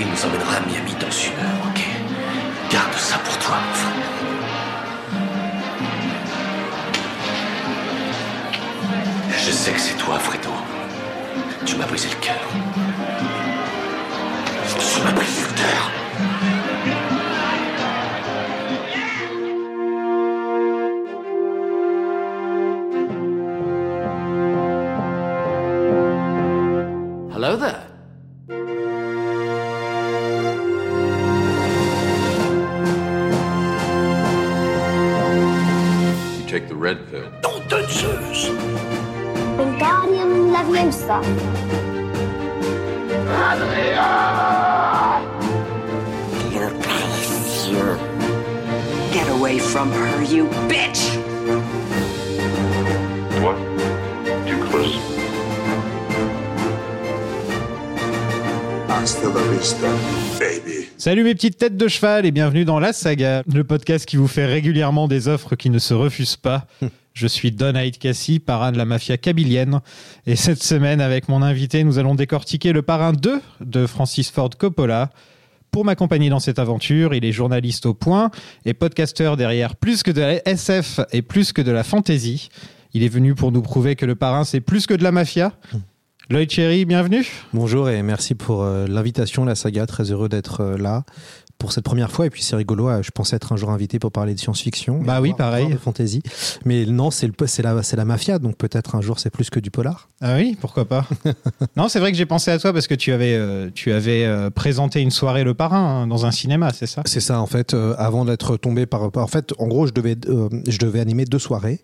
Il nous emmènera à Miami dans une heure, ok? Garde ça pour toi, mon frère. Je sais que c'est toi, Fredo. Tu m'as brisé le cœur. Tu m'as brisé Salut mes petites têtes de cheval et bienvenue dans La Saga, le podcast qui vous fait régulièrement des offres qui ne se refusent pas. Je suis Don Haït Cassi, parrain de la mafia kabylienne. Et cette semaine, avec mon invité, nous allons décortiquer le parrain 2 de Francis Ford Coppola. Pour m'accompagner dans cette aventure, il est journaliste au point et podcasteur derrière plus que de la SF et plus que de la fantasy. Il est venu pour nous prouver que le parrain, c'est plus que de la mafia. Lloyd Cherry, bienvenue. Bonjour et merci pour euh, l'invitation, la saga. Très heureux d'être euh, là pour cette première fois. Et puis c'est rigolo, euh, je pensais être un jour invité pour parler de science-fiction. Bah oui, pareil. De fantasy. Mais non, c'est la, mafia, donc peut-être un jour c'est plus que du polar. Ah oui, pourquoi pas. non, c'est vrai que j'ai pensé à toi parce que tu avais, euh, tu avais euh, présenté une soirée Le Parrain hein, dans un cinéma, c'est ça? C'est ça en fait. euh, avant d'être tombé par, en fait, en gros, je devais, je devais animer deux soirées,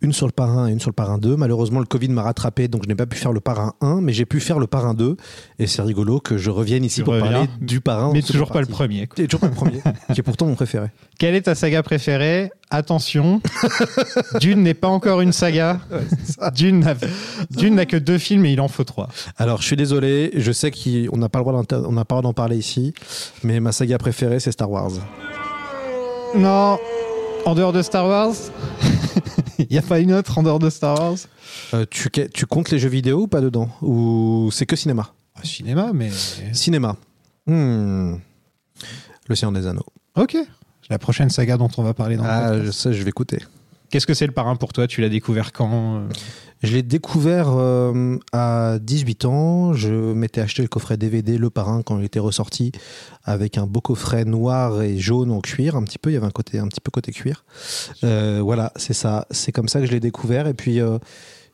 une sur le parrain et une sur le parrain 2. Malheureusement, le Covid m'a rattrapé, donc je n'ai pas pu faire le parrain 1, mais j'ai pu faire le parrain 2. Et c'est rigolo que je revienne ici Tu pour reviens, parler du parrain. Mais toujours pas le partie. Et toujours pas le premier, qui est pourtant mon préféré. Quelle est ta saga préférée? Attention, Dune n'est pas encore une saga. Dune n'a Dune n'a que deux films et il en faut trois. Alors, je suis désolé, je sais qu'on n'a pas le droit d'en- on n'a pas le droit d'en parler ici, mais ma saga préférée, c'est Star Wars. Non, en dehors de Star Wars Il n'y a pas une autre en dehors de Star Wars? Euh, tu, tu comptes les jeux vidéo ou pas dedans? Ou c'est que cinéma? Cinéma, mais... Cinéma. Hmm. Le Seigneur des Anneaux. Ok. La prochaine saga dont on va parler dans le Ah, podcast. je vais écouter. Qu'est-ce que c'est le parrain pour toi? Tu l'as découvert quand euh? Je l'ai découvert euh, à 18 ans. Je m'étais acheté le coffret DVD Le Parrain quand il était ressorti avec un beau coffret noir et jaune en cuir, un petit peu. Il y avait un côté, un petit peu côté cuir. Euh, voilà, c'est ça. C'est comme ça que je l'ai découvert. Et puis. euh,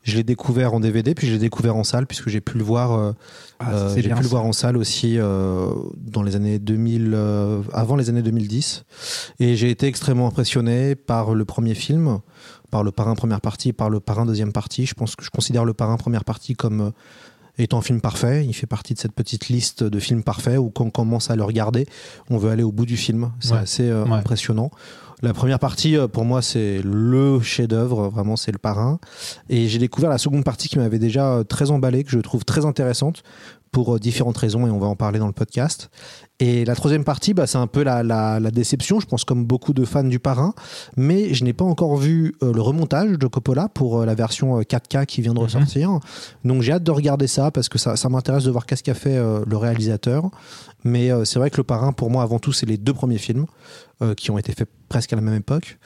je l'ai découvert en DVD, puis je l'ai découvert en salle, puisque j'ai pu le voir. euh, Ah, euh, j'ai pu le voir en salle aussi euh, dans les années 2000, euh, avant les années 2010. Et j'ai été extrêmement impressionné par le premier film, par le parrain première partie, par le parrain deuxième partie. Je pense que je considère le parrain première partie comme euh, étant un film parfait. Il fait partie de cette petite liste de films parfaits où quand on commence à le regarder, on veut aller au bout du film. C'est Ouais. assez euh, Ouais. impressionnant. La première partie, euh, pour moi, c'est le chef-d'œuvre, vraiment, c'est le parrain. Et j'ai découvert la seconde partie qui m'avait déjà euh, très emballé, que je trouve très intéressante pour euh, différentes raisons, et on va en parler dans le podcast. Et la troisième partie, bah, c'est un peu la, la- la déception, je pense, comme beaucoup de fans du parrain. Mais je n'ai pas encore vu euh, le remontage de Coppola pour euh, la version euh, 4K qui vient de ressortir. Donc j'ai hâte de regarder ça parce que ça, ça m'intéresse de voir qu'est-ce qu'a fait euh, le réalisateur. Mais c'est vrai que le parrain, pour moi, avant tout, c'est les deux premiers films euh, qui ont été faits presque à la même époque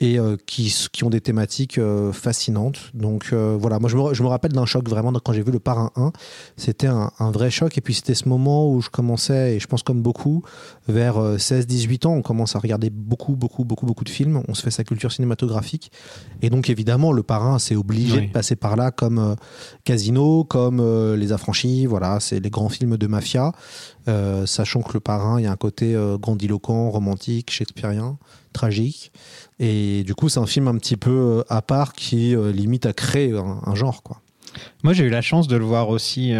et euh, qui, qui ont des thématiques euh, fascinantes. Donc voilà, moi je me, je me rappelle d'un choc vraiment quand j'ai vu le parrain 1. C'était un, un vrai choc. Et puis c'était ce moment où je commençais, et je pense comme beaucoup, vers euh, 16-18 ans, on commence à regarder beaucoup, beaucoup, beaucoup, beaucoup de films. On se fait sa culture cinématographique. Et donc évidemment, le parrain, c'est obligé Oui. de passer par là comme Casino, comme Les Affranchis. Voilà, c'est les grands films de mafia. Euh, sachant que le parrain, il y a un côté euh, grandiloquent, romantique, shakespearien, tragique. Et du coup, c'est un film un petit peu euh, à part qui euh, limite à créer un, un genre. Quoi. Moi, j'ai eu la chance de le voir aussi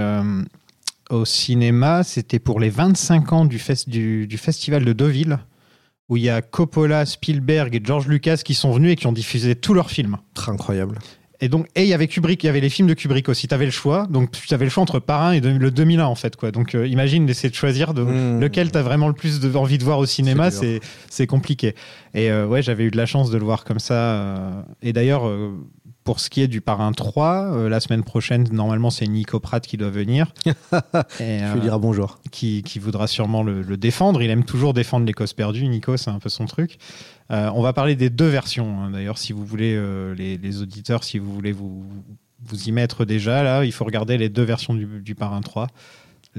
au cinéma. C'était pour les 25 ans du, fest- du, du festival de Deauville, où il y a Coppola, Spielberg et George Lucas qui sont venus et qui ont diffusé tous leurs films. Très incroyable. Et donc, et il y avait Kubrick, il y avait les films de Kubrick aussi. Tu avais le choix. Donc, tu avais le choix entre Parrain et de- le 2001, en fait. Quoi. Donc, euh, imagine d'essayer de choisir de, Mmh. lequel tu as vraiment le plus de- envie de voir au cinéma. C'est compliqué. Et euh, ouais, j'avais eu de la chance de le voir comme ça. euh, et d'ailleurs, pour ce qui est du Parrain 3, euh, la semaine prochaine, normalement, c'est Nico Pratt qui doit venir. Et, Je lui euh, dirai bonjour. qui, qui voudra sûrement le, le défendre. Il aime toujours défendre les causes perdues. Nico, c'est un peu son truc. Euh, on va parler des deux versions. hein. D'ailleurs, si vous voulez, euh, les, les auditeurs, si vous voulez vous, vous y mettre déjà, là, il faut regarder les deux versions du, du Parrain 3.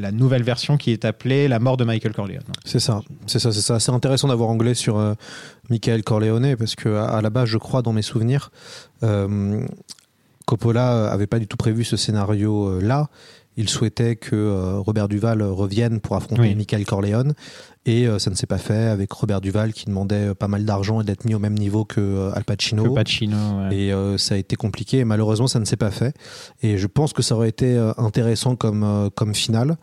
La nouvelle version qui est appelée La mort de Michael Corleone. C'est ça, c'est ça, c'est ça. C'est intéressant d'avoir anglais sur euh, Michael Corleone parce que à, la base, je crois, dans mes souvenirs, euh, Coppola avait pas du tout prévu ce scénario-là. Il souhaitait que euh, Robert Duval revienne pour affronter Oui. Michael Corleone et euh, ça ne s'est pas fait avec Robert Duval qui demandait euh, pas mal d'argent et d'être mis au même niveau que Al Pacino. Que Pacino. ouais. Et euh, ça a été compliqué et malheureusement ça ne s'est pas fait. Et je pense que ça aurait été intéressant comme, comme finale.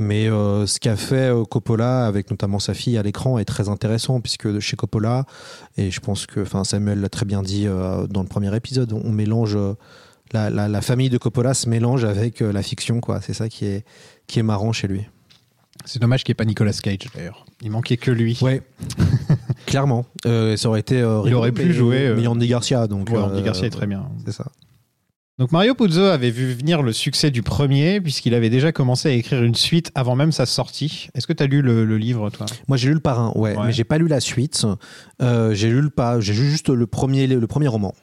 Mais euh, ce qu'a fait Coppola avec notamment sa fille à l'écran est très intéressant puisque chez Coppola, et je pense que Samuel l'a très bien dit euh, dans le premier épisode, on mélange la, la- la famille de Coppola se mélange avec euh, la fiction. quoi. C'est ça qui est, qui est marrant chez lui. C'est dommage qu'il n'y ait pas Nicolas Cage d'ailleurs. Il manquait que lui. Ouais, clairement. Euh, ça aurait été. euh, Il aurait pu jouer, euh, mais Andy Garcia. Donc, Ouais, Andy Garcia est très bien. C'est ça. Donc Mario Puzo avait vu venir le succès du premier puisqu'il avait déjà commencé à écrire une suite avant même sa sortie. Est-ce que tu as lu le, le livre toi? Moi j'ai lu le parrain, ouais, Ouais. mais j'ai pas lu la suite. J'ai lu le pas, j'ai lu juste le premier, le premier roman.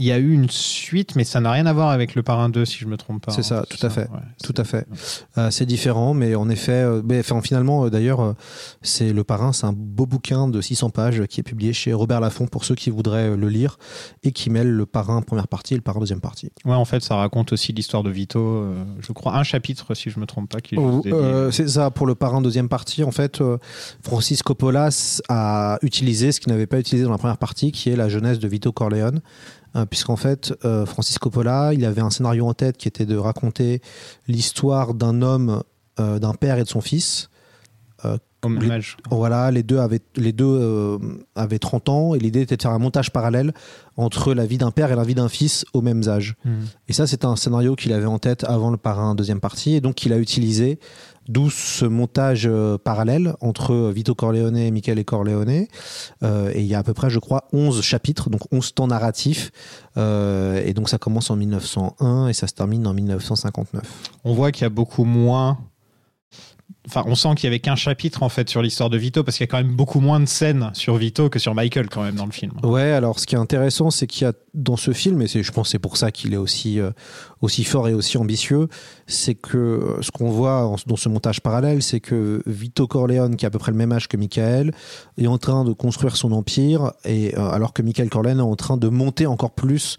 Il y a eu une suite mais ça n'a rien à voir avec le Parrain 2 si je me trompe pas. C'est ça, hein, tout à fait. ouais. Tout à fait. Euh, c'est différent, mais en effet, euh, mais, enfin, finalement, euh, d'ailleurs, c'est le parrain, c'est un beau bouquin de 600 pages qui est publié chez Robert Laffont pour ceux qui voudraient le lire et qui mêle le parrain première partie et le parrain deuxième partie. Ouais, en fait, ça raconte aussi l'histoire de Vito. je crois un chapitre, si je me trompe pas, qui est c'est ça pour le parrain deuxième partie. En fait, Francis Coppola a utilisé ce qu'il n'avait pas utilisé dans la première partie, qui est la jeunesse de Vito Corleone. Euh, Puisqu'en fait, euh, Francis Coppola, il avait un scénario en tête qui était de raconter l'histoire d'un homme, euh, d'un père et de son fils. Même les- âge. Voilà, les deux avaient, les deux, euh, avaient 30 ans et l'idée était de faire un montage parallèle entre la vie d'un père et la vie d'un fils au même âge. Mhm. Et ça, c'est un scénario qu'il avait en tête avant le parrain deuxième partie, et donc qu'il a utilisé, d'où ce montage euh, parallèle entre Vito Corleone et Michele Corleone. Euh, et il y a à peu près, je crois, 11 chapitres, donc 11 temps narratifs. Euh, et donc ça commence en 1901 et ça se termine en 1959. On voit qu'il y a beaucoup moins. Enfin, on sent qu'il y avait qu'un chapitre en fait sur l'histoire de Vito parce qu'il y a quand même beaucoup moins de scènes sur Vito que sur Michael quand même dans le film. Ouais, alors ce qui est intéressant, c'est qu'il y a dans ce film, et c'est, je pense c'est pour ça qu'il est aussi, euh, aussi fort et aussi ambitieux, c'est que euh, ce qu'on voit en- dans ce montage parallèle, c'est que Vito Corleone, qui a à peu près le même âge que Michael, est en train de construire son empire, et, euh, alors que Michael Corleone est en train de monter encore plus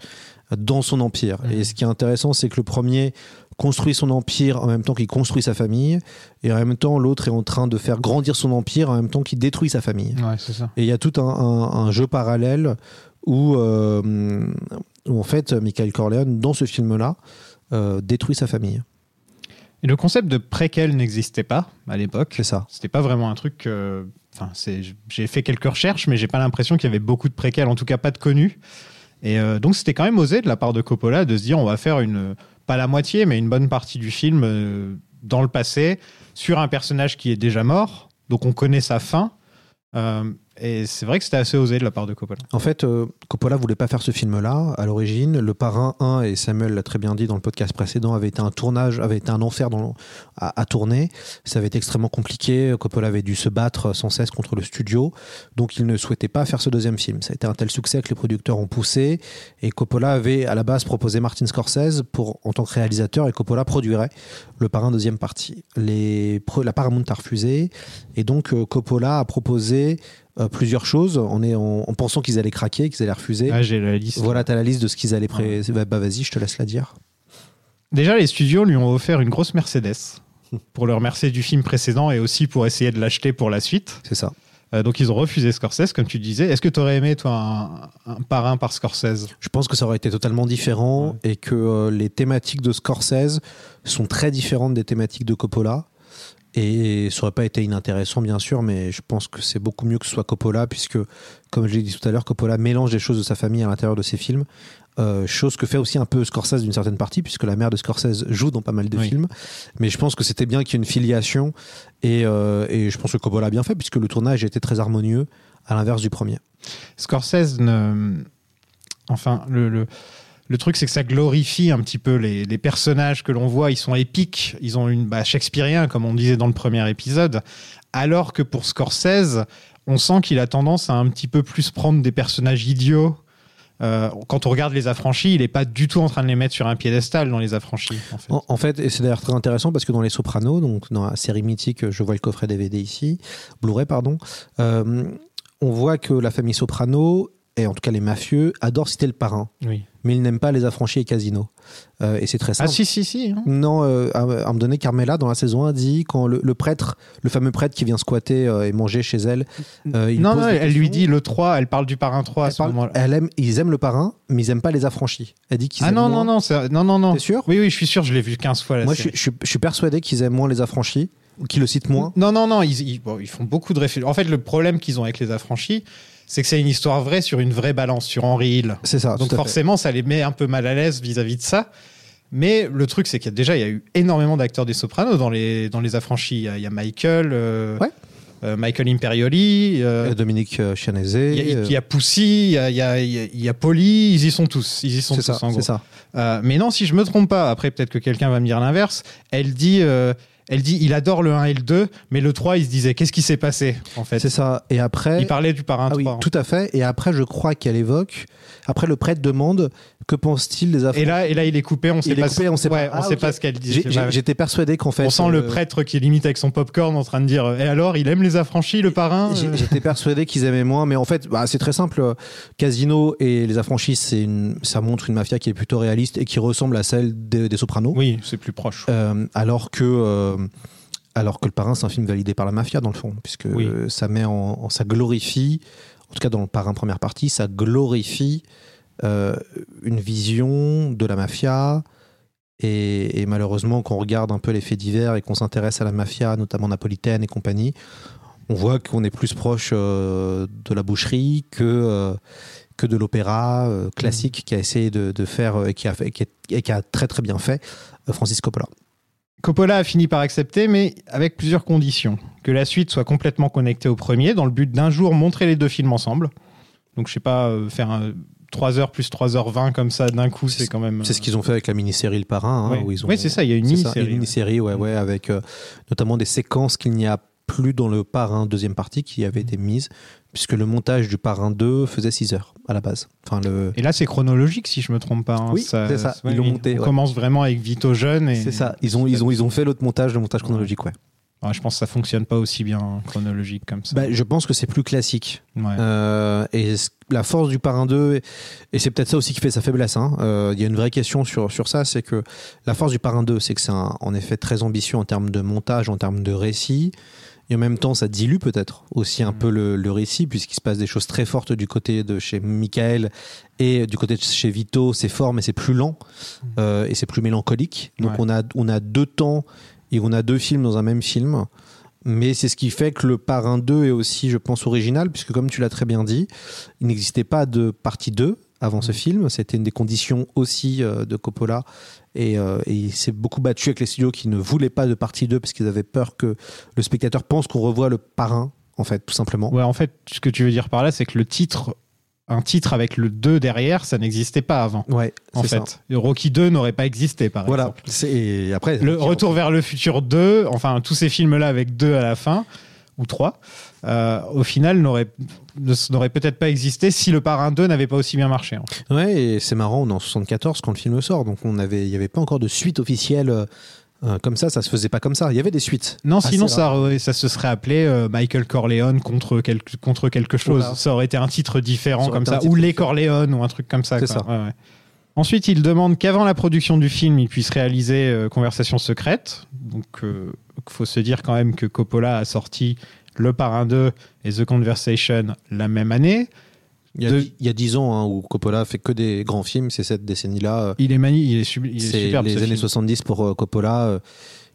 dans son empire. Et ce qui est intéressant, c'est que le premier construit son empire en même temps qu'il construit sa famille, et en même temps l'autre est en train de faire grandir son empire en même temps qu'il détruit sa famille. Ouais, c'est ça. Et il y a tout un, un- un jeu parallèle où, euh, où, en fait, Michael Corleone, dans ce film-là, euh, détruit sa famille. Et le concept de préquel n'existait pas à l'époque. C'est ça. C'était pas vraiment un truc. c'est. J'ai fait quelques recherches, mais j'ai pas l'impression qu'il y avait beaucoup de préquels, en tout cas pas de connus. Et euh, donc c'était quand même osé de la part de Coppola de se dire on va faire une pas la moitié, mais une bonne partie du film euh, dans le passé sur un personnage qui est déjà mort, donc on connaît sa fin. Euh, et c'est vrai que c'était assez osé de la part de Coppola. En fait, euh, Coppola voulait pas faire ce film-là à l'origine. Le Parrain 1, et Samuel l'a très bien dit dans le podcast précédent, avait été un tournage, avait été un enfer à, tourner. Ça avait été extrêmement compliqué. Coppola avait dû se battre sans cesse contre le studio. Donc il ne souhaitait pas faire ce deuxième film. Ça a été un tel succès que les producteurs ont poussé. Et Coppola avait à la base proposé Martin Scorsese pour, en tant que réalisateur et Coppola produirait le Parrain deuxième partie. La Paramount a refusé. Et donc euh, Coppola a proposé euh, plusieurs choses en, est- en, en pensant qu'ils allaient craquer, qu'ils allaient refuser. Ah, j'ai la liste. Voilà, t'as la liste de ce qu'ils allaient pré... Bah, bah, vas-y, je te laisse la dire. Déjà, les studios lui ont offert une grosse Mercedes pour le remercier du film précédent et aussi pour essayer de l'acheter pour la suite. C'est ça. Euh, donc ils ont refusé Scorsese, comme tu disais. Est-ce que tu aurais aimé, toi, un, un parrain par Scorsese? Je pense que ça aurait été totalement différent et que euh, les thématiques de Scorsese sont très différentes des thématiques de Coppola. Et ça aurait pas été inintéressant, bien sûr, mais je pense que c'est beaucoup mieux que ce soit Coppola, puisque, comme je l'ai dit tout à l'heure, Coppola mélange des choses de sa famille à l'intérieur de ses films. Euh, chose que fait aussi un peu Scorsese d'une certaine partie, puisque la mère de Scorsese joue dans pas mal de Oui. films. Mais je pense que c'était bien qu'il y ait une filiation, et, euh, et je pense que Coppola a bien fait, puisque le tournage était très harmonieux, à l'inverse du premier. Scorsese ne. Enfin, le. le- le truc, c'est que ça glorifie un petit peu les, personnages que l'on voit. Ils sont épiques, ils ont une bah, Shakespearean, comme on disait dans le premier épisode. Alors que pour Scorsese, on sent qu'il a tendance à un petit peu plus prendre des personnages idiots. Euh, quand on regarde les affranchis, il n'est pas du tout en train de les mettre sur un piédestal dans les affranchis. En fait. En, en fait, et c'est d'ailleurs très intéressant parce que dans Les Sopranos, donc dans la série mythique, je vois le coffret DVD ici, Blu-ray, pardon, euh, on voit que la famille Soprano, et en tout cas les mafieux, adorent citer le parrain. Oui. Mais ils n'aiment pas les affranchis et casinos. Euh, et c'est très Ah simple. si, si, si. hein. Non, euh, à, à un moment donné, Carmela, dans la saison 1, dit quand le, le prêtre, le fameux prêtre qui vient squatter euh, et manger chez elle, euh, il non, non, elle lui dit le 3, elle parle du parrain 3 à Elle ce moment-là. elle aime, ils aiment le parrain, mais ils aiment pas les affranchis. Elle dit qu'ils Ah aiment non, moins- non, non, ça- non, non, non. T'es sûr? Oui, oui, je suis sûr, je l'ai vu 15 fois la Moi, je, série. suis- je suis- je suis persuadé qu'ils aiment moins les affranchis, ou qu'ils le citent moins. Non, non, non, ils, ils- bon, ils font beaucoup de réflexions. En fait, le problème qu'ils ont avec les affranchis, c'est que c'est une histoire vraie sur une vraie balance, sur Henry Hill. C'est ça. Donc fait. forcément, ça les met un peu mal à l'aise vis-à-vis de ça. Mais le truc, c'est qu'il y a déjà, il y a eu énormément d'acteurs des Sopranos dans les, dans les affranchis. Il y a, il y a Michael, euh, Ouais. euh, Michael Imperioli, euh, Dominique Chianese. il y a, il y a Poussy, il y a, il y a, il y Polly, ils y sont tous. Ils y sont tous, ça, en c'est gros. ça. Mais non, si je me trompe pas, après peut-être que quelqu'un va me dire l'inverse, elle dit, elle dit, il adore le 1 et le 2, mais le 3, il se disait, qu'est-ce qui s'est passé en fait? C'est ça. Et après. Il parlait du parrain Ah 3. oui, en tout à fait. Et après, je crois qu'elle évoque. Après, le prêtre demande que pense-t-il des affranchis Et là, et là, il est coupé, on sait Il est pas. coupé, on sait pas. on Ah, sait pas ce qu'elle dit. J'étais persuadé qu'en fait. on sent euh, le prêtre qui est limite avec son popcorn en train de dire. Et alors, il aime les affranchis, le parrain euh? J'étais persuadé qu'ils aimaient moins, mais en fait, bah, c'est très simple. Casino et les affranchis, c'est une, ça montre une mafia qui est plutôt réaliste et qui ressemble à celle des, des Sopranos. Oui, c'est plus proche. Euh, alors que. Euh, alors que le parrain, c'est un film validé par la mafia, dans le fond, puisque Oui. ça met en, ça glorifie, en tout cas dans le parrain première partie, ça glorifie euh, une vision de la mafia. Et, et malheureusement, quand on regarde un peu les faits divers et qu'on s'intéresse à la mafia, notamment napolitaine et compagnie, on voit qu'on est plus proche euh, de la boucherie que, euh, que de l'opéra classique qui a essayé de, de faire et qui a, fait, qui, a, et qui a très très bien fait Francis Coppola. Coppola a fini par accepter, mais avec plusieurs conditions. Que la suite soit complètement connectée au premier, dans le but d'un jour montrer les deux films ensemble. Donc, je sais pas, euh, faire un 3h plus 3h20 comme ça d'un coup, c'est quand même. C'est ce qu'ils ont fait avec la mini-série Le Parrain. hein, où ils ont- Oui, c'est ça, il y a une mini-série. Une mini-série, ouais, ouais, avec euh, notamment des séquences qu'il n'y a plus dans le Parrain deuxième partie qui avaient été mises, puisque le montage du Parrain 2 faisait 6 heures à la base. Enfin, le... Et là, c'est chronologique, si je me trompe pas. hein. Oui, c'est ça, ils l'ont monté, On ouais. commence vraiment avec Vito jeune. Et... C'est ça, ils ont, ils, ont, ils ont fait l'autre montage, le montage chronologique, ouais. Ouais, je pense que ça fonctionne pas aussi bien chronologique comme ça. Bah, je pense que c'est plus classique. Ouais. Euh, et la force du parrain 2, et, c'est peut-être ça aussi qui fait sa faiblesse, hein. Euh, il y a une vraie question sur, sur ça, c'est que la force du parrain 2, c'est que c'est en effet très ambitieux en termes de montage, en termes de récit, et en même temps ça dilue peut-être aussi un peu le, le récit, puisqu'il se passe des choses très fortes du côté de chez Michael, et du côté de chez Vito, c'est fort, mais c'est plus lent, euh, et c'est plus mélancolique. Donc Ouais. on, a, on a deux temps, et on a deux films dans un même film. Mais c'est ce qui fait que le Parrain 2 est aussi, je pense, original, puisque comme tu l'as très bien dit, il n'existait pas de partie 2 avant ce film. C'était une des conditions aussi euh, de Coppola. Et, euh, et il s'est beaucoup battu avec les studios qui ne voulaient pas de partie 2 parce qu'ils avaient peur que le spectateur pense qu'on revoit le Parrain, en fait, tout simplement. Ouais, en fait, ce que tu veux dire par là, c'est que le titre, un titre avec le 2 derrière, ça n'existait pas avant. Ouais, En fait, ça. Rocky 2 n'aurait pas existé, par Voilà. exemple. C'est- Et après, Le Retour vers le futur 2, enfin tous ces films-là avec 2 à la fin, ou 3, euh, au final n'auraient peut-être pas existé si le Parrain 2 n'avait pas aussi bien marché. en fait. Ouais, et c'est marrant, on est en 74 quand le film sort, donc on avait, il n'y avait pas encore de suite officielle euh, euh, comme ça, ça se faisait pas comme ça. Il y avait des suites. Non, Assez sinon ça, ça se serait appelé euh, Michael Corleone contre, quelque- contre quelque chose. Ça aurait été un titre différent Ça comme ça, ou Les. Corleone ou un truc comme ça. C'est ça. Ouais, ouais. Ensuite, il demande qu'avant la production du film, il puisse réaliser euh, Conversation secrète. Donc, il faut se dire quand même que Coppola a sorti Le Parrain 2 et The Conversation la même année. Il y a, de- il y a 10 ans hein, où Coppola fait que des grands films, c'est cette décennie-là. euh, Il est mani, il est, sub- il est c'est superbe. les années film. 70 pour euh, Coppola euh,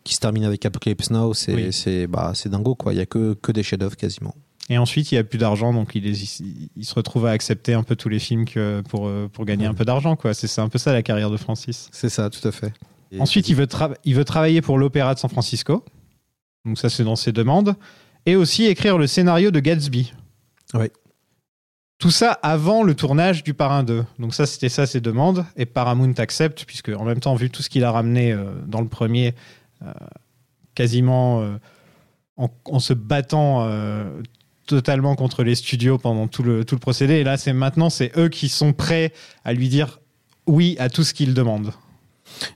qui se termine avec Apocalypse Now. C'est Oui. c'est bah, dingo, quoi. Il y a que, que des chefs-d'œuvre quasiment. Et ensuite, il n'y a plus d'argent, donc il, est- il- il se retrouve à accepter un peu tous les films que, pour, pour gagner un peu d'argent. C'est un peu ça la carrière de Francis. C'est ça, tout à fait. Et- Ensuite, il veut, il veut travailler pour l'Opéra de San Francisco. Donc ça, c'est dans ses demandes. Et aussi écrire le scénario de Gatsby. Ouais. Tout ça avant le tournage du Parrain 2. Donc ça, c'était ça ses demandes. Et Paramount accepte, puisque en même temps, vu tout ce qu'il a ramené euh, dans le premier, euh, quasiment euh, en, en se battant totalement contre les studios pendant tout le, tout le procédé. Et là, c'est maintenant, c'est eux qui sont prêts à lui dire oui à tout ce qu'il demande.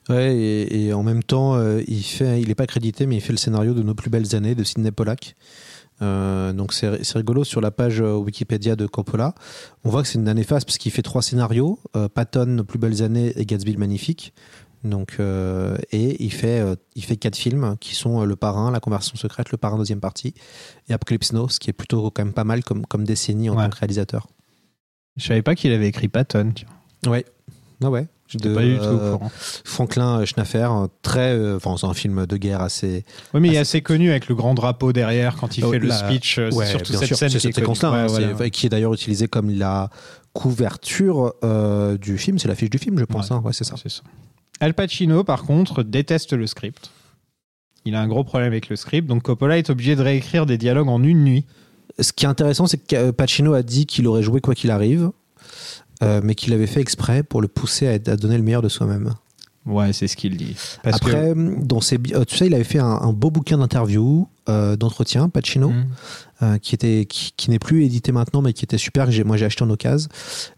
Ouais, et, et en même temps, euh, il fait, il est pas crédité, mais il fait le scénario de Nos plus belles années de Sidney Pollack. Euh, donc c'est rigolo sur la page euh, Wikipédia de Coppola. On voit que c'est une année phase parce qu'il fait trois scénarios Patton, Nos plus belles années et Gatsby le magnifique. Donc et il fait il fait quatre films qui sont Le Parrain, La Conversation secrète, Le Parrain deuxième partie et Apocalypse Now, ce qui est plutôt quand même pas mal comme comme décennie en Ouais. tant que réalisateur. Je savais pas qu'il avait écrit Patton. tiens. Ouais. Ah ouais. De, pas du tout au euh, courant. Franklin Schnaffer, très, euh, enfin c'est un film de guerre assez. Oui, mais il est assez connu avec le grand drapeau derrière quand il Oh, fait le speech. euh, Ouais, surtout cette sûr, scène c'est qui est cette séquence-là, hein, voilà. qui est d'ailleurs utilisée comme la couverture euh, du film. C'est l'affiche du film, je pense. Ouais. hein. Ouais, c'est ça. Al Pacino, par contre, déteste le script. Il a un gros problème avec le script, donc Coppola est obligé de réécrire des dialogues en une nuit. Ce qui est intéressant, c'est que Pacino a dit qu'il aurait joué quoi qu'il arrive, euh, mais qu'il avait fait exprès pour le pousser à, donner le meilleur de soi-même. Ouais, c'est ce qu'il dit. Parce Après, dans ses, bi- euh, tu sais, il avait fait un, un beau bouquin d'interviews, euh, d'entretien, Pacino. Mm. euh, qui était qui, qui n'est plus édité maintenant, mais qui était super. que j'ai- moi, j'ai acheté en occasion.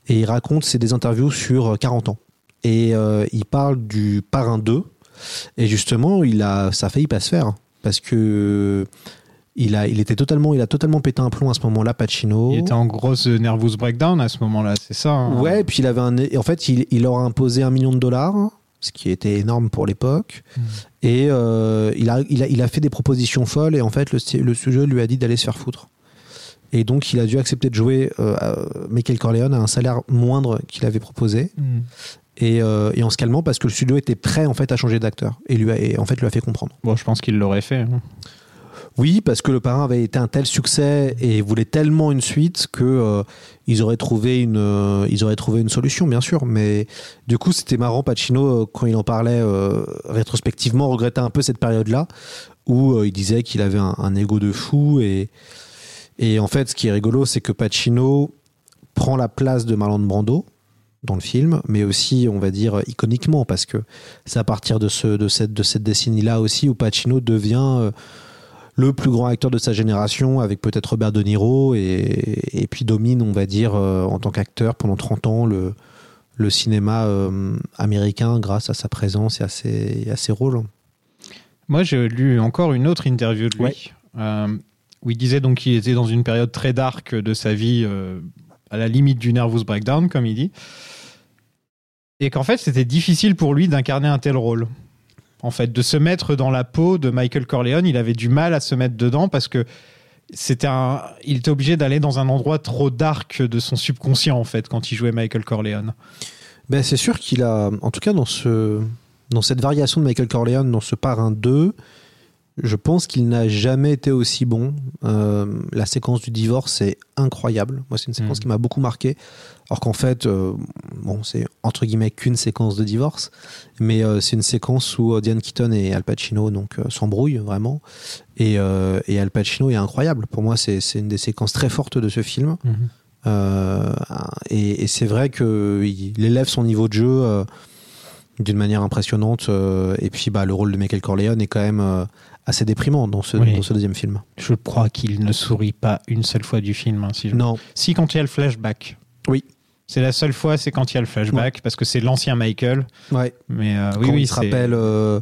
Et il raconte, c'est des interviews sur euh, 40 ans. Et euh, il parle du Parrain 2. Et justement, il a, ça a failli pas se faire parce que il a, il était totalement, il a totalement pété un plomb à ce moment-là, Pacino. Il était en grosse nervous breakdown à ce moment-là, c'est ça hein Ouais, et puis il avait un. en fait, il, il leur a imposé un million de dollars, ce qui était énorme pour l'époque. Mm. Et euh, il, a, il, a, il a fait des propositions folles, et en fait, le, le studio lui a dit d'aller se faire foutre. Et donc, il a dû accepter de jouer euh, Michael Corleone à un salaire moindre qu'il avait proposé, Mm. et, euh, et en se calmant parce que le studio était prêt en fait à changer d'acteur, et lui a, et en fait lui a fait comprendre. Bon, je pense qu'il l'aurait fait. hein. Oui, parce que le parrain avait été un tel succès et voulait tellement une suite que euh, ils auraient trouvé une euh, solution bien sûr. Mais du coup, c'était marrant. Pacino euh, quand il en parlait euh, rétrospectivement regrettait un peu cette période-là où il disait qu'il avait un, ego de fou et en fait, ce qui est rigolo, c'est que Pacino prend la place de Marlon Brando dans le film, mais aussi, on va dire, iconiquement, parce que c'est à partir de, ce, de cette, de cette décennie-là aussi où Pacino devient le plus grand acteur de sa génération, avec peut-être Robert De Niro, et, et puis domine, on va dire, euh, en tant qu'acteur pendant 30 ans, le, le cinéma euh, américain grâce à sa présence et à ses, et à ses rôles. Moi, j'ai lu encore une autre interview de lui, Ouais. euh, où il disait donc qu'il était dans une période très dark de sa vie, à la limite du nervous breakdown, comme il dit, et qu'en fait, c'était difficile pour lui d'incarner un tel rôle. En fait, de se mettre dans la peau de Michael Corleone, il avait du mal à se mettre dedans parce que c'était un, il était obligé d'aller dans un endroit trop dark de son subconscient en fait quand il jouait Michael Corleone. Ben, c'est sûr qu'il a, en tout cas dans, ce, dans cette variation de Michael Corleone, dans ce Parrain 2, je pense qu'il n'a jamais été aussi bon. Euh, la séquence du divorce est incroyable. Moi, c'est une séquence Mhm. qui m'a beaucoup marqué. Alors qu'en fait, euh, bon, c'est entre guillemets qu'une séquence de divorce, mais euh, c'est une séquence où Diane Keaton et Al Pacino donc s'embrouillent vraiment. Et, et Al Pacino est incroyable. Pour moi, c'est une des séquences très fortes de ce film. Euh, et, et c'est vrai qu'il élève son niveau de jeu d'une manière impressionnante. et puis, bah, le rôle de Michael Corleone est quand même assez déprimant dans ce, Oui. dans ce deuxième film. Je crois qu'il ne sourit pas une seule fois du film. hein, si je Non, Si, quand il y a le flashback. Oui. C'est la seule fois, c'est quand il y a le flashback, parce que c'est l'ancien Michael. ouais. Mais euh, oui, quand oui, il se rappelle euh,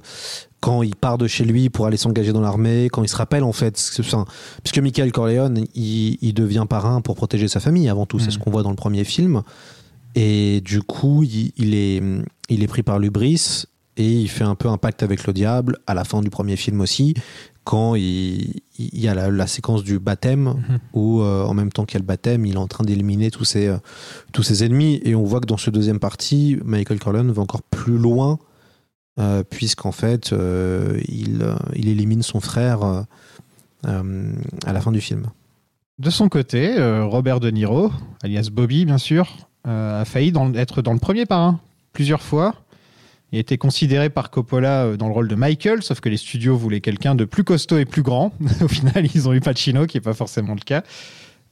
quand il part de chez lui pour aller s'engager dans l'armée, quand il se rappelle en fait, enfin, puisque Michael Corleone, il, il devient parrain pour protéger sa famille avant tout, c'est Mhm. ce qu'on voit dans le premier film. Et du coup, il, il est, il est pris par l'ubris et il fait un peu un pacte avec le diable à la fin du premier film aussi, quand il, il y a la, la séquence du baptême Mhm. où euh, en même temps qu'il y a le baptême, il est en train d'éliminer tous ses, euh, tous ses ennemis. Et on voit que dans ce deuxième partie, Michael Corleone va encore plus loin, euh, puisqu'en fait, il, il élimine son frère à la fin du film. De son côté, Robert De Niro, alias Bobby, bien sûr, a failli dans- être dans le premier parrain plusieurs fois. Il été considéré par Coppola euh, dans le rôle de Michael, sauf que les studios voulaient quelqu'un de plus costaud et plus grand. Au final, ils ont eu Pacino, qui n'est pas forcément le cas.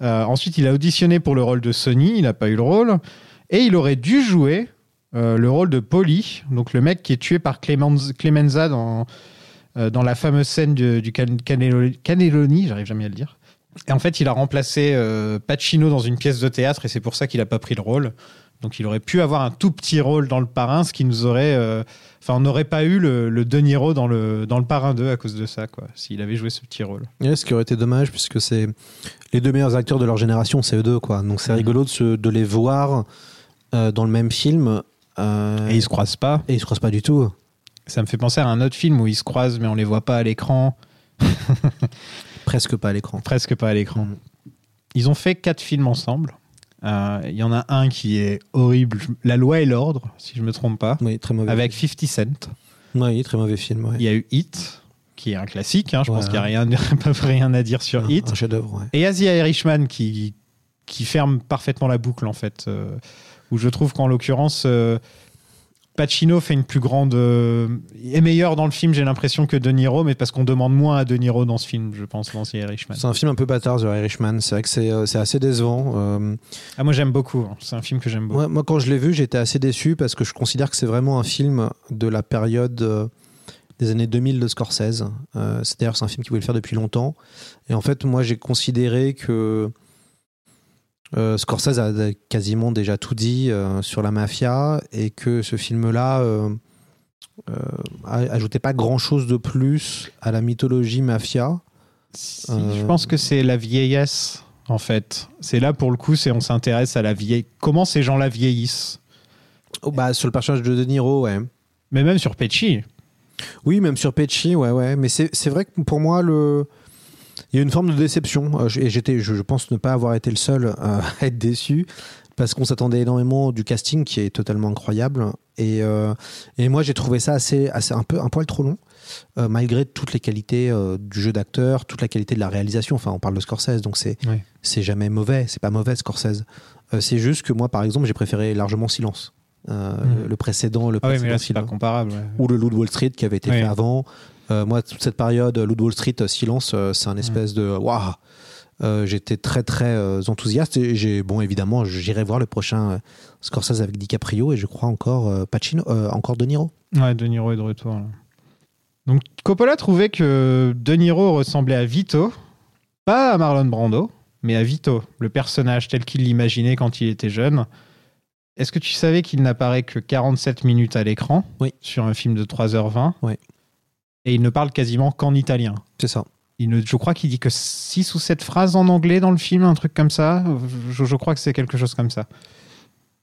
Euh, ensuite, il a auditionné pour le rôle de Sonny, il n'a pas eu le rôle. Et il aurait dû jouer euh, le rôle de Polly, donc le mec qui est tué par Clemenza, dans, dans la fameuse scène du, du can- Cannelloni, Cannelloni, j'arrive jamais à le dire. Et en fait, il a remplacé Pacino dans une pièce de théâtre et c'est pour ça qu'il n'a pas pris le rôle. Donc il aurait pu avoir un tout petit rôle dans le parrain, ce qui nous aurait. euh, Enfin, on n'aurait pas eu le, le De Niro dans le, dans le parrain 2 à cause de ça, quoi, s'il avait joué ce petit rôle. Ouais, ce qui aurait été dommage, puisque c'est les deux meilleurs acteurs de leur génération, c'est eux deux, quoi. Donc c'est Mhm. rigolo de, se- de les voir euh, dans le même film. euh, Et ils se croisent pas. et ils se croisent pas du tout. Ça me fait penser à un autre film où ils se croisent, mais on les voit pas à l'écran. Presque pas à l'écran. Presque pas à l'écran. Mhm. Ils ont fait quatre films ensemble. Euh, Il y en a un qui est horrible. La loi et l'ordre, si je me trompe pas. Oui, très mauvais. Avec 50 Cent. Oui, très mauvais film. ouais. Il y a eu Hit, qui est un classique. hein. Je pense qu'il n'y a rien, pas rien à dire sur Un- Hit. Un chef-d'œuvre. Et Asia Irishman qui, qui ferme parfaitement la boucle, en fait. euh, où je trouve qu'en l'occurrence, euh, Pacino fait une plus grande. euh, est meilleur dans le film, j'ai l'impression, que De Niro, mais parce qu'on demande moins à De Niro dans ce film, je pense, dans Asia Irishman. C'est un film un peu bâtard, The Irishman. C'est vrai que c'est euh, c'est assez décevant. Euh, Ah, moi, j'aime beaucoup. hein. C'est un film que j'aime beaucoup. Ouais, moi, quand je l'ai vu, j'étais assez déçu parce que je considère que c'est vraiment un film de la période euh, des années 2000 de Scorsese. C'est d'ailleurs c'est un film qu'il voulait faire depuis longtemps. Et en fait, moi, j'ai considéré que euh, Scorsese a quasiment déjà tout dit euh, sur la mafia et que ce film-là euh, euh, ajoutait pas grand-chose de plus à la mythologie mafia. Si, Je pense que c'est la vieillesse, en fait. C'est là, pour le coup, c'est on s'intéresse à la vieille. Comment ces gens-là vieillissent Oh, bah, sur le personnage de De Niro, ouais. Mais même sur Pesci. Oui, même sur Pesci, ouais, ouais. Mais c'est c'est vrai que pour moi, le... il y a une forme de déception. Euh, Et j'étais, je, pense ne pas avoir été le seul euh, à être déçu parce qu'on s'attendait énormément du casting qui est totalement incroyable. Et, euh, et moi, j'ai trouvé ça assez, assez un peu un poil trop long. euh, malgré toutes les qualités euh, du jeu d'acteur, toute la qualité de la réalisation. Enfin, on parle de Scorsese, donc c'est Oui. c'est jamais mauvais. C'est pas mauvais Scorsese. Euh, c'est juste que moi, par exemple, j'ai préféré largement Silence. Mhm. le, précédent, le Ah oui, précédent mais là, c'est film pas comparable. ouais. ou le Loup de Wall Street qui avait été Oui. fait avant. Euh, moi, toute cette période, Loup de Wall Street, euh, Silence, euh, c'est un espèce de waouh. Euh, J'étais très très euh, enthousiaste et j'ai bon évidemment j'irai voir le prochain euh, Scorsese avec DiCaprio et je crois encore euh, Pacino, euh, encore De Niro. Ouais, De Niro est de retour. là. Donc, Coppola trouvait que De Niro ressemblait à Vito, pas à Marlon Brando, mais à Vito, le personnage tel qu'il l'imaginait quand il était jeune. Est-ce que tu savais qu'il n'apparaît que 47 minutes à l'écran Oui. sur un film de 3h20 Oui. Et il ne parle quasiment qu'en italien. C'est ça. Il ne, je crois qu'il dit que 6 ou 7 phrases en anglais dans le film, un truc comme ça. Je, je crois que c'est quelque chose comme ça.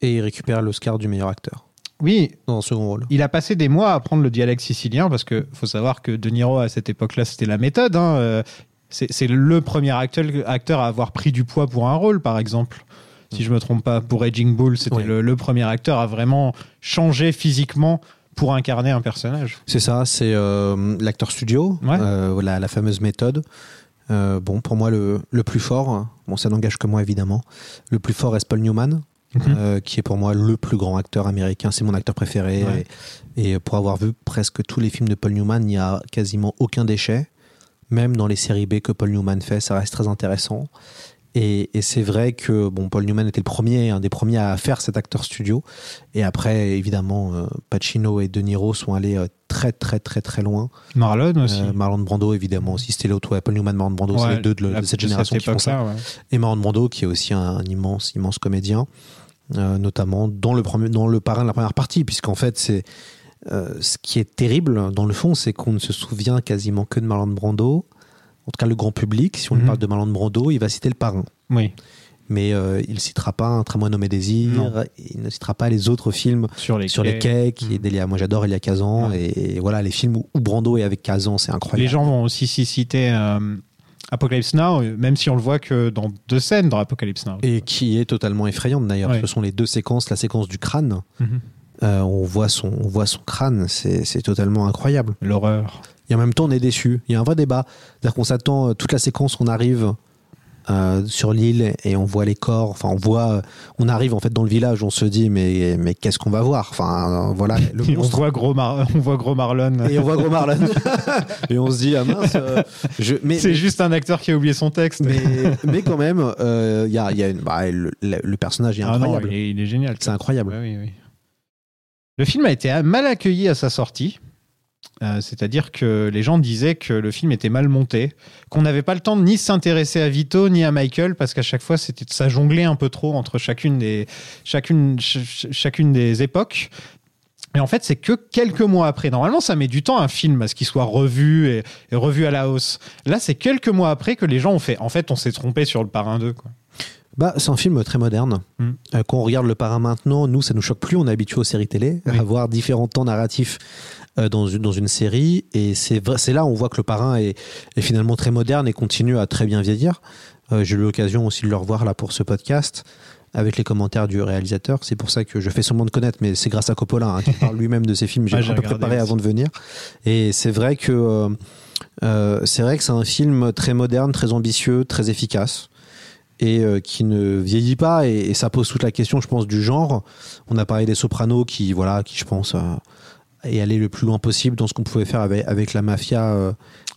Et il récupère l'Oscar du meilleur acteur Oui, dans un second rôle. il a passé des mois à apprendre le dialecte sicilien parce que faut savoir que De Niro à cette époque-là c'était la méthode. hein. Euh, C'est le premier acteur, acteur à avoir pris du poids pour un rôle, par exemple. Si je me trompe pas, pour Raging Bull, c'était Oui. le, le premier acteur à vraiment changer physiquement pour incarner un personnage. C'est ça, c'est euh, l'acteur studio, Ouais. euh, voilà, la fameuse méthode. Euh, bon, pour moi, le, le plus fort, bon, ça n'engage que moi évidemment, le plus fort est Paul Newman, Mhm. qui est pour moi le plus grand acteur américain, c'est mon acteur préféré. Ouais. Et, et pour avoir vu presque tous les films de Paul Newman, il n'y a quasiment aucun déchet. Même dans les séries B que Paul Newman fait, ça reste très intéressant. Et, et c'est vrai que bon, Paul Newman était le premier, un des premiers à faire cet acteur studio. Et après, évidemment, euh, Pacino et De Niro sont allés euh, très, très, très, très loin. Marlon aussi. Euh, Marlon Brando, évidemment, aussi. C'était l'autre, ouais, Paul Newman, Marlon Brando, c'est les deux de, le- la- de cette génération qui font ça. ouais. Et Marlon Brando, qui est aussi un, un immense, immense comédien, notamment dans le, premier, dans le parrain de la première partie, puisqu'en fait, c'est. ce qui est terrible, dans le fond, c'est qu'on ne se souvient quasiment que de Marlon Brando. En tout cas, le grand public, si on lui Mhm. parle de Marlon Brando, il va citer le parrain. Oui, Mais euh, il ne citera pas Un tramway nommé Désir, Non. il ne citera pas les autres films sur les sur les quais, qui est d'Elia. Moi, j'adore Elia Kazan. Ouais. Et, voilà, les films où, où Brando est avec Kazan, c'est incroyable. Les gens vont aussi citer euh, Apocalypse Now, même si on le voit que dans deux scènes dans Apocalypse Now. Et qui est totalement effrayante d'ailleurs. Ouais. Ce sont les deux séquences, la séquence du crâne. Mhm. Euh, on, voit son, on voit son crâne, c'est totalement incroyable. L'horreur. Et en même temps, on est déçu. Il y a un vrai débat. C'est-à-dire qu'on s'attend, euh, toute la séquence, on arrive euh, sur l'île et on voit les corps. Enfin, on voit, euh, on arrive en fait dans le village, on se dit mais mais qu'est-ce qu'on va voir? Enfin, voilà, le Et on voit gros, Mar- on voit gros Marlon. Et on voit Gros Marlon. et on se dit ah mince. euh, je, C'est juste un acteur qui a oublié son texte. mais, mais quand même, euh, y a, y a une, bah, le, personnage est Ah non, incroyable. il, est, il est génial. C'est incroyable. Ouais, oui, oui. Le film a été mal accueilli à sa sortie. Euh, C'est-à-dire que les gens disaient que le film était mal monté, qu'on n'avait pas le temps de ni s'intéresser à Vito ni à Michael parce qu'à chaque fois c'était ça jonglait un peu trop entre chacune des chacune ch- ch- chacune des époques. Et en fait, c'est que quelques mois après. Normalement, ça met du temps un film à ce qu'il soit revu et, et revu à la hausse. Là, c'est quelques mois après que les gens ont fait. En fait, on s'est trompé sur le parrain 2. Quoi. Bah, c'est un film très moderne. Mm. Euh, quand on regarde Le Parrain maintenant, nous, ça nous choque plus. On est habitué aux séries télé, Oui. à voir différents temps narratifs euh, dans, une, dans une série. Et c'est là où on voit que Le Parrain est, est finalement très moderne et continue à très bien vieillir. Euh, J'ai eu l'occasion aussi de le revoir là pour ce podcast avec les commentaires du réalisateur. C'est pour ça que je fais semblant de connaître, mais c'est grâce à Coppola hein, qui parle lui-même de ses films. J'ai Ouais, un peu préparé aussi. avant de venir. Et c'est vrai que c'est vrai que c'est un film très moderne, très ambitieux, très efficace et euh, qui ne vieillit pas et, et ça pose toute la question je pense du genre on a parlé des Sopranos qui voilà qui je pense euh, est allé le plus loin possible dans ce qu'on pouvait faire avec, avec la mafia euh.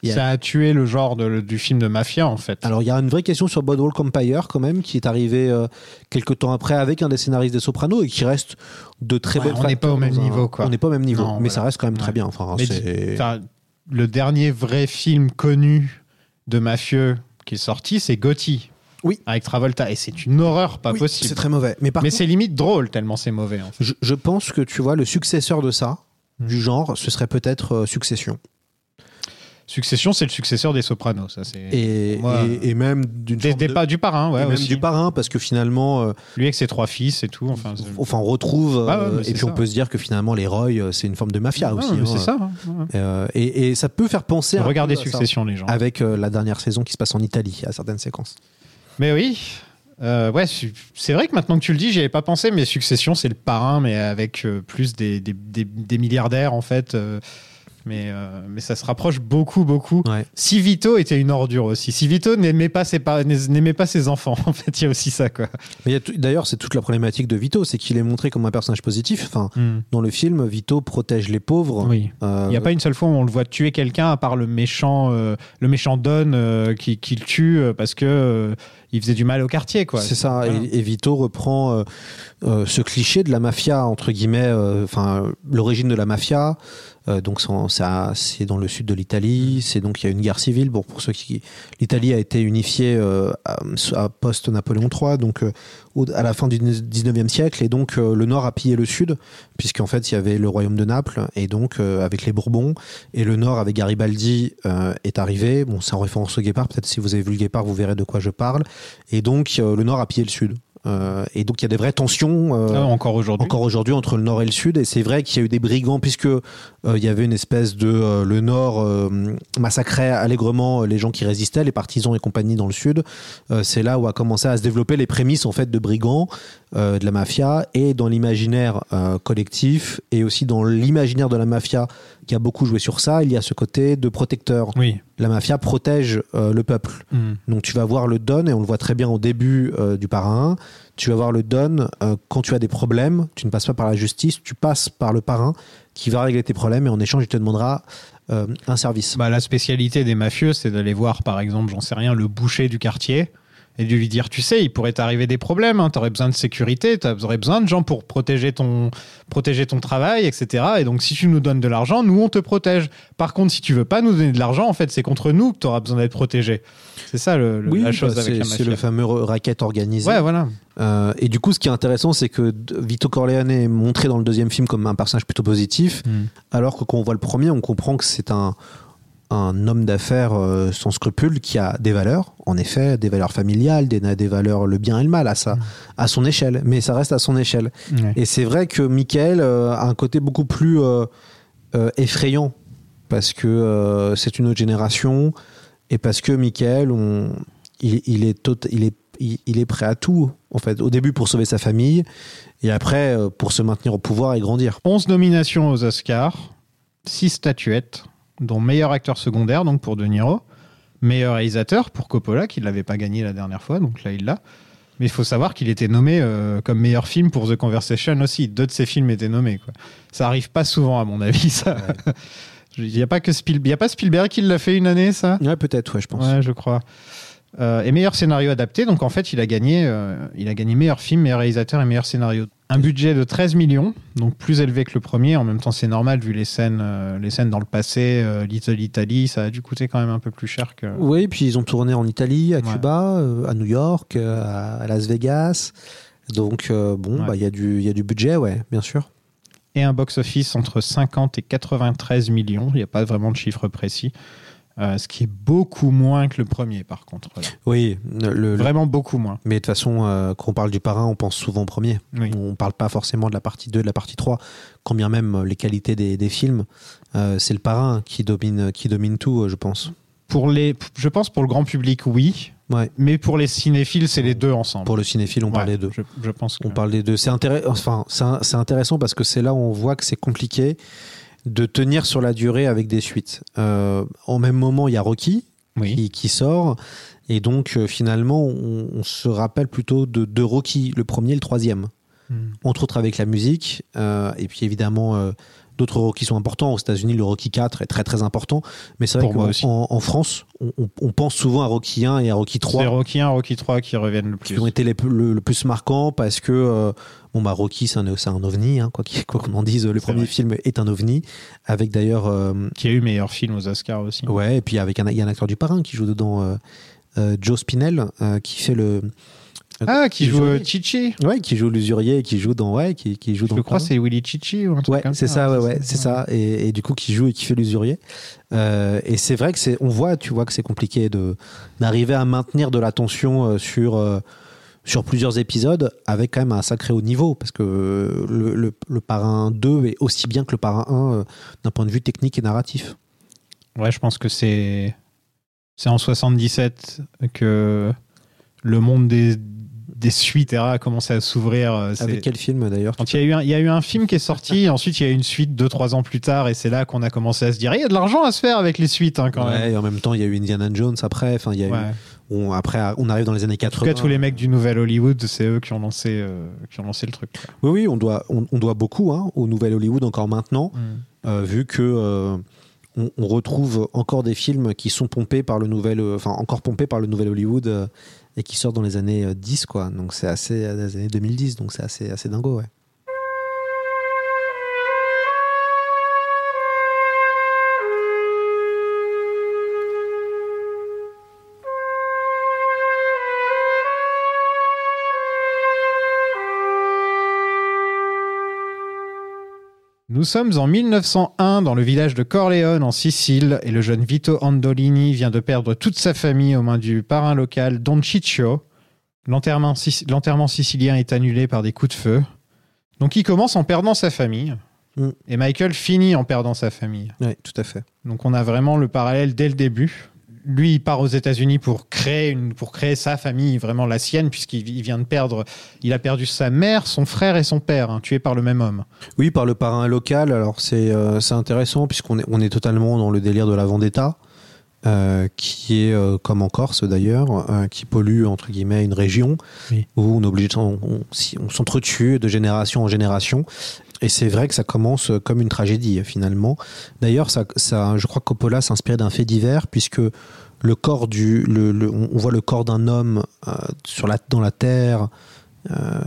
A- Ça a tué le genre de- du film de mafia, en fait. alors il y a une vraie question sur Boardwalk Empire quand même qui est arrivé euh, quelques temps après avec un des scénaristes des Sopranos et qui reste de très Ouais, bons on n'est pas au même un- niveau, quoi. on n'est pas au même niveau Non, mais voilà. ça reste quand même très bien enfin Mais c'est- Enfin, le dernier vrai film connu de mafieux qui est sorti, c'est Gotti. Oui. Avec Travolta. Et c'est une horreur pas Oui, possible. c'est très mauvais mais par Mais contre, c'est limite drôle tellement c'est mauvais. En fait. je, je pense que tu vois le successeur de ça Mm. du genre ce serait peut-être euh, Succession Succession, c'est le successeur des Sopranos. Ça, c'est et, Moi, et, et même d'une des, de- du parrain, ouais. et même du parrain parce que finalement euh, Lui avec ses trois fils et tout. Enfin, c'est- enfin on retrouve Ah ouais, euh, et puis ça. on peut se dire que finalement les Roy c'est une forme de mafia Ah, aussi hein. c'est ça. hein. Ouais. Euh, et, et ça peut faire penser Regardez peu à ça. Succession, les gens. avec euh, la dernière saison qui se passe en Italie à certaines séquences Mais oui. Euh, c'est vrai que maintenant que tu le dis, j'y avais pas pensé, mais Succession, c'est le parrain, mais avec euh, plus des, milliardaires, en fait. Mais, euh, mais ça se rapproche beaucoup, beaucoup. ouais. Si Vito était une ordure aussi. Si Vito n'aimait pas ses, par- n'aimait pas ses enfants, en fait, il y a aussi ça, quoi. mais tout- d'ailleurs c'est toute la problématique de Vito c'est qu'il est montré comme un personnage positif enfin dans le film Vito protège les pauvres Oui. Euh, Il n'y a pas une seule fois où on le voit tuer quelqu'un, à part le méchant, euh, le méchant Don euh, qui, qui le tue parce que il faisait du mal au quartier, quoi. C'est ça, Voilà. et, et Vito reprend ce cliché de la mafia, entre guillemets, enfin, l'origine de la mafia. Euh, donc, c'est dans le sud de l'Italie, c'est donc il y a une guerre civile. Pour ceux qui. L'Italie a été unifiée euh, à, à post-Napoléon III, donc euh, à la fin du 19e siècle, et donc le nord a pillé le sud, puisqu'en fait, il y avait le royaume de Naples, et donc avec les Bourbons, et le nord avec Garibaldi est arrivé. Bon, c'est en référence au Guépard, peut-être si vous avez vu le Guépard, vous verrez de quoi je parle. Et donc, le Nord a pillé le Sud. Euh, et donc, il y a des vraies tensions. euh, Ah, encore aujourd'hui. encore aujourd'hui entre le nord et le sud et c'est vrai qu'il y a eu des brigands puisque euh, il y avait une espèce de le nord massacrait allègrement les gens qui résistaient les partisans et compagnie dans le sud c'est là où a commencé à se développer les prémices en fait de brigands de la mafia et dans l'imaginaire collectif et aussi dans l'imaginaire de la mafia qui a beaucoup joué sur ça il y a ce côté de protecteur Oui. la mafia protège euh, le peuple Mm. donc tu vas voir le Don, et on le voit très bien au début euh, du parrain. Tu vas voir le Don euh, quand tu as des problèmes, tu ne passes pas par la justice, tu passes par le parrain qui va régler tes problèmes et en échange il te demandera un service. Bah, la spécialité des mafieux, c'est d'aller voir, par exemple, j'en sais rien, le boucher du quartier et de lui dire, tu sais, il pourrait t'arriver des problèmes, hein, tu aurais besoin de sécurité, tu aurais besoin de gens pour protéger ton, protéger ton travail, etc. Et donc, si tu nous donnes de l'argent, nous, on te protège. Par contre, si tu veux pas nous donner de l'argent, en fait, c'est contre nous que tu auras besoin d'être protégé. C'est ça le, le- la chose bah, avec c'est la c'est mafia. le fameux ra- racket organisé. Ouais, voilà. Euh, et du coup, ce qui est intéressant, c'est que Vito Corleone est montré dans le deuxième film comme un personnage plutôt positif, Mm. alors que quand on voit le premier, on comprend que c'est un, un homme d'affaires euh, sans scrupules qui a des valeurs, en effet, des valeurs familiales, des, des valeurs le bien et le mal à, sa, à son échelle, mais ça reste à son échelle. Et c'est vrai que Michael euh, a un côté beaucoup plus euh, effrayant parce que c'est une autre génération et parce que Michael, on, il, il est tot- il est il, il est prêt à tout en fait. Au début pour sauver sa famille et après pour se maintenir au pouvoir et grandir. 11 nominations aux Oscars, 6 statuettes, dont meilleur acteur secondaire, donc pour De Niro, meilleur réalisateur pour Coppola, qui ne l'avait pas gagné la dernière fois, donc là il l'a. Mais il faut savoir qu'il était nommé euh, comme meilleur film pour The Conversation aussi. Deux de ses films étaient nommés. Quoi. Ça arrive pas souvent, à mon avis, ça. Il n'y a pas que Spielberg. Il y a pas Spielberg qui l'a fait une année, ça? Ouais, peut-être, ouais, je pense. Ouais, je crois. Euh, et meilleur scénario adapté. Donc en fait, il a gagné, euh, il a gagné meilleur film, meilleur réalisateur et meilleur scénario. Un budget de 13 millions, donc plus élevé que le premier. En même temps, c'est normal vu les scènes, euh, les scènes dans le passé. euh, Little Italy, ça a dû coûter quand même un peu plus cher que. Oui, puis ils ont tourné en Italie, à Ouais. Cuba, euh, à New York, euh, à Las Vegas. Donc, bon, Ouais. bah, il y, a du- y a du budget, ouais, bien sûr. Et un box-office entre 50 et 93 millions. Il n'y a pas vraiment de chiffre précis. Euh, ce qui est beaucoup moins que le premier, par contre. là. Oui, le, le- Vraiment beaucoup moins. mais de toute façon, euh, quand on parle du parrain, on pense souvent au premier. Oui. On parle pas forcément de la partie 2, de la partie 3, quand bien même euh, les qualités des, des films. euh, c'est le parrain qui domine, qui domine tout, je pense. Pour les, je pense pour le grand public, oui. Ouais. Mais pour les cinéphiles, c'est les deux ensemble. Pour le cinéphile, on parle des deux. Je, je pense que... On parle des deux. C'est intéress- enfin, c'est intéressant parce que c'est là où on voit que c'est compliqué de tenir sur la durée avec des suites. Euh, en même moment, il y a Rocky Oui. qui, qui sort. Et donc, euh, finalement, on, on se rappelle plutôt de, de Rocky, le premier et le troisième. Hmm. Entre autres avec la musique. euh, et puis, évidemment, euh, d'autres Rocky sont importants. Aux États-Unis, le Rocky 4 est très, très important. Mais c'est vrai qu'en en, France, on, pense souvent à Rocky 1 et à Rocky 3 C'est Rocky 1, Rocky 3 qui reviennent le plus. qui ont été les, plus- le, le plus marquants parce que euh, bon bah Rocky c'est un, c'est un ovni hein, quoi qu'on en dise le premier vrai. film est un ovni avec d'ailleurs euh, Qui a eu meilleur film aux Oscars aussi. ouais et puis avec un il y a un acteur du parrain qui joue dedans euh, euh, Joe Spinell qui fait le Ah, qui Qui joue joue- euh, Chichi. ouais qui joue l'usurier et qui joue dans ouais qui, qui joue dans Je crois c'est Willy Chichi ou un truc Ouais, comme c'est ça, ouais, ouais, c'est ça. Et, et du coup, qui joue et qui fait l'usurier. Euh, et c'est vrai que c'est, on voit, tu vois, que c'est compliqué de d'arriver à maintenir de l'attention euh, sur euh, sur plusieurs épisodes avec quand même un sacré haut niveau parce que le, le, le parrain 2 est aussi bien que le parrain 1 euh, d'un point de vue technique et narratif. Ouais, je pense que c'est c'est en 77 que le monde des, des suites a commencé à s'ouvrir. euh, Avec quel film d'ailleurs Quand il y, a eu un, il y a eu un film qui est sorti, ensuite il y a eu une suite deux trois ans plus tard, et c'est là qu'on a commencé à se dire il y a de l'argent à se faire avec les suites hein, quand même. Et en même temps, il y a eu Indiana Jones après. Enfin, il y a eu- on, après, on arrive dans les années En 80. tout cas, tous les mecs du Nouvel Hollywood, c'est eux qui ont lancé, euh, qui ont lancé le truc. quoi. Oui, oui, on doit, on, on doit beaucoup hein, au Nouvel Hollywood encore maintenant. euh, vu que euh, on, on retrouve encore des films qui sont pompés par le nouvel, enfin encore pompés par le nouvel Hollywood et qui sortent dans les années euh, 10 quoi. Donc c'est assez euh, les années 2010, donc c'est assez assez dingo ouais. Nous sommes en 1901 dans le village de Corleone en Sicile et le jeune Vito Andolini vient de perdre toute sa famille aux mains du parrain local Don Ciccio. L'enterrement sic- l'enterrement sicilien est annulé par des coups de feu. Donc il commence en perdant sa famille Mm. et Michael finit en perdant sa famille. Ouais, tout à fait. Donc on a vraiment le parallèle dès le début. Lui, il part aux États-Unis pour créer une, pour créer sa famille, vraiment la sienne, puisqu'il il vient de perdre, il a perdu sa mère, son frère et son père, hein, tués par le même homme. Oui, par le parrain local. Alors c'est euh, c'est intéressant puisqu'on est on est totalement dans le délire de la vendetta. euh, qui est euh, comme en Corse d'ailleurs, euh, qui pollue entre guillemets une région Oui. où on est obligé de s'en- on, si- on s'entretue de génération en génération. Et c'est vrai que ça commence comme une tragédie finalement. D'ailleurs, ça, ça, je crois que Coppola s'inspire d'un fait divers puisque le corps du, le, on voit le corps d'un homme euh, sur la, dans la terre. euh,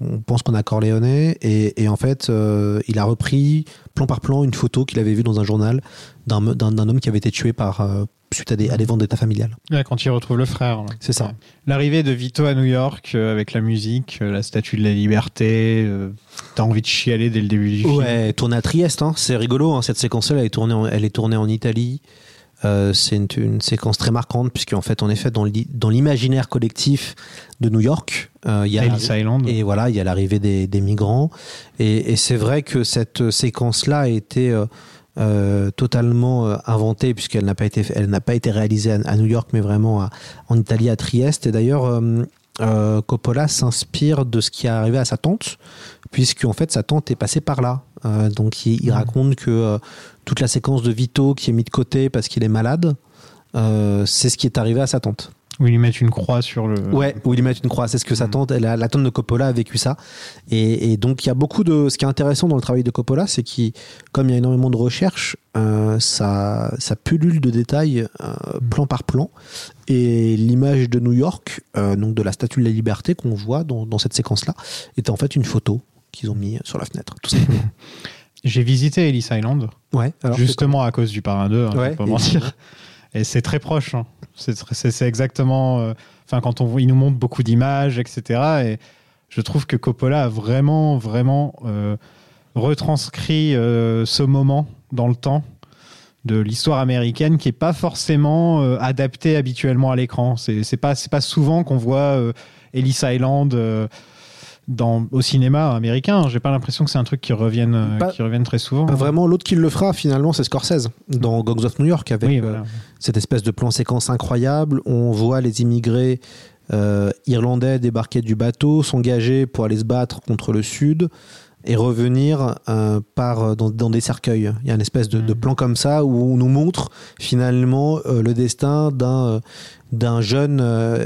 on pense qu'on a Corleone et, et en fait, euh, il a repris plan par plan une photo qu'il avait vue dans un journal d'un me- d'un d'un homme qui avait été tué par euh, suite à des, à des vendettas familiales. Ouais, quand il retrouve le frère. C'est ça. Ouais. L'arrivée de Vito à New York euh, avec la musique, euh, la statue de la liberté, euh, t'as envie de chialer dès le début du film. Ouais, tourné à Trieste, hein. c'est rigolo. hein, Cette séquence-là, elle est tournée, en, elle est tournée en Italie. C'est une, une séquence très marquante puisqu'en fait, en effet, dans l'i- dans l'imaginaire collectif de New York, il y a Ellis Island. et voilà, il y a l'arrivée des, des migrants. Et, et c'est vrai que cette séquence-là a été euh, totalement euh, inventée puisqu'elle n'a pas été, elle n'a pas été réalisée à, à New York, mais vraiment à- en Italie, à Trieste. Et d'ailleurs, euh, Coppola s'inspire de ce qui est arrivé à sa tante, puisque en fait sa tante est passée par là. Donc il, il raconte que toute la séquence de Vito qui est mis de côté parce qu'il est malade. c'est ce qui est arrivé à sa tante. Où ils mettent une croix sur le. Ouais, où ils mettent une croix. C'est ce que sa tante, elle a- la tante de Coppola a vécu ça. Et, et donc, il y a beaucoup de. Ce qui est intéressant dans le travail de Coppola, c'est qu'il, comme il y a énormément de recherches, euh, ça, ça pullule de détails, euh, plan par plan. Et l'image de New York, euh, donc de la Statue de la Liberté qu'on voit dans, dans cette séquence-là, était en fait une photo qu'ils ont mis sur la fenêtre, tout simplement. J'ai visité Ellis Island, Ouais, alors justement à cause du parrain 2, hein, Ouais, pas mentir. Et c'est très proche. hein. C'est exactement. euh, Enfin, quand on il nous montre beaucoup d'images, etc. Et je trouve que Coppola a vraiment, vraiment euh, retranscrit euh, ce moment dans le temps de l'histoire américaine qui est pas forcément adapté habituellement à l'écran. C'est pas pas souvent qu'on voit Ellis Island dans au cinéma américain. J'ai pas l'impression que c'est un truc qui revienne euh, Pas- qui revienne très souvent. Pas vraiment. L'autre qui le fera finalement, c'est Scorsese dans Gangs of New York avec Oui, euh, cette espèce de plan séquence incroyable. On voit les immigrés euh, irlandais débarquer du bateau, s'engager pour aller se battre contre le sud et revenir euh, par dans, dans des cercueils. Il y a une espèce de, de Mhm. plan comme ça où on nous montre finalement euh, le destin d'un euh, d'un jeune, euh,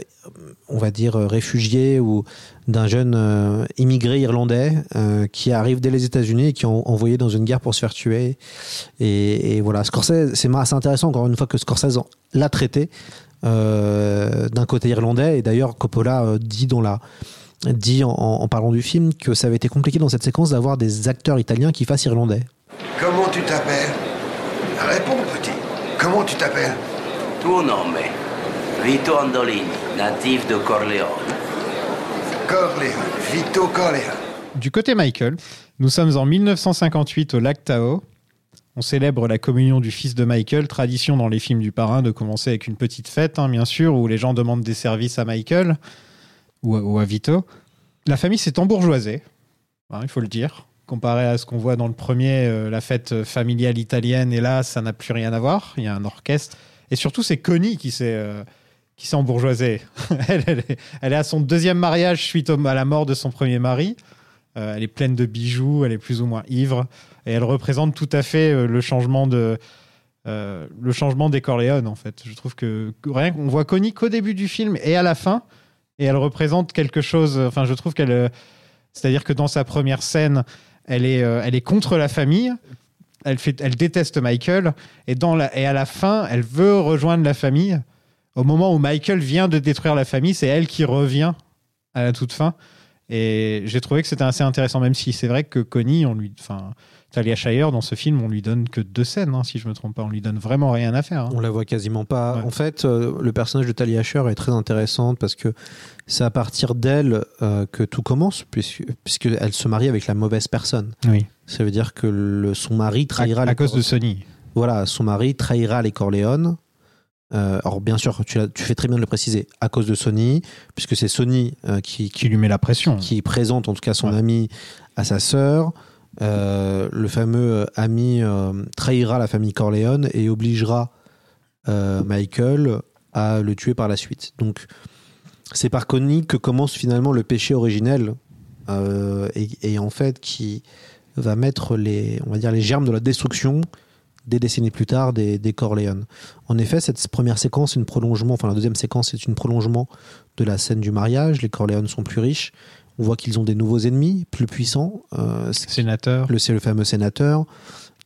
on va dire euh, réfugié ou d'un jeune euh, immigré irlandais euh, qui arrive dès les États-Unis et qui est en- envoyé dans une guerre pour se faire tuer. Et, et voilà, Scorsese, c'est assez intéressant encore une fois que Scorsese l'a traité euh, d'un côté irlandais. Et d'ailleurs, Coppola euh, dit dans la dit en, en parlant du film que ça avait été compliqué dans cette séquence d'avoir des acteurs italiens qui fassent irlandais. Comment tu t'appelles? Réponds, petit. Comment tu t'appelles? Tuo nome, Vito Andolini, natif de Corleone. Corleone. Vito Corleone. Du côté Michael, nous sommes en 1958 au lac Tao. On célèbre la communion du fils de Michael, tradition dans les films du parrain de commencer avec une petite fête, hein, bien sûr, où les gens demandent des services à Michael ou, à- Vito. La famille s'est embourgeoisée, hein, il faut le dire, comparé à ce qu'on voit dans le premier, euh, la fête familiale italienne, et là, ça n'a plus rien à voir. Il y a un orchestre. Et surtout, c'est Connie qui s'est euh, qui s'est embourgeoisée. elle, est, à son deuxième mariage suite à la mort de son premier mari. Euh, elle est pleine de bijoux, elle est plus ou moins ivre, et elle représente tout à fait le changement de le changement des Corléones en fait. Je trouve que rien qu'on voit Connie qu'au début du film et à la fin, et elle représente quelque chose. Enfin, je trouve qu'elle, euh, c'est-à-dire que dans sa première scène, elle est euh, elle est contre la famille. Elle, fait, elle déteste Michael et, dans la, et à la fin, elle veut rejoindre la famille. Au moment où Michael vient de détruire la famille, c'est elle qui revient à la toute fin. Et j'ai trouvé que c'était assez intéressant, même si c'est vrai que Connie, on lui, enfin, Talia Shire dans ce film, on lui donne que deux scènes, hein, si je me trompe pas. On lui donne vraiment rien à faire. hein. On la voit quasiment pas. Ouais. En fait, euh, le personnage de Talia Shire est très intéressante parce que c'est à partir d'elle euh, que tout commence, puisque puisqu'elle se marie avec la mauvaise personne. Oui. Ça veut dire que le- son mari trahira À, à cause de Sony. voilà, son mari trahira les Corléones. Euh, alors bien sûr, tu, tu fais très bien de le préciser, à cause de Sony, puisque c'est Sony euh, qui, Qui lui met la pression. qui présente en tout cas son Ouais. ami à sa sœur. Euh, le fameux euh, ami euh, trahira la famille Corleone et obligera Michael à le tuer par la suite. Donc c'est par Connie que commence finalement le péché originel et, et en fait qui va mettre les, on va dire, les germes de la destruction des décennies plus tard des, des Corleone. En effet, cette première séquence est une prolongement, enfin la deuxième séquence est une prolongement de la scène du mariage. Les Corleone sont plus riches. On voit qu'ils ont des nouveaux ennemis, plus puissants. Euh, c'est Sénateur. le, c'est le fameux sénateur.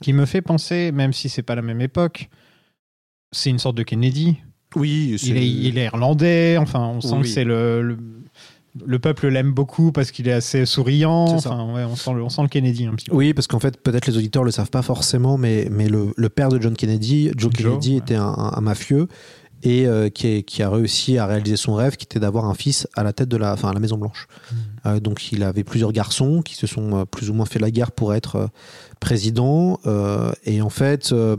Qui me fait penser, même si c'est pas la même époque, c'est une sorte de Kennedy. Oui, Il est, il est irlandais, enfin, on sent Oui. que c'est le, le, le peuple l'aime beaucoup parce qu'il est assez souriant. C'est ça. Enfin, ouais, on, sent le, on sent le Kennedy un petit peu. Oui, parce qu'en fait, peut-être les auditeurs le savent pas forcément, mais, mais le, le père de John Kennedy, Joe Joe, Kennedy, ouais. était un, un- un mafieux et euh, qui, est- qui a réussi à réaliser son rêve, qui était d'avoir un fils à la tête de la, enfin, à la Maison Blanche. Euh, donc, il avait plusieurs garçons qui se sont euh, plus ou moins fait la guerre pour être euh, président. euh, et en fait, euh,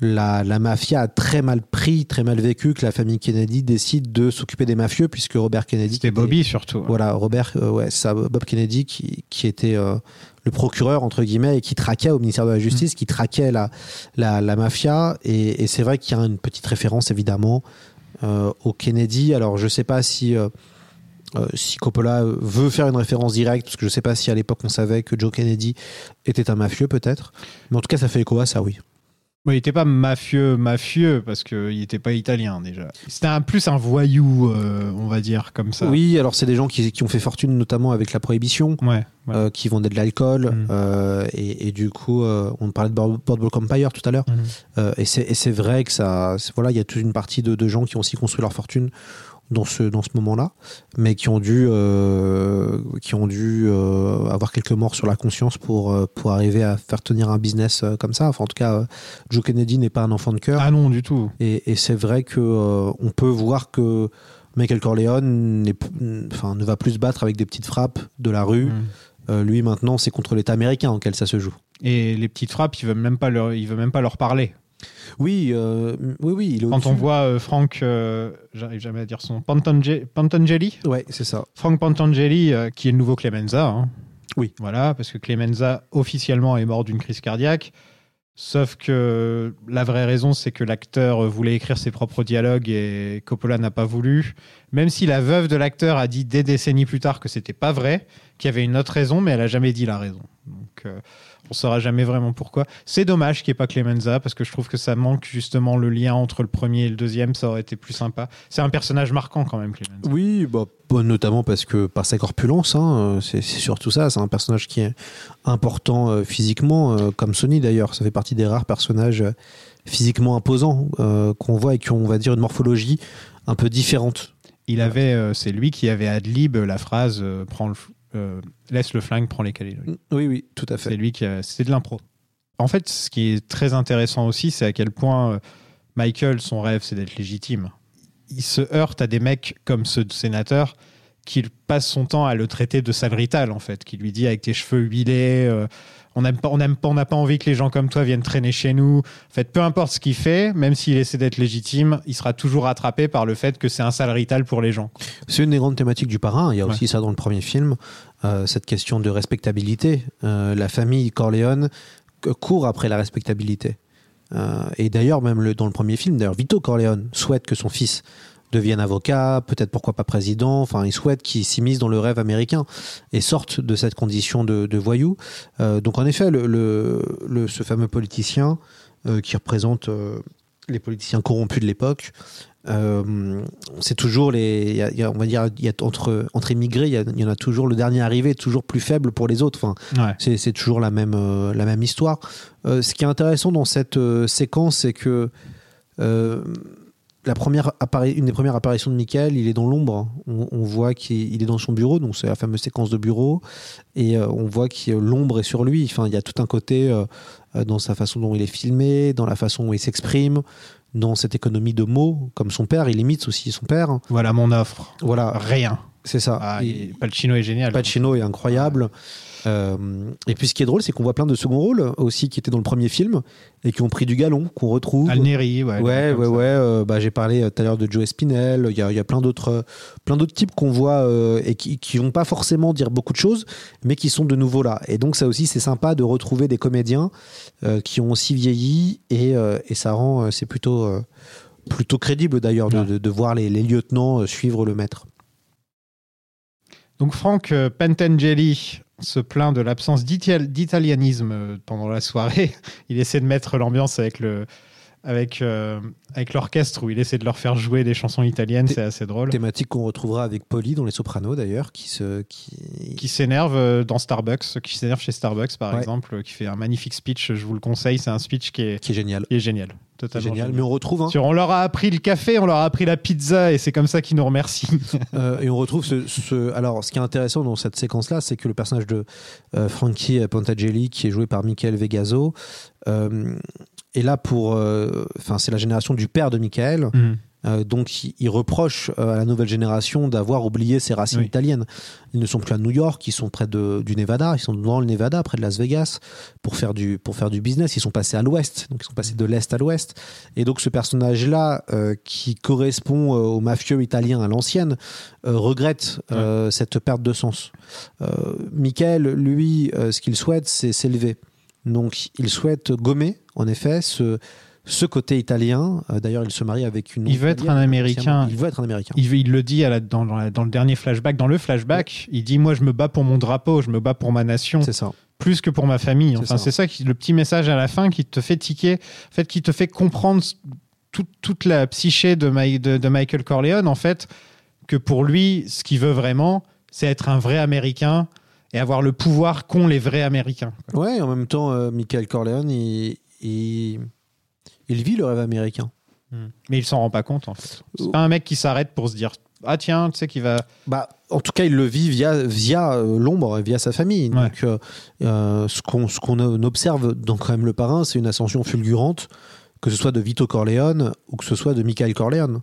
la, la mafia a très mal pris, très mal vécu que la famille Kennedy décide de s'occuper des mafieux, puisque Robert Kennedy. C'était Bobby surtout. hein. voilà, Robert, euh, ouais, ça, Bob Kennedy qui, qui était euh, le procureur entre guillemets et qui traquait au ministère de la Justice, qui traquait la, la, la mafia. Et, et c'est vrai qu'il y a une petite référence évidemment euh, au Kennedy. Alors je sais pas si euh, si Coppola veut faire une référence directe, parce que je sais pas si à l'époque on savait que Joe Kennedy était un mafieux peut-être. Mais en tout cas, ça fait écho à ça, oui. Il était pas mafieux, mafieux, parce qu'il était pas italien déjà. C'était un, plus un voyou, euh, on va dire, comme ça. Oui, alors c'est des gens qui, qui ont fait fortune notamment avec la prohibition, Ouais. euh, qui vendaient de l'alcool, euh, et, et du coup, on parlait de Board- Boardwalk Empire tout à l'heure. Euh, et c'est vrai que ça, voilà, il y a toute une partie de, de gens qui ont aussi construit leur fortune dans ce dans ce moment-là, mais qui ont dû euh, qui ont dû euh, avoir quelques morts sur la conscience pour euh, pour arriver à faire tenir un business comme ça. Enfin, en tout cas, Joe Kennedy n'est pas un enfant de cœur. Ah non, du tout. Et, et c'est vrai que euh, on peut voir que Michael Corleone enfin, ne va plus se battre avec des petites frappes de la rue. Mm. Lui maintenant, c'est contre l'État américain auquel ça se joue. Et les petites frappes, il veut même pas leur, il veut même pas leur parler. Oui, euh, oui, oui. Il est Quand on voit euh, Frank, euh, j'arrive jamais à dire son Pantange- Pantangeli, Ouais, c'est ça. Frank Pantangeli, euh, qui est le nouveau Clemenza. hein. Oui. Voilà, parce que Clemenza officiellement est mort d'une crise cardiaque. Sauf que la vraie raison, c'est que l'acteur voulait écrire ses propres dialogues et Coppola n'a pas voulu. Même si la veuve de l'acteur a dit des décennies plus tard que c'était pas vrai, qu'il y avait une autre raison, mais elle a jamais dit la raison. Donc, euh, on saura jamais vraiment pourquoi. C'est dommage qu'il n'y ait pas Clemenza parce que je trouve que ça manque justement le lien entre le premier et le deuxième. Ça aurait été plus sympa. C'est un personnage marquant quand même, Clemenza. Oui, bah, notamment parce que par sa corpulence, hein, c'est surtout ça. C'est un personnage qui est important euh, physiquement, euh, comme Sony d'ailleurs. Ça fait partie des rares personnages euh, physiquement imposants euh, qu'on voit et qui ont, on va dire, une morphologie un peu différente. Il avait, c'est lui qui avait ad lib la phrase prends le, euh, laisse le flingue, prends les calories. Oui, oui, tout à C'est fait. lui qui, a- c'est de l'impro. En fait, ce qui est très intéressant aussi, c'est à quel point euh, Michael, son rêve, c'est d'être légitime. Il se heurte à des mecs comme ce sénateur qui passe son temps à le traiter de salrital, en fait, qui lui dit avec tes cheveux huilés, euh, on n'aime pas, on pas, on n'a pas envie que les gens comme toi viennent traîner chez nous. En fait, peu importe ce qu'il fait, même s'il essaie d'être légitime, il sera toujours rattrapé par le fait que c'est un salrital pour les gens. C'est une des grandes thématiques du parrain. Il y a Ouais. aussi ça dans le premier film, euh, cette question de respectabilité. Euh, la famille Corleone court après la respectabilité. Euh, et d'ailleurs, même le- dans le premier film, d'ailleurs, Vito Corleone souhaite que son fils devienne avocat, peut-être pourquoi pas président. Enfin, il souhaite qu'il s'immisce dans le rêve américain et sorte de cette condition de, de voyou. Euh, donc, en effet, le, le- le- ce fameux politicien euh, qui représente euh, les politiciens corrompus de l'époque. c'est toujours les, y a- il y a- on va dire, y a entre entre immigrés, il y, en a toujours le dernier arrivé, toujours plus faible pour les autres. Enfin, Ouais. c'est toujours la même, la même histoire. Ce qui est intéressant dans cette séquence, c'est que la première une des premières apparitions de Michael, il est dans l'ombre. On, on voit qu'il il est dans son bureau, donc c'est la fameuse séquence de bureau, et euh, on voit que l'ombre est sur lui. Enfin, il y a tout un côté euh, euh, dans sa façon dont il est filmé, dans la façon dont il s'exprime, dans cette économie de mots, comme son père. Il imite aussi son père. Voilà mon offre. Voilà, Rien. c'est ça. Ah, Pacino est génial. Pacino est incroyable. Euh, et puis ce qui est drôle, c'est qu'on voit plein de second rôles aussi qui étaient dans le premier film et qui ont pris du galon, qu'on retrouve. Alneri, ouais. Ouais, ouais, ouais. euh, bah, J'ai parlé tout à l'heure de Joe Spinell. Il y a, y a plein d'autres, plein d'autres types qu'on voit euh, et qui, qui vont pas forcément dire beaucoup de choses, mais qui sont de nouveau là. Et donc ça aussi, c'est sympa de retrouver des comédiens qui ont aussi vieilli et, et ça rend, c'est plutôt, plutôt crédible d'ailleurs de, de- de voir les, les lieutenants suivre le maître. Donc Franck Pentangeli se plaint de l'absence d'italianisme euh, pendant la soirée. Il essaie de mettre l'ambiance avec le avec euh, avec l'orchestre où il essaie de leur faire jouer des chansons italiennes, c'est assez drôle. Thématique qu'on retrouvera avec Polly dans Les Sopranos d'ailleurs, qui se, qui, Qui s'énerve euh, dans Starbucks, qui s'énerve chez Starbucks par Ouais. exemple, euh, qui fait un magnifique speech. Je vous le conseille, c'est un speech qui est, qui est génial. qui est génial, totalement génial. Mais on retrouve, hein, on leur a appris le café, on leur a appris la pizza et c'est comme ça qu'ils nous remercient. euh, et on retrouve ce, ce- Alors, ce qui est intéressant dans cette séquence-là, c'est que le personnage de euh, Frankie Pontagelli, qui est joué par Michael Vegaso, est là pour. euh, Enfin, c'est la génération du père de Michael. Euh, donc, il, reproche euh, à la nouvelle génération d'avoir oublié ses racines Oui. italiennes. Ils ne sont plus à New York, ils sont près de, du Nevada, ils sont dans le Nevada, près de Las Vegas, pour faire du, pour faire du business. Ils sont passés à l'ouest, donc ils sont passés de l'est à l'ouest. Et donc, ce personnage-là, euh, qui correspond euh, au mafieux italien à l'ancienne, euh, regrette euh, cette perte de sens. Euh, Michael, lui, euh, ce qu'il souhaite, c'est s'élever. Donc, il souhaite gommer, en effet, ce, ce côté italien. Euh, D'ailleurs, il se marie avec une. Il veut être un Américain. Il veut être un Américain. Il, il le dit à la- dans, dans le dernier flashback. Dans le flashback, il dit Moi, je me bats pour mon drapeau, je me bats pour ma nation. C'est ça. plus que pour ma famille. C'est Enfin, ça. c'est ça, qui, le petit message à la fin qui te fait tiquer, en fait, qui te fait comprendre tout- toute la psyché de- de Michael Corleone, en fait, que pour lui, ce qu'il veut vraiment, c'est être un vrai Américain et avoir le pouvoir qu'ont les vrais Américains. quoi. Ouais, en même temps, euh, Michael Corleone, il, il, il vit le rêve américain. Mais il s'en rend pas compte, en fait. C'est pas un mec qui s'arrête pour se dire Ah, tiens, tu sais, qui va. Bah, en tout cas, il le vit via, via euh, l'ombre, via sa famille. Ouais. Donc, euh, euh, ce qu'on ce qu'on observe dans quand même Le Parrain, c'est une ascension fulgurante, que ce soit de Vito Corleone ou que ce soit de Michael Corleone.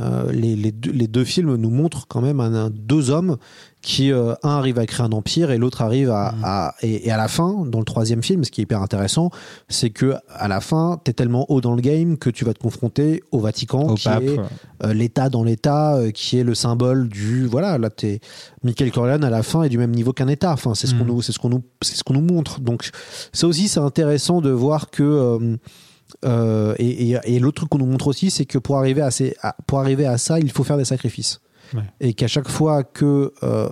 Euh, les, les deux, les deux films nous montrent quand même un, un- deux hommes qui, euh, un arrive à créer un empire et l'autre arrive à, à- et, et à la fin, dans le troisième film, ce qui est hyper intéressant, c'est que à la fin, tu es tellement haut dans le game que tu vas te confronter au Vatican, Au qui pape, est euh, l'État dans l'État, qui est le symbole du voilà. Là, t'es Michael Corleone à la fin est du même niveau qu'un État. Enfin, c'est ce qu'on Mm. nous, c'est ce qu'on nous, c'est ce qu'on nous montre. Donc, ça aussi, c'est intéressant de voir que. Euh, et et- et l'autre truc qu'on nous montre aussi, c'est que pour arriver à, ces, à- pour arriver à ça, il faut faire des sacrifices. Ouais. Et qu'à chaque fois que euh,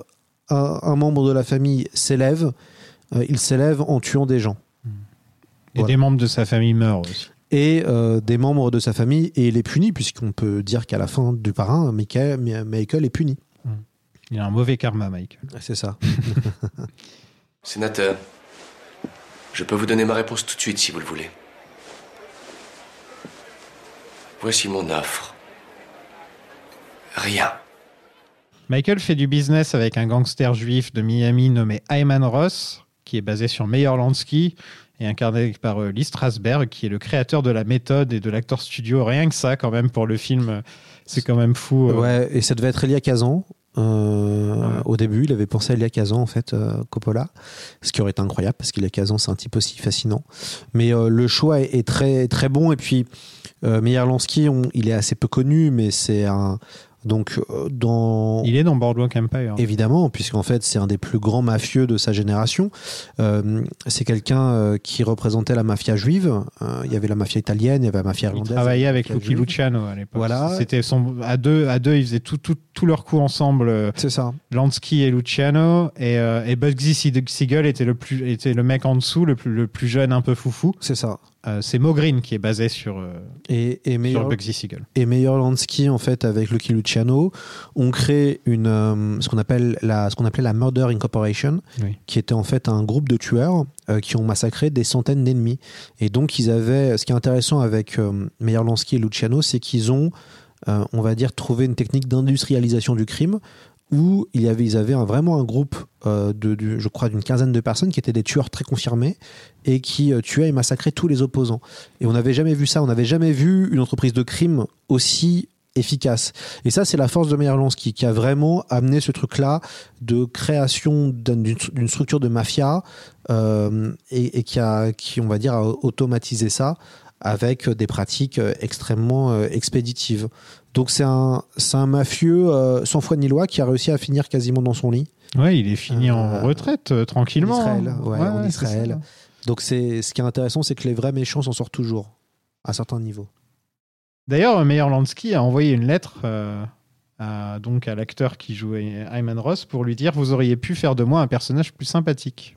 un, un membre de la famille s'élève, euh, il s'élève en tuant des gens Et Voilà. des membres de sa famille meurent aussi. et euh, des membres de sa famille et il est puni puisqu'on peut dire qu'à la fin du parrain, Michael, Michael est puni. Il a un mauvais karma, Michael. C'est ça. Sénateur, je peux vous donner ma réponse tout de suite si vous le voulez. Voici mon offre. Rien. Michael fait du business avec un gangster juif de Miami nommé Ayman Ross, qui est basé sur Meyer Lansky et incarné par euh, Lee Strasberg, qui est le créateur de la méthode et de l'acteur studio. Rien que ça, quand même, pour le film, euh, c'est quand même fou. euh. Ouais, et ça devait être Elia Kazan. Euh, Ouais. Au début, il avait pensé à Elia Kazan, en fait, euh, Coppola, ce qui aurait été incroyable parce qu'Elia Kazan, c'est un type aussi fascinant. Mais euh, le choix est, est très, très bon. Et puis, euh, Meyer Lansky, on- il est assez peu connu, mais c'est un. Donc, euh, dans. Il est dans Boardwalk Empire. Évidemment, puisqu'en fait, c'est un des plus grands mafieux de sa génération. Euh, c'est quelqu'un euh, qui représentait la mafia juive. Il y avait la mafia italienne, il y avait la mafia Il irlandaise. travaillait avec Lucky juive. Luciano à l'époque. Voilà. C'était son à deux, à deux, ils faisaient tout, tout, tout leur coup ensemble. C'est ça. Lansky et Luciano et, euh, et Bugsy Siegel était le plus, était le mec en dessous, le plus, le plus jeune, un peu foufou. C'est ça. Euh, c'est Mo Green qui est basé sur, euh, Et, et sur Bugsy Siegel. et Meyer Lansky, en fait, avec Lucky Luciano, ont créé une, euh, ce qu'on appelle la, ce qu'on appelait la Murder Incorporation, Oui. qui était en fait un groupe de tueurs qui ont massacré des centaines d'ennemis. Et donc, ils avaient, ce qui est intéressant avec Meyer Lansky et Luciano, c'est qu'ils ont, on va dire, trouvé une technique d'industrialisation du crime où il y avait, ils avaient vraiment un groupe, euh, de, je crois, d'une quinzaine de personnes qui étaient des tueurs très confirmés et qui euh, tuaient et massacraient tous les opposants. Et on n'avait jamais vu ça, on n'avait jamais vu une entreprise de crime aussi efficace. Et ça, c'est la force de Meyer Lansky qui a vraiment amené ce truc-là de création d'un- d'une structure de mafia euh, et, qui, qui, on va dire, a automatisé ça avec des pratiques euh, extrêmement euh, expéditives. Donc c'est un, un mafieux euh, sans foi ni loi qui a réussi à finir quasiment dans son lit. Ouais, il est fini en Euh, retraite euh, tranquillement. en Israël, ouais, en c'est Israël. ça. Donc c'est ce qui est intéressant, c'est que les vrais méchants s'en sortent toujours à certains niveaux. D'ailleurs, Meyer Lansky a envoyé une lettre euh, à, donc à l'acteur qui jouait Ayman Ross pour lui dire vous auriez pu faire de moi un personnage plus sympathique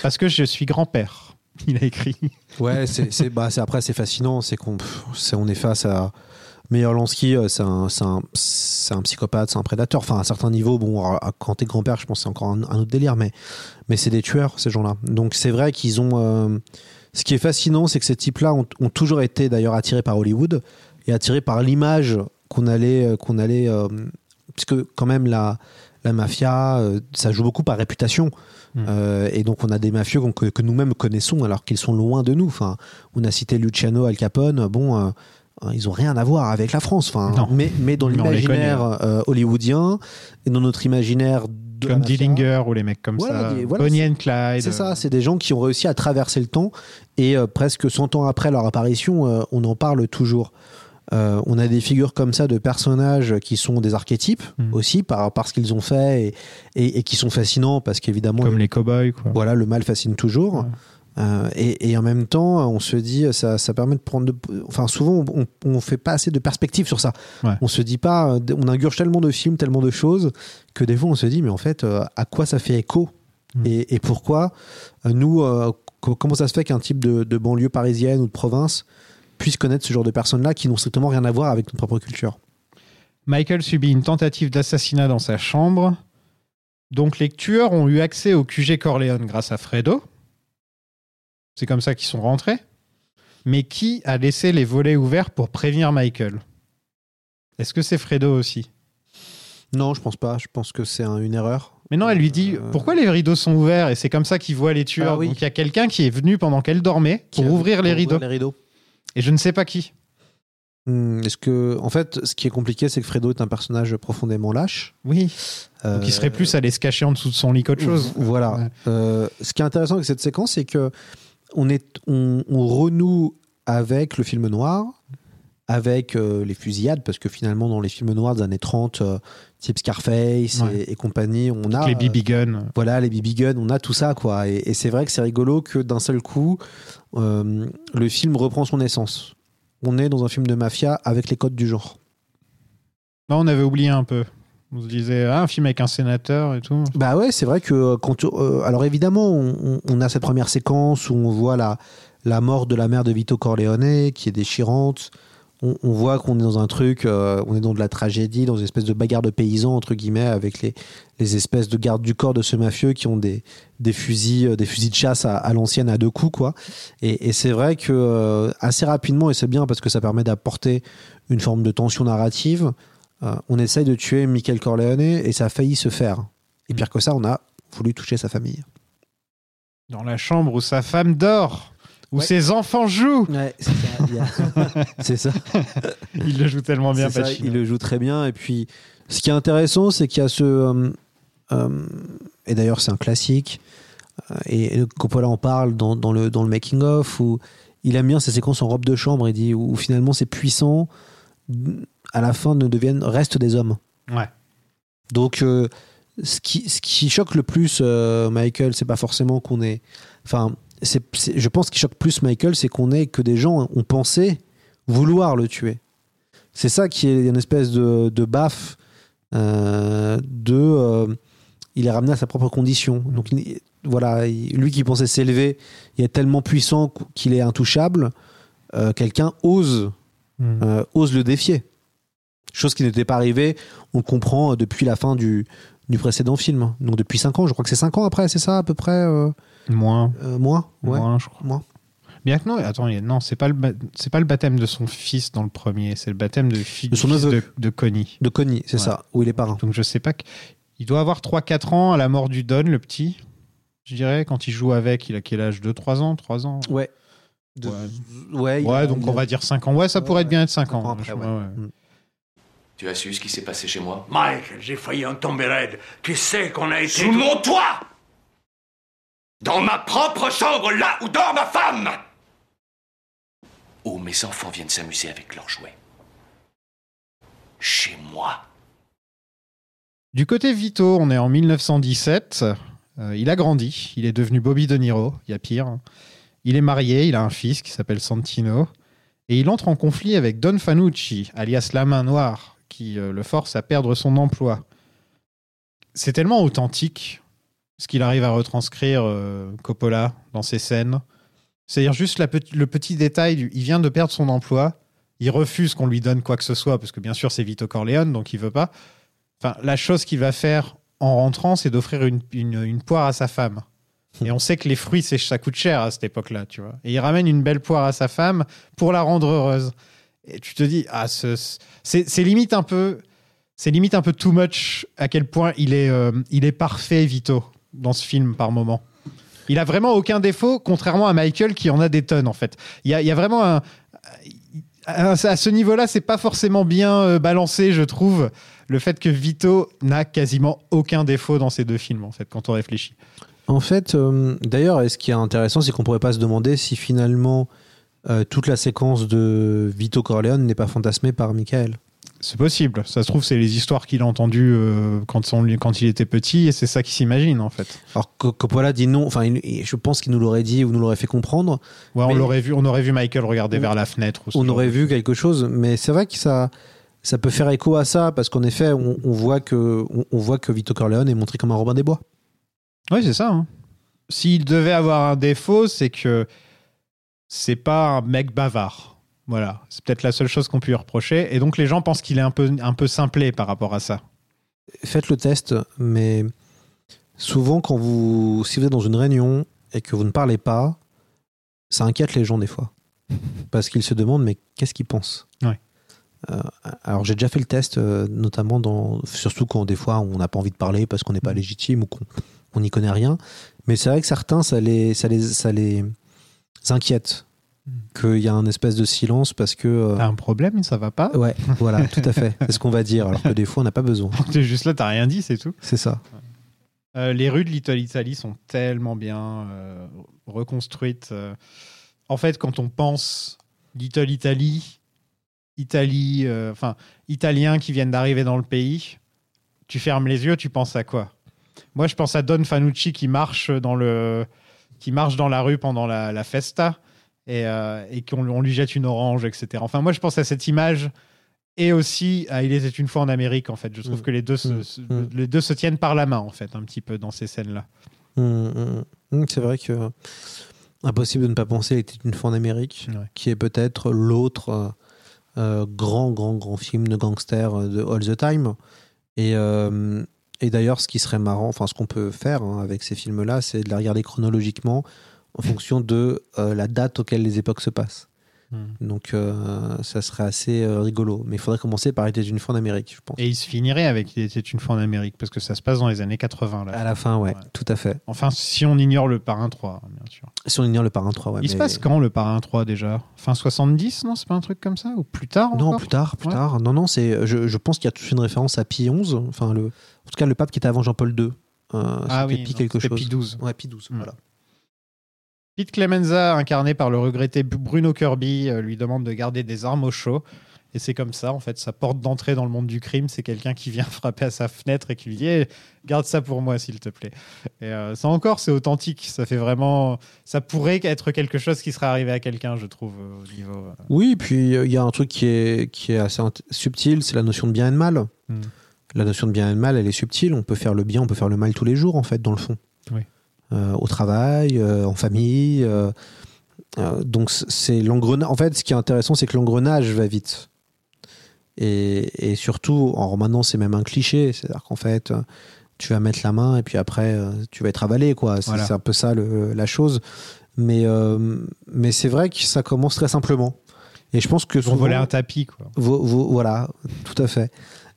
parce que je suis grand-père. Il a écrit. Ouais, c'est bah, après c'est fascinant, c'est qu'on c'est- on est face à Meyer Lansky, euh, c'est un, un, un psychopathe, c'est un prédateur. Enfin, à un certain niveau, bon, quand t'es grand-père, je pense que c'est encore un, autre délire, mais, mais c'est des tueurs, ces gens-là. Donc c'est vrai qu'ils ont. euh, ce qui est fascinant, c'est que ces types-là ont, toujours été d'ailleurs attirés par Hollywood et attirés par l'image qu'on allait. euh, qu'on allait euh, puisque quand même, la, la mafia, euh, ça joue beaucoup par réputation. Mm. Euh, et donc on a des mafieux que, que nous-mêmes connaissons alors qu'ils sont loin de nous. Enfin, on a cité Luciano, Al Capone. Bon, euh, ils ont rien à voir avec la France. Enfin, mais, mais dans l'imaginaire euh, hollywoodien et dans notre imaginaire de comme Dillinger ou les mecs comme Voilà, ça. des- voilà, Bonnie c'est- and Clyde. C'est ça, c'est des gens qui ont réussi à traverser le temps et euh, presque 100 ans après leur apparition, euh, on en parle toujours. Euh, on a des figures comme ça de personnages qui sont des archétypes Mm. aussi par, par ce qu'ils ont fait et, et- et qui sont fascinants parce qu'évidemment Comme les cowboys, quoi. voilà, le mal fascine toujours. Ouais. Euh, et, et en même temps, on se dit, ça, ça permet de prendre. de- enfin, souvent, on, on fait pas assez de perspective sur ça. Ouais. On se dit pas, euh, on ingurge tellement de films, tellement de choses, que des fois, on se dit, mais en fait, euh, à quoi ça fait écho Mm. Et, et pourquoi nous, euh, co- comment ça se fait qu'un type de, de banlieue parisienne ou de province puisse connaître ce genre de personnes-là qui n'ont strictement rien à voir avec notre propre culture Michael subit une tentative d'assassinat dans sa chambre. Donc les tueurs ont eu accès au QG Corleone grâce à Fredo. C'est comme ça qu'ils sont rentrés. Mais qui a laissé les volets ouverts pour prévenir Michael? Est-ce que c'est Fredo aussi? Non, je pense pas. Je pense que c'est un- une erreur. Mais non, elle lui dit Euh. pourquoi les rideaux sont ouverts? Et c'est comme ça qu'il voit les tueurs. Ah oui. Donc il y a quelqu'un qui est venu pendant qu'elle dormait pour ouvrir les rideaux. Et je ne sais pas qui. Hmm, Est-ce que, en fait, ce qui est compliqué, c'est que Fredo est un personnage profondément lâche. Oui. Euh, Donc il serait plus allé se cacher en dessous de son lit qu'autre chose. Voilà. Ouais. Euh, ce qui est intéressant avec cette séquence, c'est que on, est, on, on renoue avec le film noir, avec euh, les fusillades, parce que finalement, dans les films noirs des années 30, euh, type Scarface Ouais. et, et compagnie, on a. les BB guns. voilà, les BB guns, on a tout ça, quoi. Et, et c'est vrai que c'est rigolo que d'un seul coup, euh, le film reprend son essence. On est dans un film de mafia avec les codes du genre. Non, on avait oublié un peu. On se disait, ah, un film avec un sénateur et tout. Bah ouais, c'est vrai que euh, quand euh, alors évidemment, on, on- on a cette première séquence où on voit la la mort de la mère de Vito Corleone qui est déchirante. On, on voit qu'on est dans un truc, euh, on est dans de la tragédie, dans une espèce de bagarre de paysans entre guillemets avec les les espèces de gardes du corps de ce mafieux qui ont des des fusils euh, des fusils de chasse à, à l'ancienne à deux coups quoi. Et, et c'est vrai que euh, assez rapidement et c'est bien parce que ça permet d'apporter une forme de tension narrative. on essaye de tuer Michael Corleone et ça a failli se faire. Et pire que ça, on a voulu toucher sa famille. Dans la chambre où sa femme dort, où Ouais. ses enfants jouent. Ouais, c'est ça. il ça. Le joue tellement bien, ça, il le joue très bien. Et puis, ce qui est intéressant, c'est qu'il y a ce. euh, euh, et d'ailleurs, c'est un classique. euh, Et et Coppola en parle dans, dans le, dans le making-of, où il aime bien ces séquences en robe de chambre. Il dit où, où finalement, ces puissants, à la fin, ne deviennent. restent des hommes. Ouais. Donc, euh, ce, qui, ce qui choque le plus euh, Michael, c'est pas forcément qu'on est. Enfin, c'est, c'est- je pense qu'il choque plus Michael, c'est qu'on est que des gens ont pensé vouloir le tuer. C'est ça qui est une espèce de, de baffe euh, de. euh, il est ramené à sa propre condition. Donc, il- voilà, il- lui qui pensait s'élever, il est tellement puissant qu'il est intouchable. euh, quelqu'un ose Hmm. ose le défier. Chose qui n'était pas arrivée, on le comprend depuis la fin du, du précédent film. Donc depuis 5 ans, je crois que c'est 5 ans après, c'est ça à peu près euh, Moins. euh, Moins ouais. Moins, je crois. Moins. Bien que non, attends, non, c'est pas, le c'est pas le baptême de son fils dans le premier, c'est le baptême de, son fils de, de Connie. De Connie, c'est Ouais. ça, où il est parrain. Donc je sais pas. que- Il doit avoir 3-4 ans à la mort du Don, le petit. Je dirais, quand il joue avec, il a quel âge 2-3 ans 3 ans? Ouais. De- Ouais. ouais, donc on va dire 5 ans. Ouais, ça pourrait être bien être 5 cinq ans ans. après, Je- ouais. ouais, ouais. Mm. Tu as su ce qui s'est passé chez moi Mike, j'ai failli en tomber raide. Tu sais qu'on a été. Sous mon toit Dans ma propre chambre, là où dort ma femme Où mes enfants viennent s'amuser avec leurs jouets. Chez moi. Du côté Vito, on est en 1917. Euh, il a grandi. Il est devenu Bobby De Niro. Il y a pire. Il est marié. Il a un fils qui s'appelle Santino. Et il entre en conflit avec Don Fanucci, alias la main noire, qui euh, le force à perdre son emploi. C'est tellement authentique ce qu'il arrive à retranscrire euh, Coppola dans ses scènes. C'est-à-dire juste le petit détail, il vient de perdre son emploi, il refuse qu'on lui donne quoi que ce soit, parce que bien sûr c'est Vito Corleone, donc il veut pas. Enfin, la chose qu'il va faire en rentrant, c'est d'offrir une, une- poire à sa femme. Et on sait que les fruits, ça coûte cher à cette époque-là, tu vois. Et il ramène une belle poire à sa femme pour la rendre heureuse. Et tu te dis, ah, ce- c'est limite un peu, c'est limite un peu too much à quel point il est, euh, il est parfait, Vito, dans ce film par moment. Il a vraiment aucun défaut, contrairement à Michael qui en a des tonnes en fait. Il y a, vraiment un, à ce niveau-là, c'est pas forcément bien euh, balancé, je trouve, le fait que Vito n'a quasiment aucun défaut dans ces deux films, en fait, quand on réfléchit. En fait, euh, d'ailleurs, ce qui est intéressant, c'est qu'on pourrait pas se demander si finalement euh, toute la séquence de Vito Corleone n'est pas fantasmée par Michael. C'est possible. Ça se trouve, c'est les histoires qu'il a entendues euh, quand, il était petit, et c'est ça qu'il s'imagine, en fait. Alors Co- Coppola dit non, enfin, il- je pense qu'il nous l'aurait dit ou nous l'aurait fait comprendre. Ouais, on l'aurait vu, on aurait vu Michael regarder On- vers la fenêtre. on aurait vu quelque chose, mais c'est vrai que ça, ça peut faire écho à ça parce qu'en effet, on, on voit que on, on voit que Vito Corleone est montré comme un Robin des Bois. Oui, c'est ça. hein. S'il devait avoir un défaut, c'est que c'est pas un mec bavard. Voilà, c'est peut-être la seule chose qu'on peut lui reprocher. Et donc les gens pensent qu'il est un peu, un peu simplé par rapport à ça. Faites le test, mais souvent, quand vous, si vous êtes dans une réunion et que vous ne parlez pas, ça inquiète les gens des fois. Parce qu'ils se demandent, mais qu'est-ce qu'ils pensent? Ouais. Euh, alors, j'ai déjà fait le test, euh, notamment dans, surtout quand des fois on n'a pas envie de parler parce qu'on n'est pas légitime ou qu'on on n'y connaît rien. Mais c'est vrai que certains, ça les, ça les, ça les inquiète qu'il y a un espèce de silence parce que. euh, T'as un problème, ça va pas Ouais, voilà, tout à fait. C'est ce qu'on va dire, alors que des fois on n'a pas besoin. T'es juste là, t'as rien dit, c'est tout. C'est ça. Euh, les rues de Little Italy sont tellement bien euh, reconstruites. En fait, quand on pense Little Italy, Italie, enfin, Italiens qui viennent d'arriver dans le pays, tu fermes les yeux, tu penses à quoi? Moi, je pense à Don Fanucci qui marche dans, le, qui marche dans la rue pendant la, la festa et, euh, et qu'on on lui jette une orange, etc. Enfin, moi, je pense à cette image et aussi à Il était une fois en Amérique, en fait. Je trouve Mm. que les deux, se, Mm. se- Mm. les deux se tiennent par la main, en fait, un petit peu dans ces scènes-là. C'est vrai que impossible de ne pas penser, il était une fois en Amérique, Ouais. qui est peut-être l'autre euh, euh, grand, grand, grand film de gangster euh, de All the Time. Et, euh, et d'ailleurs, ce qui serait marrant, enfin, ce qu'on peut faire hein, avec ces films-là, c'est de les regarder chronologiquement en fonction de euh, la date auquel les époques se passent. Mm. Donc, euh, ça serait assez euh, rigolo. Mais il faudrait commencer par était une fois en Amérique, je pense. Et il se finirait avec Il était une fois en Amérique, parce que ça se passe dans les années 80. Là. À la fin, ouais, Ouais. tout à fait. Enfin, si on ignore le parrain 3, hein, bien sûr. Si on ignore le parrain 3, ouais. il se passe quand le parrain 3 déjà? Fin 70, non? C'est pas un truc comme ça? Ou plus tard Non, encore? plus tard, plus Ouais. tard. Non, non, c'est. Je, je pense qu'il y a toute une référence à Pie XI, enfin le, en tout cas le pape qui était avant Jean-Paul II. Euh, Ah oui, non, quelque chose. Ouais, Pie XII, Mm. voilà. Pete Clemenza, incarné par le regretté Bruno Kirby, euh, lui demande de garder des armes au chaud. Et c'est comme ça, en fait, sa porte d'entrée dans le monde du crime, c'est quelqu'un qui vient frapper à sa fenêtre et qui lui dit Eh, Garde ça pour moi, s'il te plaît. Et euh, ça encore, c'est authentique. Ça fait vraiment. Ça pourrait être quelque chose qui serait arrivé à quelqu'un, je trouve, euh, au niveau. Oui, puis il y a un truc qui est, qui est assez subtil, c'est la notion de bien et de mal. Mm. La notion de bien et de mal, elle est subtile. On peut faire le bien, on peut faire le mal tous les jours, en fait, dans le fond. Oui. Euh, au travail, euh, en famille. euh, donc c'est l'engrenage. En fait, ce qui est intéressant, c'est que l'engrenage va vite. Et, et surtout, en maintenant, c'est même un cliché. C'est-à-dire qu'en fait, tu vas mettre la main et puis après, tu vas être avalé. quoi. C'est Voilà. un peu ça le- la chose. Mais, euh, mais c'est vrai que ça commence très simplement. Et je pense que souvent, voler un tapis, quoi. vo- vo- voilà, tout à fait.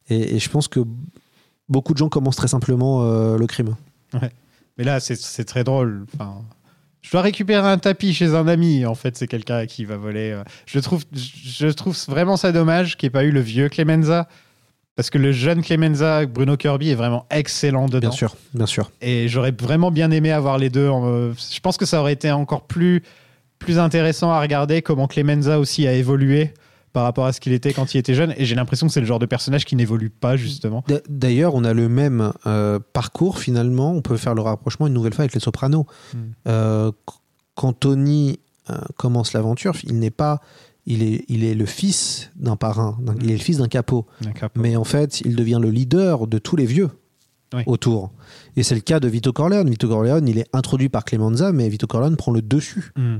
Et, et je pense que beaucoup de gens commencent très simplement euh, le crime. Mais là, c'est- très drôle. Enfin, je dois récupérer un tapis chez un ami. En fait, c'est quelqu'un qui va voler. euh. Je trouve, je trouve vraiment ça dommage qu'il n'y ait pas eu le vieux Clemenza. Parce que le jeune Clemenza, Bruno Kirby, est vraiment excellent dedans. Bien sûr, bien sûr. Et j'aurais vraiment bien aimé avoir les deux. en- euh, je pense que ça aurait été encore plus, plus intéressant à regarder comment Clemenza aussi a évolué par rapport à ce qu'il était quand il était jeune. Et j'ai l'impression que c'est le genre de personnage qui n'évolue pas, justement. D'ailleurs, on a le même euh, parcours finalement. On peut faire le rapprochement une nouvelle fois avec les Sopranos. Mm. Euh, qu- quand Tony euh, commence l'aventure, il n'est pas, il est, il est le fils d'un parrain. d'un- Il est le fils d'un capot. Mais en fait, il devient le leader de tous les vieux Oui. autour. Et c'est le cas de Vito Corleone. Vito Corleone, il est introduit par Clemenza, mais Vito Corleone prend le dessus Hmm.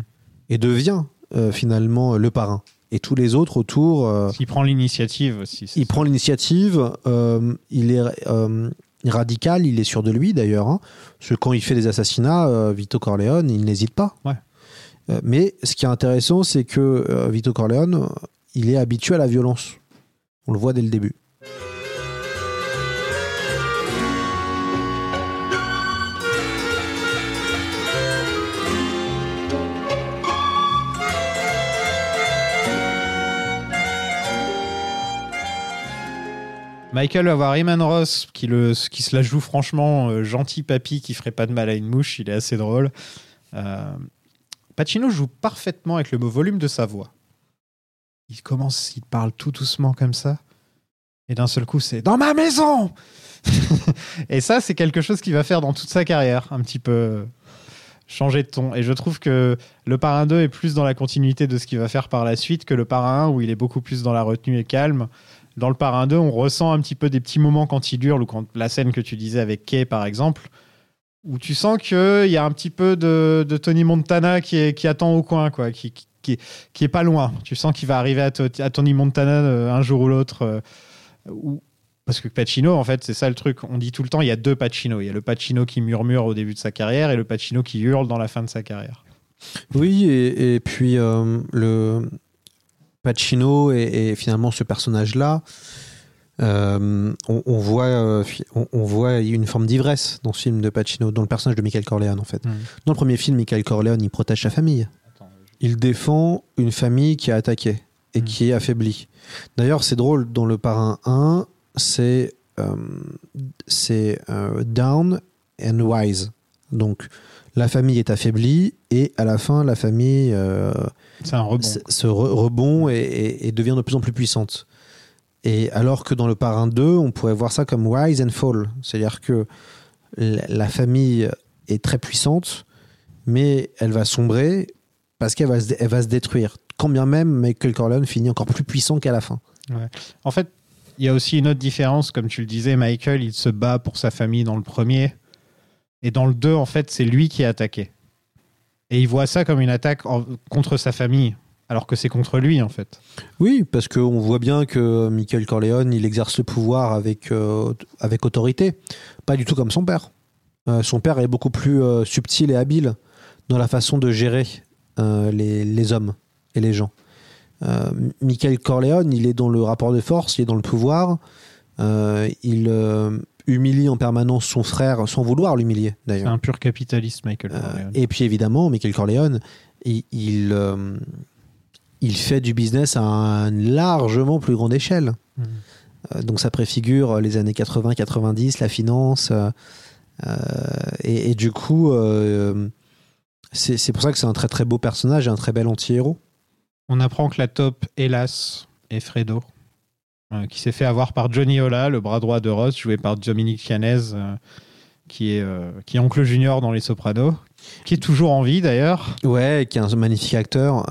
et devient finalement le parrain. Et tous les autres autour, euh, Il prend l'initiative aussi. il ça. prend l'initiative. euh, il est euh, radical, il est sûr de lui d'ailleurs. hein. Parce que quand il fait des assassinats, Vito Corleone, il n'hésite pas. Ouais. Mais ce qui est intéressant, c'est que Vito Corleone, il est habitué à la violence. On le voit dès le début. Michael va voir Eman Ross qui, le, qui se la joue franchement euh, gentil papy qui ferait pas de mal à une mouche. Il est assez drôle. Euh, Pacino joue parfaitement avec le volume de sa voix. Il commence, il parle tout doucement comme ça. Et d'un seul coup, c'est dans ma maison Et ça, c'est quelque chose qu'il va faire dans toute sa carrière, un petit peu changer de ton. Et je trouve que le Parrain 2 est plus dans la continuité de ce qu'il va faire par la suite que le Parrain 1 où il est beaucoup plus dans la retenue et calme. Dans le Parrain 2, on ressent un petit peu des petits moments quand il hurle ou quand la scène que tu disais avec Kay, par exemple, où tu sens qu'il y a un petit peu de, Tony Montana qui, attend au coin, quoi, qui, qui, est, pas loin. Tu sens qu'il va arriver à, To- à Tony Montana euh, un jour ou l'autre. euh, ou- parce que Pacino, en fait, c'est ça le truc. On dit tout le temps, il y a deux Pacino. Il y a le Pacino qui murmure au début de sa carrière et le Pacino qui hurle dans la fin de sa carrière. Oui, et, et puis euh, le Pacino et, et finalement ce personnage-là, euh, on, on voit, euh, on, on voit une forme d'ivresse dans ce film de Pacino, dans le personnage de Michael Corleone en fait. Mm. Dans le premier film, Michael Corleone, il protège sa famille. Il défend une famille qui est attaquée et Mm. qui est affaiblie. D'ailleurs, c'est drôle, dans le parrain 1, c'est euh, c'est down and wise. Donc, la famille est affaiblie et à la fin, la famille un rebond. re- rebond et, et- et devient de plus en plus puissante. Et alors que dans le parrain 2, on pourrait voir ça comme rise and fall. C'est-à-dire que la, famille est très puissante, mais elle va sombrer parce qu'elle va, se dé- elle va se détruire. Quand bien même Michael Corleone finit encore plus puissant qu'à la fin. En fait, il y a aussi une autre différence. Comme tu le disais, Michael, il se bat pour sa famille dans le premier. Et dans le 2, en fait, c'est lui qui est attaqué. Et il voit ça comme une attaque contre sa famille, alors que c'est contre lui, en fait. Oui, parce qu'on voit bien que Michael Corleone, il exerce le pouvoir avec, euh, avec autorité. Pas du tout comme son père. Euh, son père est beaucoup plus euh, subtil et habile dans la façon de gérer les, les hommes et les gens. Michael Corleone, il est dans le rapport de force, il est dans le pouvoir. Il humilie en permanence son frère sans vouloir l'humilier, C'est d'ailleurs. un pur capitaliste, Michael Euh, Corleone. et puis évidemment, Michael Corleone, il, il, euh, il fait du business à une largement plus grande échelle. Mhm. Euh, donc ça préfigure les années 80-90, la finance. et, et du coup, c'est c'est pour ça que c'est un très très beau personnage et un très bel anti-héros. On apprend que la top, hélas, est Fredo, euh, qui s'est fait avoir par Johnny Ola, le bras droit de Ross, joué par Dominique Chianese, euh, qui, est, euh, qui est oncle junior dans Les Sopranos, qui est toujours en vie d'ailleurs, Ouais, qui est un magnifique acteur.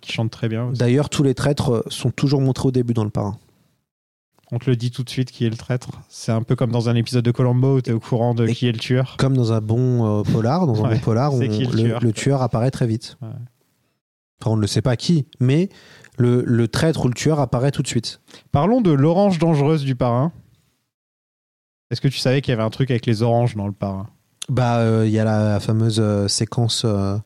Qui chante très bien. aussi. D'ailleurs, tous les traîtres sont toujours montrés au début dans le parrain. On te le dit tout de suite qui est le traître. C'est un peu comme dans un épisode de Colombo où tu es au courant de Et- qui est le tueur. Comme dans un bon polar, dans un Ouais, bon polar, on- le le, tueur, le quoi. tueur apparaît très vite. Ouais. Enfin, on ne le sait pas qui, mais le, le traître ou le tueur apparaît tout de suite. Parlons de l'orange dangereuse du parrain. Est-ce que tu savais qu'il y avait un truc avec les oranges dans le parrain? Bah, euh, il y a la fameuse euh, séquence euh,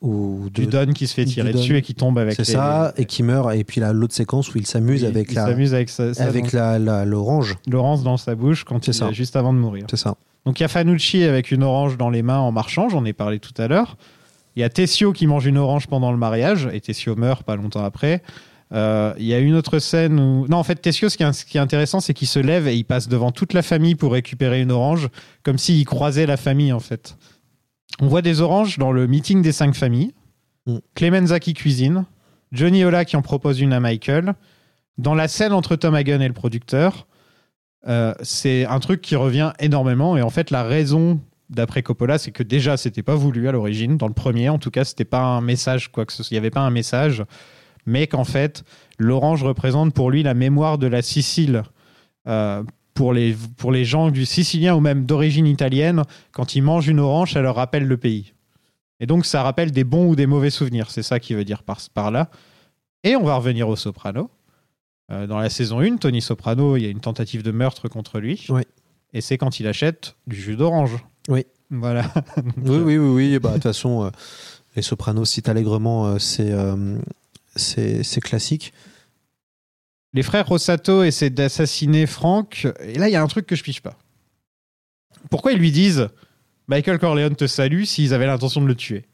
où Du Don qui se fait tirer dessus et qui tombe avec c'est les- ça, et qui meurt, et puis là, l'autre séquence où il s'amuse avec il la, s'amuse avec, ça, ça avec dans- la, la- l'orange. l'orange dans sa bouche quand C'est il ça. juste avant de mourir. C'est ça. Donc il y a Fanucci avec une orange dans les mains en marchant, j'en ai parlé tout à l'heure. Il y a Tessio qui mange une orange pendant le mariage et Tessio meurt pas longtemps après. Euh, Il y a une autre scène où... Non, en fait, Tessio, ce qui est, ce qui est intéressant, c'est qu'il se lève et il passe devant toute la famille pour récupérer une orange, comme s'il croisait la famille, en fait. On voit des oranges dans le meeting des cinq familles. Mm. Clemenza qui cuisine. Johnny Ola qui en propose une à Michael. Dans la scène entre Tom Hagen et le producteur, euh, c'est un truc qui revient énormément. Et en fait, la raison, d'après Coppola, c'est que déjà, c'était pas voulu à l'origine. Dans le premier, en tout cas, c'était pas un message, quoi que ce soit. Il n'y avait pas un message. Mais qu'en fait, l'orange représente pour lui la mémoire de la Sicile. Euh, pour les, pour les gens du Sicilien ou même d'origine italienne, quand ils mangent une orange, ça leur rappelle le pays. Et donc, ça rappelle des bons ou des mauvais souvenirs. C'est ça qui veut dire par, par là. Et on va revenir au Soprano. Euh, dans la saison 1, Tony Soprano, il y a une tentative de meurtre contre lui. Oui. Et c'est quand il achète du jus d'orange. Oui. Voilà. Oui, oui, oui, oui. Bah, de toute façon, euh, les sopranos citent allègrement, euh, c'est, euh, c'est, classique. Les frères Rosato essaient d'assassiner Frank. Et là, il y a un truc que je piche pas. Pourquoi ils lui disent Michael Corleone te salue s'ils avaient l'intention de le tuer?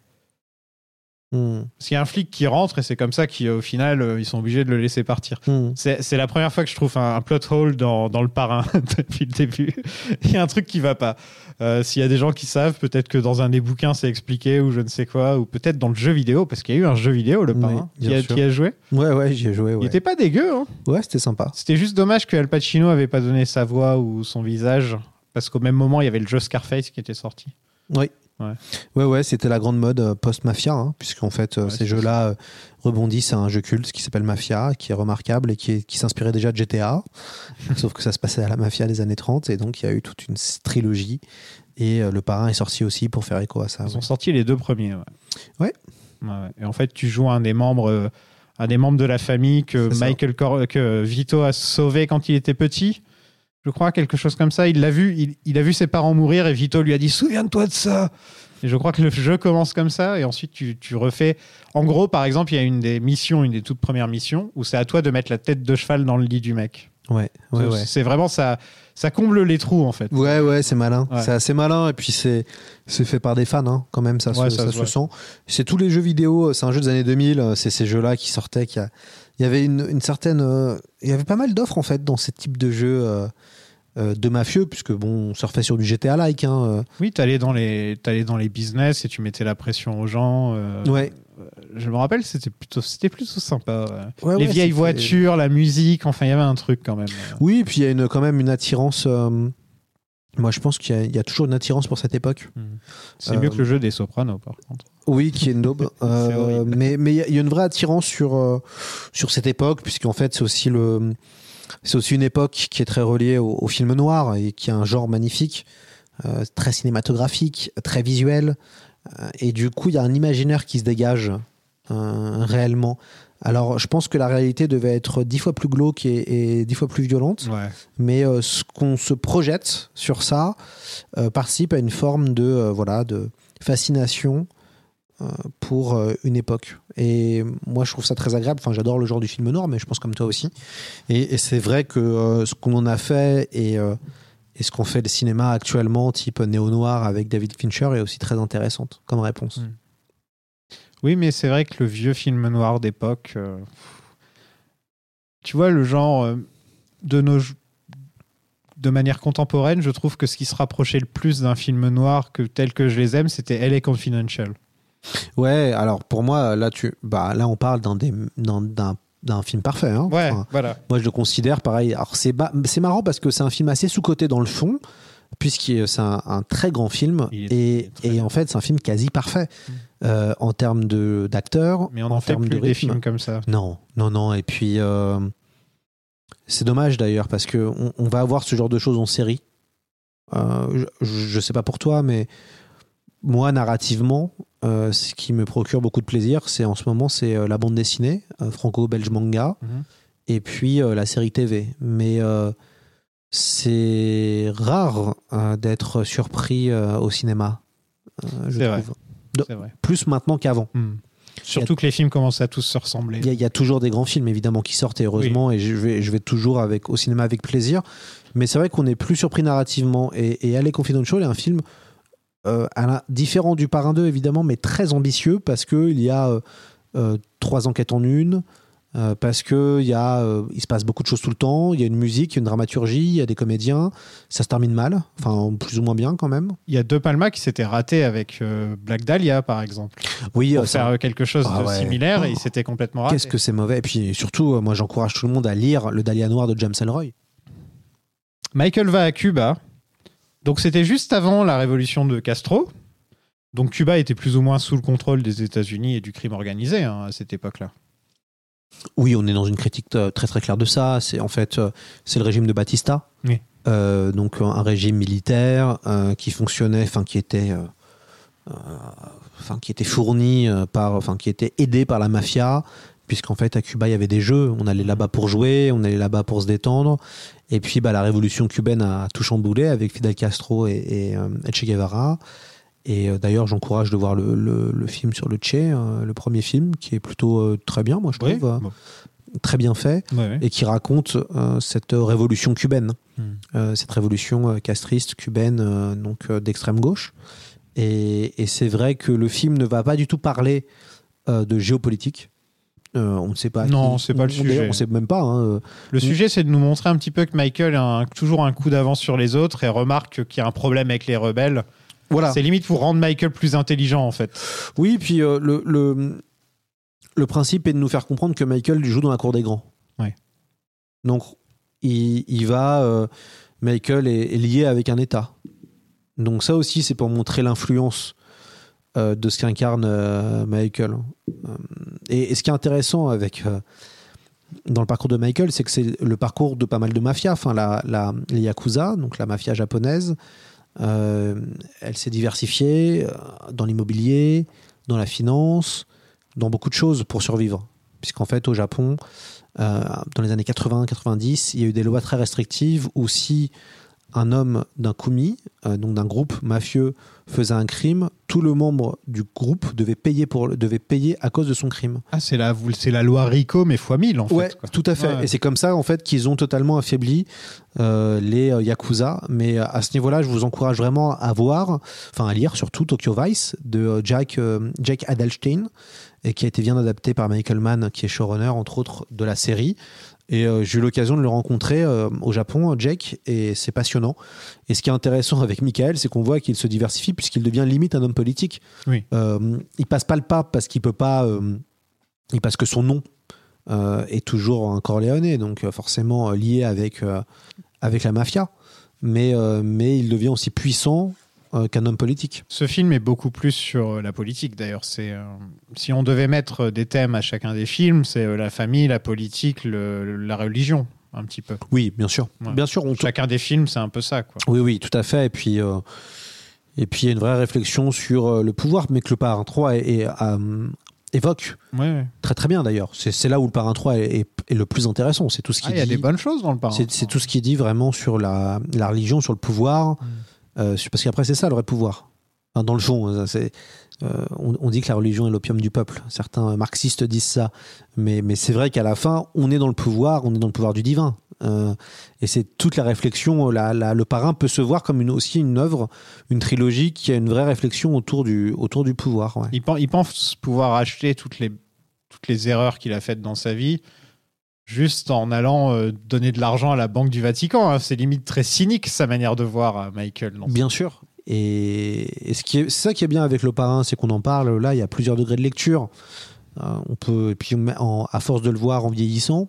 Hmm. Parce qu'il y a un flic qui rentre et c'est comme ça qu'au final, euh, ils sont obligés de le laisser partir. Hmm. C'est la première fois que je trouve un, un plot hole dans, dans le parrain depuis le début. Il y a un truc qui va pas. Euh, S'il y a des gens qui savent, peut-être que dans un des bouquins c'est expliqué ou je ne sais quoi, ou peut-être dans le jeu vidéo, parce qu'il y a eu un jeu vidéo, le Oui, parrain. bien qui a, sûr. qui a joué? Ouais, ouais, j'y ai joué. Il Ouais, était pas dégueu. Hein? ouais c'était sympa. C'était juste dommage que Al Pacino avait pas donné sa voix ou son visage, parce qu'au même moment il y avait le jeu Scarface qui était sorti. Oui. Ouais. Ouais, ouais, c'était la grande mode euh, post-mafia, hein, puisqu'en fait, euh, Ouais, ces jeux-là euh, rebondissent à un jeu culte qui s'appelle Mafia, qui est remarquable et qui, est- qui s'inspirait déjà de GTA, sauf que ça se passait à la mafia des années 30, et donc il y a eu toute une trilogie Et le parrain est sorti aussi pour faire écho à ça. Ils ouais. ont sorti les deux premiers. Ouais. Ouais. Ouais, ouais. Et en fait, tu joues un des membres, un des membres de la famille que. Michael Cor- que Vito a sauvé quand il était petit. Je crois quelque chose comme ça. Il l'a vu, il, il a vu ses parents mourir et Vito lui a dit souviens-toi de ça. Et je crois que le jeu commence comme ça et ensuite tu, tu refais. En gros, par exemple, il y a une des missions, une des toutes premières missions où c'est à toi de mettre la tête de cheval dans le lit du mec. Ouais, ouais, C'est- ouais. C'est vraiment ça. Ça comble les trous en fait. Ouais, ouais, c'est malin. Ouais. C'est assez malin. Et puis, c'est c'est fait par des fans, hein, quand même, ça, Ouais, se, ça ça se se sent. C'est tous les jeux vidéo. C'est un jeu des années 2000. euh, C'est ces jeux-là qui sortaient. Qui a... Il y avait une, une certaine. euh, Il y avait pas mal d'offres, en fait, dans ce type de jeux euh, euh, de mafieux, puisque, bon, on surfait sur du GTA-like. Hein, euh. Oui, t'allais dans les t'allais dans les business et tu mettais la pression aux gens. euh, Ouais. Je me rappelle, c'était plutôt, c'était plutôt sympa. ouais. Les ouais, vieilles voitures, la musique, enfin, il y avait un truc quand même. Oui, et puis il y a une, quand même une attirance. euh, Moi, je pense qu'il y, a- il y a toujours une attirance pour cette époque. C'est Euh, mieux que le jeu des Sopranos, par contre. Oui, qui est une daube. Euh, C'est mais il y a- il y a une vraie attirance sur, euh, sur cette époque, puisqu'en fait, c'est aussi, le, c'est aussi une époque qui est très reliée au, au film noir et qui a un genre magnifique, euh, très cinématographique, très visuel. Euh, et du coup, il y a un imaginaire qui se dégage euh, réellement. Alors, je pense que la réalité devait être dix fois plus glauque et, dix fois plus violente. Ouais. Mais ce qu'on se projette sur ça participe à une forme de, voilà, de fascination pour euh, une époque. Et moi, je trouve ça très agréable. Enfin, j'adore le genre du film noir, mais je pense comme toi aussi. Et, c'est vrai que euh, ce qu'on en a fait et, euh, ce qu'on fait le cinéma actuellement, type néo-noir avec David Fincher, est aussi très intéressante comme réponse. Mm. Oui, mais c'est vrai que le vieux film noir d'époque, euh, tu vois, le genre euh, de nos de manière contemporaine, je trouve que ce qui se rapprochait le plus d'un film noir tel que je les aime, c'était LA Confidential. Ouais, alors pour moi, là, tu, bah, là on parle d'un des- d'un- d'un d'un film parfait. hein. Ouais, Enfin, voilà. Moi, je le considère pareil. Alors, c'est ba- c'est marrant parce que c'est un film assez sous-coté dans le fond, puisque c'est un, un très grand film. Est- Et, et en fait, c'est un film quasi parfait euh, en termes de- d'acteurs. Mais on en en fait termes plus de des films comme ça. Non, non, non. Et puis, euh, c'est dommage d'ailleurs parce que on, on va avoir ce genre de choses en série. Euh, je, je sais pas pour toi, mais moi, narrativement, euh, ce qui me procure beaucoup de plaisir, c'est en ce moment, c'est euh, la bande dessinée, euh, franco-belge manga, Mhm. et puis la série TV. Mais c'est rare d'être surpris au cinéma, je C'est vrai. De-. Plus maintenant qu'avant. Hmm. Surtout que les films commencent à tous se ressembler. Il y, a- il y a toujours des grands films évidemment qui sortent et heureusement et je vais, je vais toujours avec, au cinéma avec plaisir. Mais c'est vrai qu'on est plus surpris narrativement. Et, et Alley Confidential est un film euh, différent du Parrain 2 évidemment, mais très ambitieux parce qu'il y a euh, euh, trois enquêtes en une. euh, parce que il y a, il se passe beaucoup de choses tout le temps. Il y a une musique, il y a une dramaturgie, il y a des comédiens. Ça se termine mal, enfin plus ou moins bien quand même. Il y a deux Palma qui s'étaient ratés avec Black Dahlia, par exemple. Oui, Pour faire quelque chose Ah de ouais. similaire et Oh. ils s'étaient complètement ratés. Qu'est-ce que c'est mauvais. Et puis surtout, moi j'encourage tout le monde à lire Le Dahlia Noir de James Ellroy. Michael va à Cuba. Donc c'était juste avant la révolution de Castro. Donc Cuba était plus ou moins sous le contrôle des États-Unis et du crime organisé hein, à cette époque-là. Oui, on est dans une critique très très claire de ça. C'est en fait euh, c'est le régime de Batista, Oui. Euh, donc un régime militaire euh, qui fonctionnait, enfin qui était, euh, enfin qui était fourni par, enfin qui était aidé par la mafia, puisqu'en fait à Cuba il y avait des jeux. On allait là-bas pour jouer, on allait là-bas pour se détendre. Et puis bah, la révolution cubaine a tout chamboulé avec Fidel Castro et, et, euh, et Che Guevara. Et euh, d'ailleurs, j'encourage de voir le, le- le film sur le Che, euh, le premier film, qui est plutôt euh, très bien, moi je trouve, bon. très bien fait, et qui raconte euh, cette révolution cubaine, Hmm. cette révolution castriste cubaine, donc d'extrême gauche. Et, et c'est vrai que le film ne va pas du tout parler de géopolitique. Euh, on ne sait pas. Non, c'est pas le sujet. On sait même pas. hein, Le sujet, c'est de nous montrer un petit peu que Michael a un- toujours un coup d'avance sur les autres et remarque qu'il y a un problème avec les rebelles. Voilà. C'est limite pour rendre Michael plus intelligent, en fait. Oui, puis euh, le, le, le principe est de nous faire comprendre que Michael joue dans la cour des grands. Ouais. Donc, il, il va. euh, Michael est, est lié avec un État. Donc, ça aussi, c'est pour montrer l'influence euh, de ce qu'incarne euh, Michael. Euh, et, ce qui est intéressant avec. dans le parcours de Michael, c'est que c'est le parcours de pas mal de mafias, enfin la, la, les Yakuza, donc la mafia japonaise, elle s'est diversifiée dans l'immobilier, dans la finance, dans beaucoup de choses pour survivre. Puisqu'en fait, au Japon, dans les années 80-90, il y a eu des lois très restrictives où si un homme d'un kumi, euh, donc d'un groupe mafieux, faisait un crime, tout le membre du groupe devait payer, pour, devait payer à cause de son crime. Ah, c'est la, loi RICO, mais fois 1000 en Ouais, fait. quoi. tout à fait. Ouais. Et c'est comme ça en fait qu'ils ont totalement affaibli euh, les euh, yakuza. Mais à ce niveau-là, je vous encourage vraiment à voir, enfin à lire surtout Tokyo Vice de Jack euh, Jake Adelstein et qui a été bien adapté par Michael Mann, qui est showrunner entre autres de la série. Et euh, j'ai eu l'occasion de le rencontrer euh, au Japon, Jake, et c'est passionnant. Et ce qui est intéressant avec Michael, c'est qu'on voit qu'il se diversifie puisqu'il devient limite un homme politique. Oui. Euh, il passe pas le pas parce qu'il peut pas. euh, il passe que son nom euh, est toujours un Corleone, donc euh, forcément euh, lié avec, euh, avec la mafia. Mais, euh, mais il devient aussi puissant euh, qu'un homme politique. Ce film est beaucoup plus sur euh, la politique d'ailleurs. C'est euh, si on devait mettre euh, des thèmes à chacun des films, c'est euh, la famille, la politique, le- la religion, un petit peu. Oui, bien sûr. Ouais. Bien sûr, on Chacun des films, c'est un peu ça, quoi. Oui, oui, tout à fait. Et puis, euh, et puis il y a une vraie réflexion sur euh, le pouvoir, mais que le Parrain 3 est- est, euh, évoque Ouais, ouais. très très bien d'ailleurs. C'est là où le Parrain 3 est, est- est le plus intéressant. C'est tout ce Ah, qu'il il y a des bonnes choses dans le parrain. C'est tout ce qui dit vraiment sur la, la religion, sur le pouvoir. Mm. Euh, parce qu'après, c'est ça le vrai pouvoir. Dans le fond, euh, on, dit que la religion est l'opium du peuple. Certains marxistes disent ça. Mais, c'est vrai qu'à la fin, on est dans le pouvoir, on est dans le pouvoir du divin. Euh, et c'est toute la réflexion. Le parrain peut se voir comme aussi une œuvre, une trilogie qui a une vraie réflexion autour du, pouvoir. il pense pouvoir acheter toutes les, toutes les erreurs qu'il a faites dans sa vie juste en allant euh, donner de l'argent à la Banque du Vatican. hein. C'est limite très cynique sa manière de voir euh, Michael. Bien sûr. Et, et ce qui est, c'est ça qui est bien avec le parrain, c'est qu'on en parle. Là, il y a plusieurs degrés de lecture. Euh, on peut, et puis en- à force de le voir en vieillissant,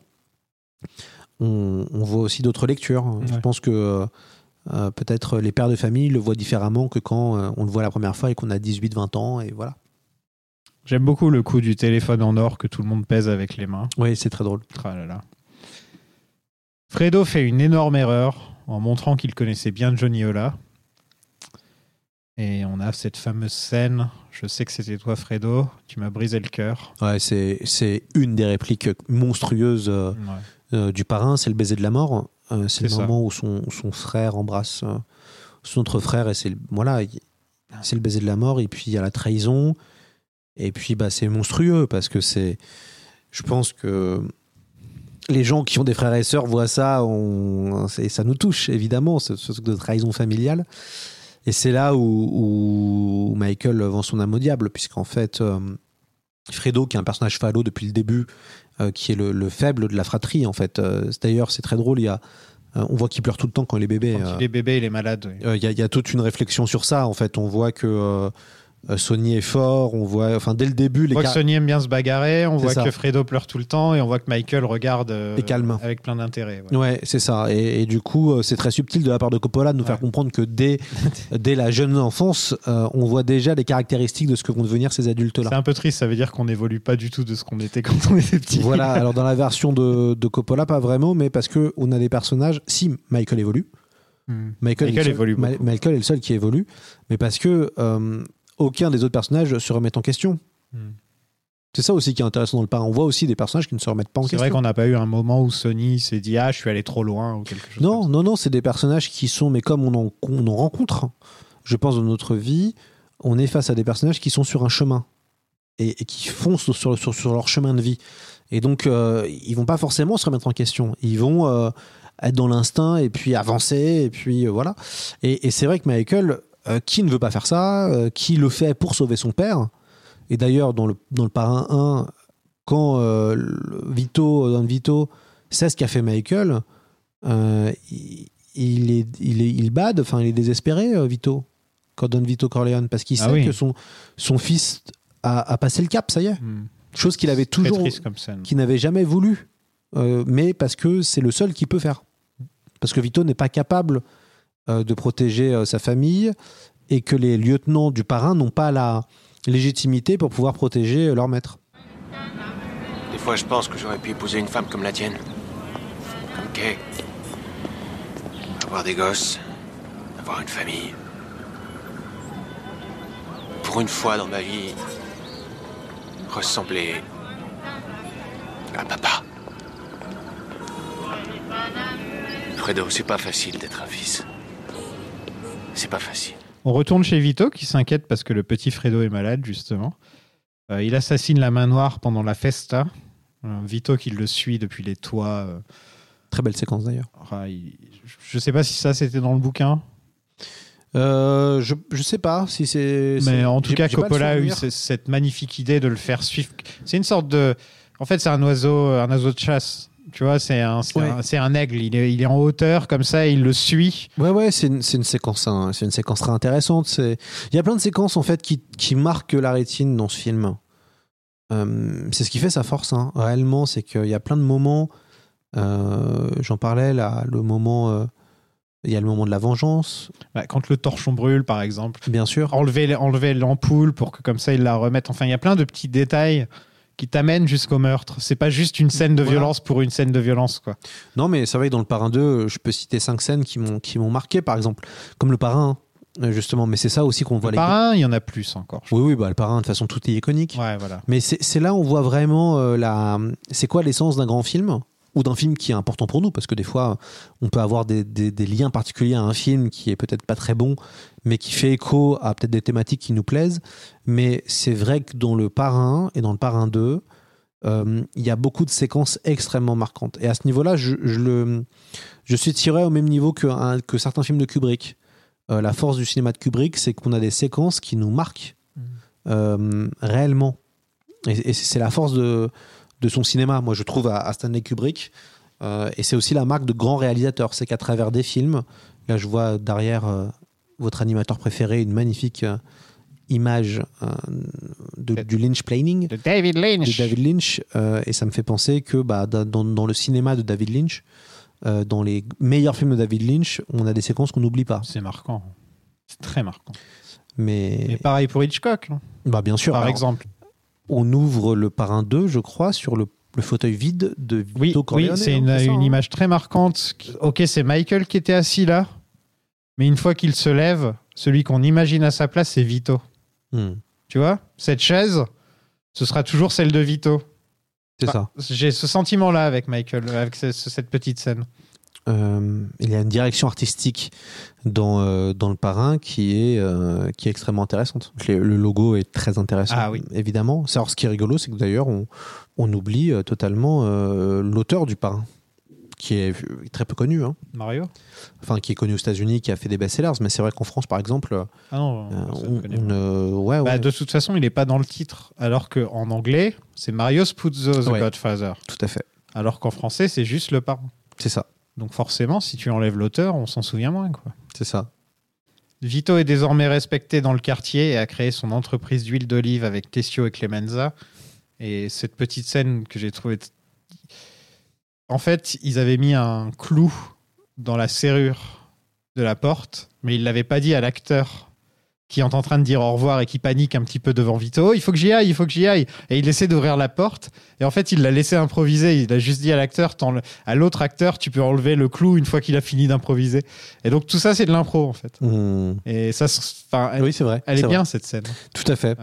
on, on voit aussi d'autres lectures. Je pense que euh, peut-être les pères de famille le voient différemment que quand euh, on le voit la première fois et qu'on a 18-20 ans. Et voilà. J'aime beaucoup le coup du téléphone en or que tout le monde pèse avec les mains. Oui, c'est très drôle. Ah là là. Fredo fait une énorme erreur en montrant qu'il connaissait bien Johnny Ola. Et on a cette fameuse scène. Je sais que c'était toi, Fredo. Tu m'as brisé le cœur. Ouais, c'est, c'est une des répliques monstrueuses euh, Ouais. euh, du parrain, c'est le baiser de la mort. Euh, c'est le ça. moment où son, son frère embrasse son autre frère et c'est voilà, il- c'est le baiser de la mort. Et puis il y a la trahison. Et puis bah c'est monstrueux parce que c'est, je pense que les gens qui ont des frères et sœurs voient ça, on, c'est- ça nous touche évidemment, ce, truc de trahison familiale. Et c'est là où, où Michael vend son âme au diable, puisqu'en fait, euh, Fredo, qui est un personnage phallo depuis le début, euh, qui est le, le faible de la fratrie, en fait. Euh, D'ailleurs, c'est très drôle. Il y a, on voit qu'il pleure tout le temps quand il est bébé. Quand il est bébé, il est malade. oui. euh, Il y, a- il y a toute une réflexion sur ça. En fait, on voit que euh, Sony est fort. On voit, enfin, dès le début, On les voit que Sony aime bien se bagarrer, on voit ça. que Fredo pleure tout le temps et on voit que Michael regarde euh, Et calme. avec plein d'intérêt. ouais. Ouais, c'est ça. Et, et du coup, euh, c'est très subtil de la part de Coppola de nous faire comprendre que dès, dès la jeune enfance, euh, on voit déjà les caractéristiques de ce que vont devenir ces adultes-là. C'est un peu triste, ça veut dire qu'on n'évolue pas du tout de ce qu'on était quand on était petit. Voilà, alors dans la version de, de Coppola, pas vraiment, mais parce que on a des personnages. Si Michael évolue, Hmm. Michael, Michael est le seul- évolue. Michael est le seul qui évolue, mais parce que euh, aucun des autres personnages se remet en question. Hmm. C'est ça aussi qui est intéressant dans le parrain. On voit aussi des personnages qui ne se remettent pas en C'est question. vrai qu'on n'a pas eu un moment où Sony s'est dit Ah, je suis allé trop loin ou quelque chose. Non, non, non, c'est des personnages qui sont, mais comme on en, on en rencontre, je pense, dans notre vie, on est face à des personnages qui sont sur un chemin et, et qui foncent sur, sur, sur leur chemin de vie. Et donc, euh, ils vont pas forcément se remettre en question. Ils vont euh, être dans l'instinct et puis avancer, et puis euh, voilà. Et, et c'est vrai que Michael, euh, qui ne veut pas faire ça, euh, qui le fait pour sauver son père, et d'ailleurs, dans le, dans le parrain 1, quand euh, Vito, Don Vito, sait ce qu'a fait Michael, il, il est, il est, il bade, enfin, il est désespéré, Vito, quand Don Vito Corleone, parce qu'il Ah sait oui. que son, son fils a, a passé le cap, ça y est. Hmm. Chose qu'il avait toujours, qu'il n'avait jamais voulu, mais parce que c'est le seul qui peut faire. Parce que Vito n'est pas capable de protéger euh, sa famille et que les lieutenants du parrain n'ont pas la légitimité pour pouvoir protéger euh, leur maître. Des fois, je pense que j'aurais pu épouser une femme comme la tienne. Comme Kay. Avoir des gosses. Avoir une famille. pour une fois dans ma vie, ressembler à papa. Fredo, c'est pas facile d'être un fils. C'est pas facile. On retourne chez Vito qui s'inquiète parce que le petit Fredo est malade, justement. Euh, il assassine la main noire pendant la festa. Euh, Vito qui le suit depuis les toits. euh, Très belle séquence d'ailleurs. ah, il- Je sais pas si ça c'était dans le bouquin, Euh, je, je sais pas si c'est. c'est- mais en tout j'ai- cas j'ai pas le Coppola a eu souvenir. ce- cette magnifique idée de le faire suivre. C'est une sorte de. En fait, c'est un oiseau, un oiseau de chasse. Tu vois, c'est un, c'est Ouais. un, aigle. Il est, il est en hauteur comme ça, et il le suit. Ouais, ouais, c'est une, c'est une séquence, hein, c'est une séquence très intéressante. C'est, il y a plein de séquences en fait qui, qui marquent la rétine dans ce film. Euh, c'est ce qui fait sa force, hein, réellement, c'est qu'il y a plein de moments. euh, j'en parlais là, le moment, euh, il y a le moment de la vengeance, Bah, quand le torchon brûle, par exemple. bien sûr. enlever, enlever l'ampoule pour que comme ça ils la remettent. Enfin, il y a plein de petits détails qui t'amènent jusqu'au meurtre. C'est pas juste une scène de Voilà. violence pour une scène de violence, quoi. Non, mais c'est vrai que dans le Parrain 2, je peux citer cinq scènes qui m'ont qui m'ont marqué, par exemple, comme le Parrain, hein, justement. Mais c'est ça aussi qu'on voit Le les. parrain, il y en a plus encore. Oui, oui, bah le Parrain, de toute façon, tout est iconique. Ouais, voilà. Mais c'est c'est là où on voit vraiment euh, la. C'est quoi l'essence d'un grand film? Ou d'un film qui est important pour nous Parce que des fois, on peut avoir des, des- des liens particuliers à un film qui est peut-être pas très bon, mais qui fait écho à peut-être des thématiques qui nous plaisent. Mais c'est vrai que dans le Parrain et dans le Parrain 2, euh, il y a beaucoup de séquences extrêmement marquantes. Et à ce niveau-là, je, je le, je suis tiré au même niveau que, un- que certains films de Kubrick. Euh, la force du cinéma de Kubrick, c'est qu'on a des séquences qui nous marquent euh, réellement. Et, et c'est la force de, de son cinéma, moi je trouve, à, à Stanley Kubrick. Euh, et c'est aussi la marque de grands réalisateurs. C'est qu'à travers des films, là je vois derrière euh, votre animateur préféré une magnifique euh, image de- du Lynch Planning De David Lynch. de David Lynch et ça me fait penser que bah, da- dans, dans le cinéma de David Lynch, dans les meilleurs films de David Lynch, on a des séquences qu'on n'oublie pas. C'est marquant. C'est très marquant. Mais Et pareil pour Hitchcock, bah, bien sûr, par alors, exemple. On ouvre le Parrain 2, je crois, sur le, le fauteuil vide de Oui, Vito oui Corleone. c'est hein, une, ça, une hein image très marquante. Ok, c'est Michael qui était assis là, mais une fois qu'il se lève, celui qu'on imagine à sa place, c'est Vito. Hmm, Tu vois Cette chaise, ce sera toujours celle de Vito. c'est Bah, J'ai ce sentiment-là avec Michael, avec ce- ce- cette petite scène. Euh, il y a une direction artistique dans, euh, dans le Parrain qui est, euh, qui est extrêmement intéressante. Le, le logo est très intéressant, Ah oui. évidemment. Alors, ce qui est rigolo, c'est que d'ailleurs, on, on oublie totalement l'auteur du Parrain, qui est très peu connu. hein. Mario? Enfin qui est connu aux États-Unis, qui a fait des best-sellers, mais c'est vrai qu'en France, par exemple, Ah non, on, on, ouais, Bah, ouais, de toute façon, il n'est pas dans le titre. Alors qu'en anglais, c'est Mario Spuzzo, The Ouais. Godfather. tout à fait, Alors qu'en français, c'est juste le parrain. c'est ça, Donc forcément, si tu enlèves l'auteur, on s'en souvient moins. Quoi. c'est ça. Vito est désormais respecté dans le quartier et a créé son entreprise d'huile d'olive avec Tessio et Clemenza. Et cette petite scène que j'ai trouvée... t- En fait, ils avaient mis un clou dans la serrure de la porte, mais ils l'avaient pas dit à l'acteur qui est en train de dire au revoir et qui panique un petit peu devant Vito. Il faut que j'y aille, il faut que j'y aille. Et il essaie d'ouvrir la porte. Et en fait, il l'a laissé improviser. Il a juste dit à l'acteur, à l'autre acteur, tu peux enlever le clou une fois qu'il a fini d'improviser. Et donc tout ça, c'est de l'impro en fait. Hmm. Et ça, elle, Oui, c'est vrai. elle est bien vrai. cette scène. Tout à fait.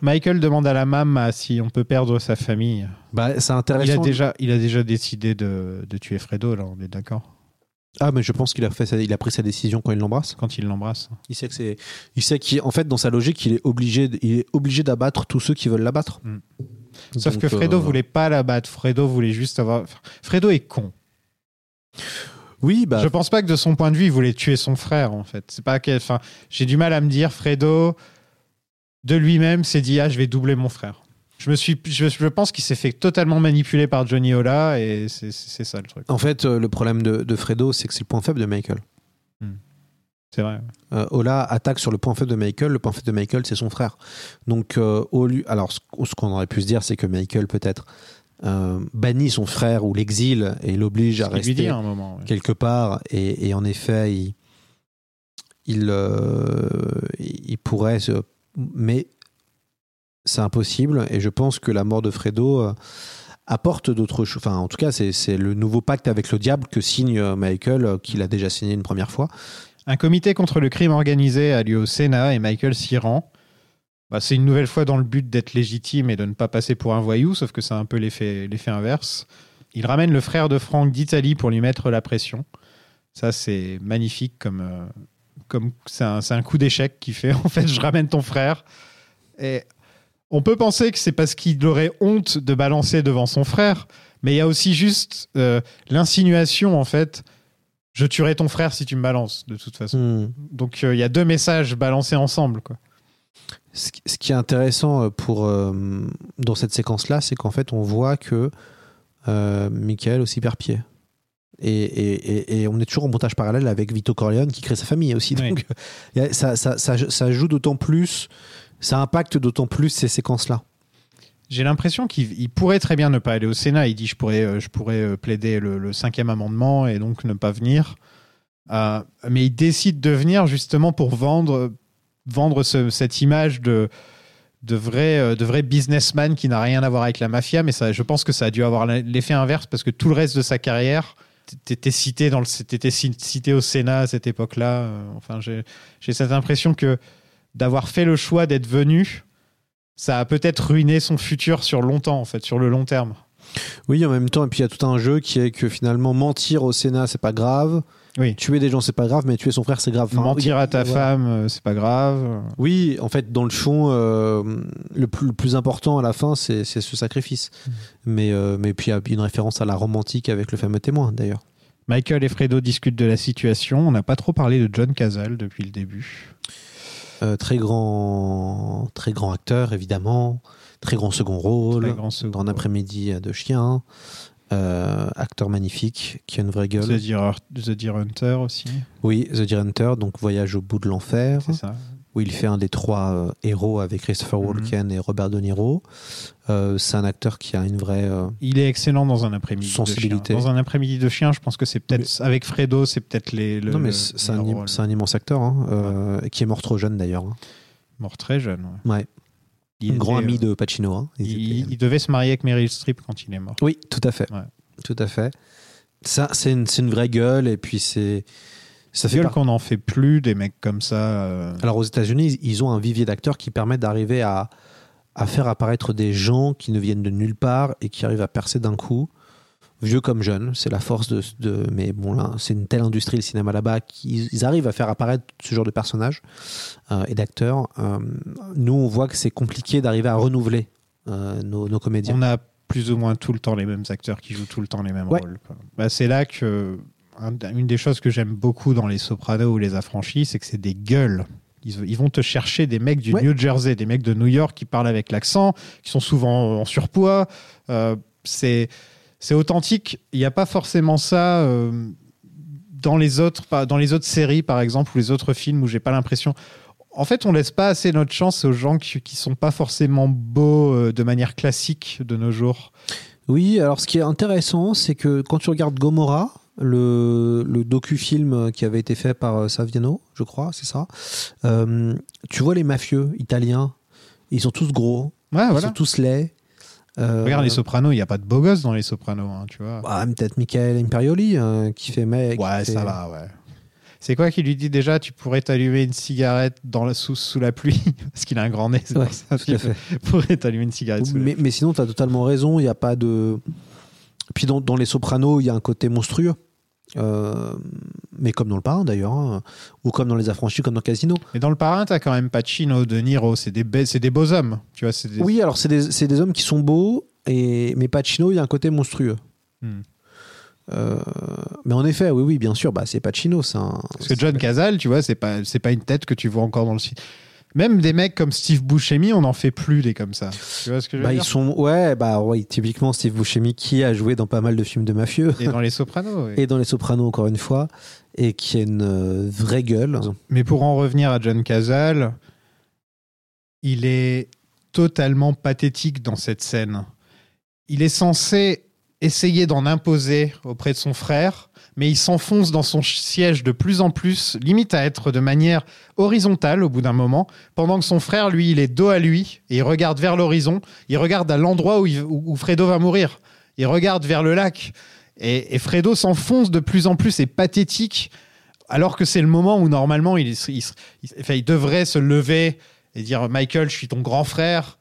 Michael demande à la maman si on peut perdre sa famille. Bah, c'est Il a intéressant. déjà, il a déjà décidé de, de tuer Fredo, là, on est d'accord Ah, mais je pense qu'il a fait, sa- il a pris sa décision quand il l'embrasse. Quand il l'embrasse. Il sait que c'est, il sait qu'en fait, dans sa logique, il est obligé, d- il est obligé d'abattre tous ceux qui veulent l'abattre. Mm. Sauf Donc, que Fredo euh, voulait pas la battre. Fredo voulait juste avoir. Fredo est con. Oui, bah, Je pense pas que de son point de vue, il voulait tuer son frère, en fait. C'est pas. Enfin, j'ai du mal à me dire, Fredo, de lui-même, s'est dit ah, je vais doubler mon frère. Je me suis, je, je pense qu'il s'est fait totalement manipuler par Johnny Ola et c'est ça le truc. en fait, euh, le problème de, de Fredo, c'est que c'est le point faible de Michael. C'est vrai. Euh, Ola attaque sur le point faible de Michael. Le point faible de Michael, c'est son frère. Donc, euh, au lieu, alors, ce, ce qu'on aurait pu se dire, c'est que Michael peut-être euh, bannit son frère ou l'exile et l'oblige à rester dit à un moment. quelque part. Et, et en effet, il, il, euh, il pourrait. se- mais c'est impossible. Et je pense que la mort de Fredo euh, apporte d'autres choses. Enfin, en tout cas, c'est le nouveau pacte avec le diable que signe euh, Michael, euh, qu'il a déjà signé une première fois. Un comité contre le crime organisé a lieu au Sénat et Michael s'y rend. Bah, c'est une nouvelle fois dans le but d'être légitime et de ne pas passer pour un voyou, sauf que c'est un peu l'effet inverse. Il ramène le frère de Franck d'Italie pour lui mettre la pression. Ça, c'est magnifique comme comme c'est un, un coup d'échec qui fait en fait je ramène ton frère. Et on peut penser que c'est parce qu'il aurait honte de balancer devant son frère, mais il y a aussi juste euh, l'insinuation en fait. Je tuerai ton frère si tu me balances, de toute façon. Hmm. Donc euh, il y a deux messages balancés ensemble. Quoi. Ce qui- est intéressant euh, pour, euh, dans cette séquence-là, c'est qu'en fait, on voit que Michael aussi perd pied. Et, et- et- et on est toujours en montage parallèle avec Vito Corleone qui crée sa famille aussi. Donc, ça- ça- ça joue d'autant plus, ça impacte d'autant plus ces séquences-là. J'ai l'impression qu'il il pourrait très bien ne pas aller au Sénat. Il dit je pourrais, euh, je pourrais euh, plaider le, cinquième amendement et donc ne pas venir. Euh, mais il décide de venir justement pour vendre, vendre ce- cette image de, de, vrai, de vrai businessman qui n'a rien à voir avec la mafia. Mais je pense que ça a dû avoir l'effet inverse parce que tout le reste de sa carrière, t'étais cité, dans le, cité au Sénat à cette époque-là. Enfin, j'ai cette impression que d'avoir fait le choix d'être venu, ça a peut-être ruiné son futur sur longtemps, en fait, sur le long terme. Oui, en même temps, et puis il y a tout un jeu qui est que finalement mentir au Sénat, c'est pas grave. Oui. Tuer des gens, c'est pas grave, mais tuer son frère, c'est grave. Enfin, Mentir à ta femme, euh, c'est pas grave. Oui, en fait, dans le fond, euh, le, plus, le plus important à la fin, c'est ce sacrifice. Mm. Mais, euh, mais puis il y a une référence à la romantique avec le fameux témoin, d'ailleurs. Michael et Fredo discutent de la situation. On n'a pas trop parlé de John Cazale depuis le début. Euh, très grand, très grand acteur, évidemment. Très grand second rôle. Très grand second dans un rôle. après-midi de chien. Euh, acteur magnifique, qui a une vraie gueule. The Deer, The Deer Hunter aussi. Oui, The Deer Hunter, donc Voyage au bout de l'enfer. C'est ça. Où il fait un des trois euh, héros avec Christopher Mhm. Walken et Robert De Niro. Euh, c'est un acteur qui a une vraie. euh, Il est excellent dans un après-midi de Sensibilité. chien. Dans un après-midi de chien, je pense que c'est peut-être avec Fredo, c'est peut-être les. Le, non, mais c'est un, im- un immense acteur, hein, qui est mort trop jeune d'ailleurs. hein. Mort très jeune. ouais. Ouais. Il grand était, ami de Pacino. hein. Il, devait se marier avec Meryl Streep quand il est mort. Oui, tout à fait. Ouais. Tout à fait. Ça, c'est une, c'est une vraie gueule et puis c'est. Ça fait qu'on n'en fait plus des mecs comme ça. euh, Alors aux États-Unis, ils ont un vivier d'acteurs qui permet d'arriver à, à faire apparaître des gens qui ne viennent de nulle part et qui arrivent à percer d'un coup, vieux comme jeunes. C'est la force de, de- Mais bon, là, c'est une telle industrie, le cinéma là-bas, qu'ils ils arrivent à faire apparaître ce genre de personnages euh, et d'acteurs. Euh, nous, on voit que c'est compliqué d'arriver à renouveler nos, nos comédiens. on a plus ou moins tout le temps les mêmes acteurs qui jouent tout le temps les mêmes Ouais. rôles. Bah, c'est là que une des choses que j'aime beaucoup dans les Sopranos ou les Affranchis, c'est que c'est des gueules. Ils, ils vont te chercher des mecs du Ouais. New Jersey, des mecs de New York qui parlent avec l'accent, qui sont souvent en surpoids. Euh, c'est c'est authentique. Il n'y a pas forcément ça euh, dans les autres dans les autres séries par exemple ou les autres films où j'ai pas l'impression. En fait, on laisse pas assez notre chance aux gens qui, qui sont pas forcément beaux euh, de manière classique de nos jours. Oui, alors ce qui est intéressant, c'est que quand tu regardes Gomorrah, le, le docu-film qui avait été fait par euh, Saviano, je crois, c'est ça, euh, tu vois les mafieux italiens, ils sont tous gros, Ouais, ils voilà. sont tous laids. Euh, Regarde les Sopranos, il n'y a pas de beaux gosses dans les Sopranos, hein, tu vois. bah, peut-être Michael Imperioli euh, qui fait mec. ouais, ça va, ouais. C'est quoi qui lui dit déjà Tu pourrais t'allumer une cigarette dans la, sous, sous la pluie? Parce qu'il a un grand nez, c'est Ouais, pour ça qu'il pourrait t'allumer une cigarette sous la Mais, mais sinon, tu as totalement raison, il n'y a pas de. Puis dans, dans les Sopranos, il y a un côté monstrueux. Euh, mais comme dans le parrain d'ailleurs, hein, ou comme dans les affranchis, comme dans Casino. Mais dans le parrain, t'as quand même Pacino, De Niro, c'est des, be- des beaux hommes. Tu vois, des- Oui, alors c'est des, hommes qui sont beaux, et, mais Pacino, il y a un côté monstrueux. Hmm. Euh, mais en effet, oui, oui, bien sûr, bah, c'est Pacino. C'est un... Parce que John Cazale, tu vois, c'est pas, pas une tête que tu vois encore dans le site. Même des mecs comme Steve Buscemi, on n'en fait plus des comme ça. Tu vois ce que je veux Bah, ils dire sont, ouais, bah, oui, typiquement Steve Buscemi qui a joué dans pas mal de films de mafieux. Et dans les Sopranos. oui. Et dans Les Sopranos, encore une fois, et qui a une euh, vraie gueule. Mais pour en revenir à John Cazale, il est totalement pathétique dans cette scène. Il est censé essayer d'en imposer auprès de son frère, mais il s'enfonce dans son siège de plus en plus, limite à être de manière horizontale au bout d'un moment, pendant que son frère, lui, il est dos à lui, et il regarde vers l'horizon, il regarde à l'endroit où, Fredo va mourir, il regarde vers le lac, et, Fredo s'enfonce de plus en plus, c'est pathétique, alors que c'est le moment où normalement il, il- devrait se lever et dire Michael, je suis ton grand frère.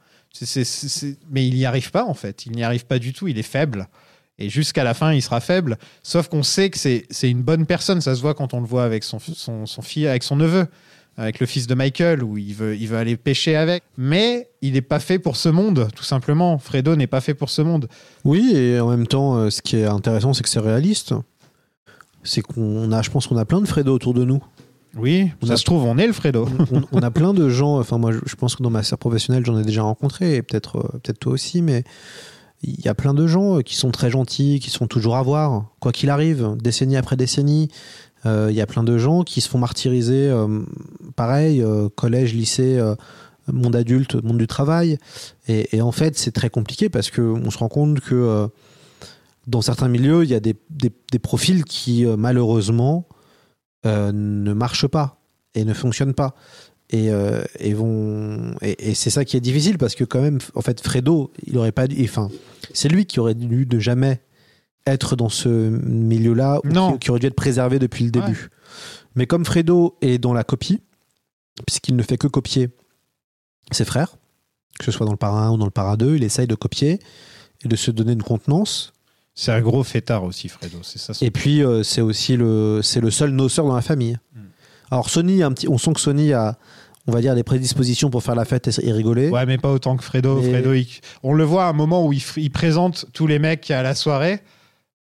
Mais il n'y arrive pas en fait. Il n'y arrive pas du tout. Il est faible. Et jusqu'à la fin, il sera faible. Sauf qu'on sait que c'est une bonne personne. Ça se voit quand on le voit avec son, son, son avec son neveu, avec le fils de Michael, où il veut, il veut aller pêcher avec. Mais il n'est pas fait pour ce monde, tout simplement. Fredo n'est pas fait pour ce monde. Oui, et en même temps, euh, ce qui est intéressant, c'est que c'est réaliste. C'est qu'on a, je pense qu'on a plein de Fredo autour de nous. Oui, On ça a- se trouve, on est le Fredo. on, on a plein de gens. Enfin, moi, je, pense que dans ma sphère professionnelle, j'en ai déjà rencontré, et peut-être, euh, peut-être toi aussi, mais il y a plein de gens euh, qui sont très gentils, qui sont toujours à voir, quoi qu'il arrive, décennie après décennie. Euh, Il y a plein de gens qui se font martyriser, euh, pareil, collège, lycée, monde adulte, monde du travail. Et, en fait, c'est très compliqué parce qu'on se rend compte que dans certains milieux, il y a des, profils qui, malheureusement, ne marchent pas et ne fonctionnent pas. Et, euh, et vont et, et c'est ça qui est difficile parce que quand même en fait Fredo il aurait pas dû enfin c'est lui qui aurait dû ne jamais être dans ce milieu là Non. qui, qui aurait dû être préservé depuis le début mais comme Fredo est dans la copie puisqu'il ne fait que copier ses frères que ce soit dans le parrain 1 ou dans le parrain 2 il essaye de copier et de se donner une contenance C'est un gros fêtard aussi, Fredo. C'est ça. son- et puis euh, c'est aussi le c'est le seul noceur dans la famille. Hmm. Alors Sony, un petit, on sent que Sony a, on va dire, des prédispositions pour faire la fête et, rigoler. Ouais, mais pas autant que Fredo. Mais- Fredo, il- on le voit à un moment où il, présente tous les mecs à la soirée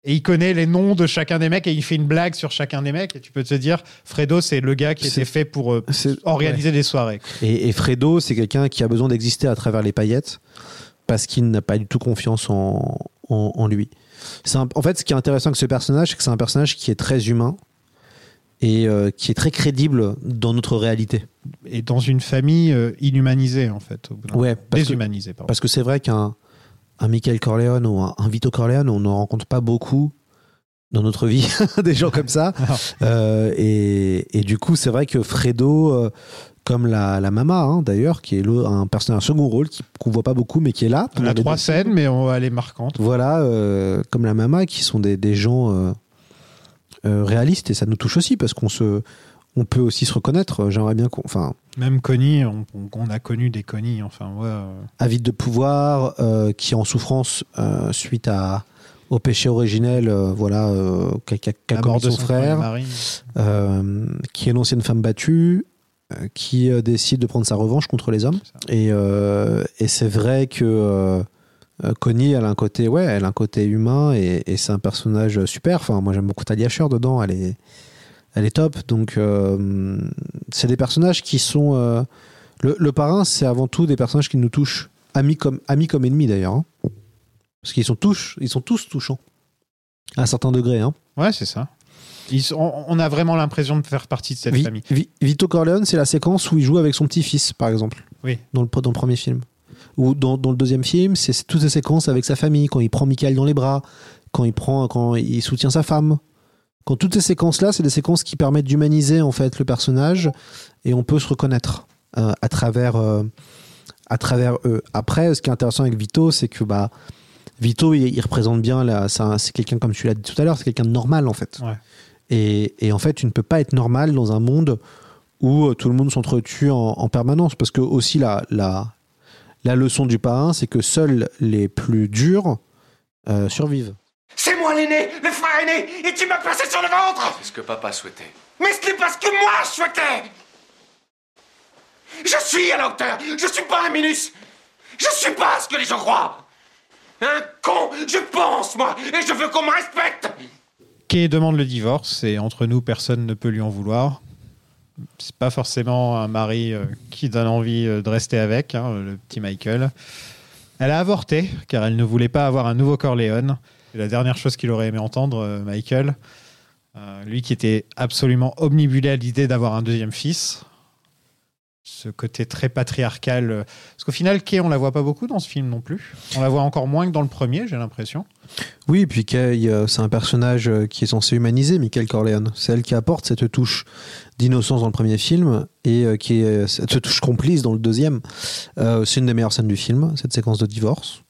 et il connaît les noms de chacun des mecs et il fait une blague sur chacun des mecs. Et tu peux te dire, Fredo, c'est le gars qui était fait pour euh, organiser des soirées. Et, et Fredo, c'est quelqu'un qui a besoin d'exister à travers les paillettes parce qu'il n'a pas du tout confiance en, en, en lui. Un- en fait, ce qui est intéressant avec ce personnage, c'est que c'est un personnage qui est très humain et euh, qui est très crédible dans notre réalité. Et dans une famille euh, inhumanisée, en fait. au bout d'un Ouais, moment. parce que- Déshumanisée, pardon. Parce que c'est vrai qu'un un Michael Corleone ou un, un Vito Corleone, on n'en rencontre pas beaucoup dans notre vie, des gens comme ça. Euh, et, et du coup, c'est vrai que Fredo, euh, comme la, la Mama hein, d'ailleurs, qui est un personnage un second rôle qu'on voit pas beaucoup, mais qui est là. On a les trois scènes, mais on, elle est marquante. Voilà, euh, comme la Mama, qui sont des, des gens réalistes et ça nous touche aussi parce qu'on se, on peut aussi se reconnaître. J'aimerais bien qu'on, enfin, Même Connie, on, a connu des Connie. Enfin, ouais. euh, avide de pouvoir, euh, qui est en souffrance euh, suite à, au péché originel, euh, voilà, euh, qu'a commis de son, son frère, euh, qui est une ancienne femme battue, euh, qui euh, décide de prendre sa revanche contre les hommes. Et, euh, et c'est vrai que euh, euh, Connie, elle a un côté, ouais, elle a un côté humain et, et c'est un personnage super. Enfin, moi j'aime beaucoup Talia Shire dedans, elle est, elle est top. Donc euh, c'est des personnages qui sont. euh, le, le parrain, c'est avant tout des personnages qui nous touchent, amis comme amis comme ennemis d'ailleurs, hein. parce qu'ils sont tous, ils sont tous touchants à un certain degré. Hein. Ouais, c'est ça. Ils sont- on, a vraiment l'impression de faire partie de cette Vi- famille. Vi- Vito Corleone, c'est la séquence où il joue avec son petit-fils, par exemple. Oui. Dans le, dans le premier film. Ou dans, dans le deuxième film, c'est c'est toutes ces séquences avec sa famille, quand il prend Michael dans les bras, quand il, prend, quand il soutient sa femme. Quand toutes ces séquences-là, c'est des séquences qui permettent d'humaniser en fait le personnage et on peut se reconnaître euh, à, travers, euh, à travers eux. Après, ce qui est intéressant avec Vito, c'est que bah, Vito, il, il représente bien, la- c'est un- c'est quelqu'un, comme tu l'as dit tout à l'heure, c'est quelqu'un de normal en fait. Ouais. Et, et en fait, tu ne peux pas être normal dans un monde où euh, tout le monde s'entretue en, en permanence. Parce que aussi, la, la, la leçon du parrain, c'est que seuls les plus durs euh, survivent. C'est moi l'aîné, le frère aîné, et tu m'as placé sur le ventre C'est ce que papa souhaitait. Mais ce n'est pas ce que moi je souhaitais Je suis à la hauteur, je suis pas un minus Je suis pas ce que les gens croient Un con, je pense, moi, et je veux qu'on me respecte Kay demande le divorce et entre nous, personne ne peut lui en vouloir. C'est pas forcément un mari euh, qui donne envie euh, de rester avec, hein, le petit Michael. Elle a avorté car elle ne voulait pas avoir un nouveau Corleone. C'est la dernière chose qu'il aurait aimé entendre, euh, Michael. Euh, lui qui était absolument omnibulé à l'idée d'avoir un deuxième fils. Ce côté très patriarcal. euh, Parce qu'au final, Kay, on la voit pas beaucoup dans ce film non plus. On la voit encore moins que dans le premier, j'ai l'impression. Oui, et puis Kay, c'est un personnage qui est censé humaniser Michael Corleone. C'est elle qui apporte cette touche d'innocence dans le premier film et qui est cette touche complice dans le deuxième. C'est une des meilleures scènes du film, cette séquence de divorce.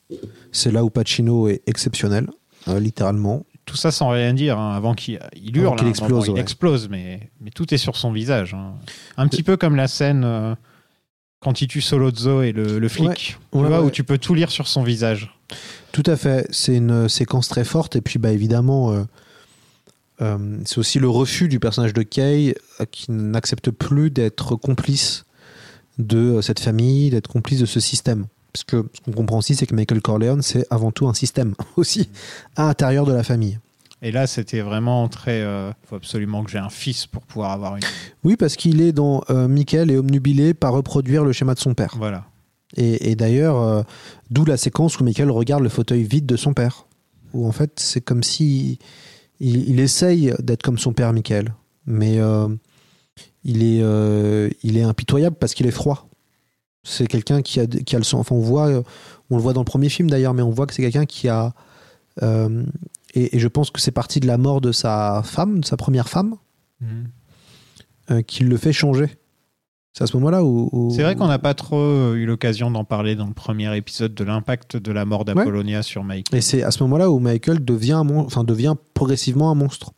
C'est là où Pacino est exceptionnel, euh, littéralement. tout ça sans rien dire, hein, avant qu'il il Avant hurle. qu'il hein, explose, il explose, mais, mais tout est sur son visage. hein. Un petit peu comme la scène euh, quand il tue Solozzo et le, le flic, Ouais. tu Ouais, vois, ouais. où tu peux tout lire sur son visage. Tout à fait. C'est une séquence très forte. Et puis, bah, évidemment, euh, euh, c'est aussi le refus du personnage de Kay euh, qui n'accepte plus d'être complice de euh, cette famille, d'être complice de ce système. Parce que ce qu'on comprend aussi, c'est que Michael Corleone, c'est avant tout un système aussi à l'intérieur de la famille. Et là, c'était vraiment très. Il faut absolument que j'ai un fils pour pouvoir avoir une. Oui, parce qu'il est dans euh, Michael est omnubilé par reproduire le schéma de son père. Voilà. Et, et d'ailleurs, euh, d'où la séquence où Michael regarde le fauteuil vide de son père. Où en fait, c'est comme si il, il essaye d'être comme son père, Michael. Mais euh, il, est, euh, il est impitoyable parce qu'il est froid. C'est quelqu'un qui a, qui a le sang. Enfin, on, voit, euh, on le voit dans le premier film d'ailleurs, mais on voit que c'est quelqu'un qui a. euh, et, et je pense que c'est parti de la mort de sa femme, de sa première femme, euh, qui le fait changer. C'est à ce moment-là où. où- C'est vrai qu'on n'a pas trop eu l'occasion d'en parler dans le premier épisode de l'impact de la mort d'Apollonia sur Mike. Et c'est à ce moment-là où Michael devient, enfin, devient progressivement un monstre.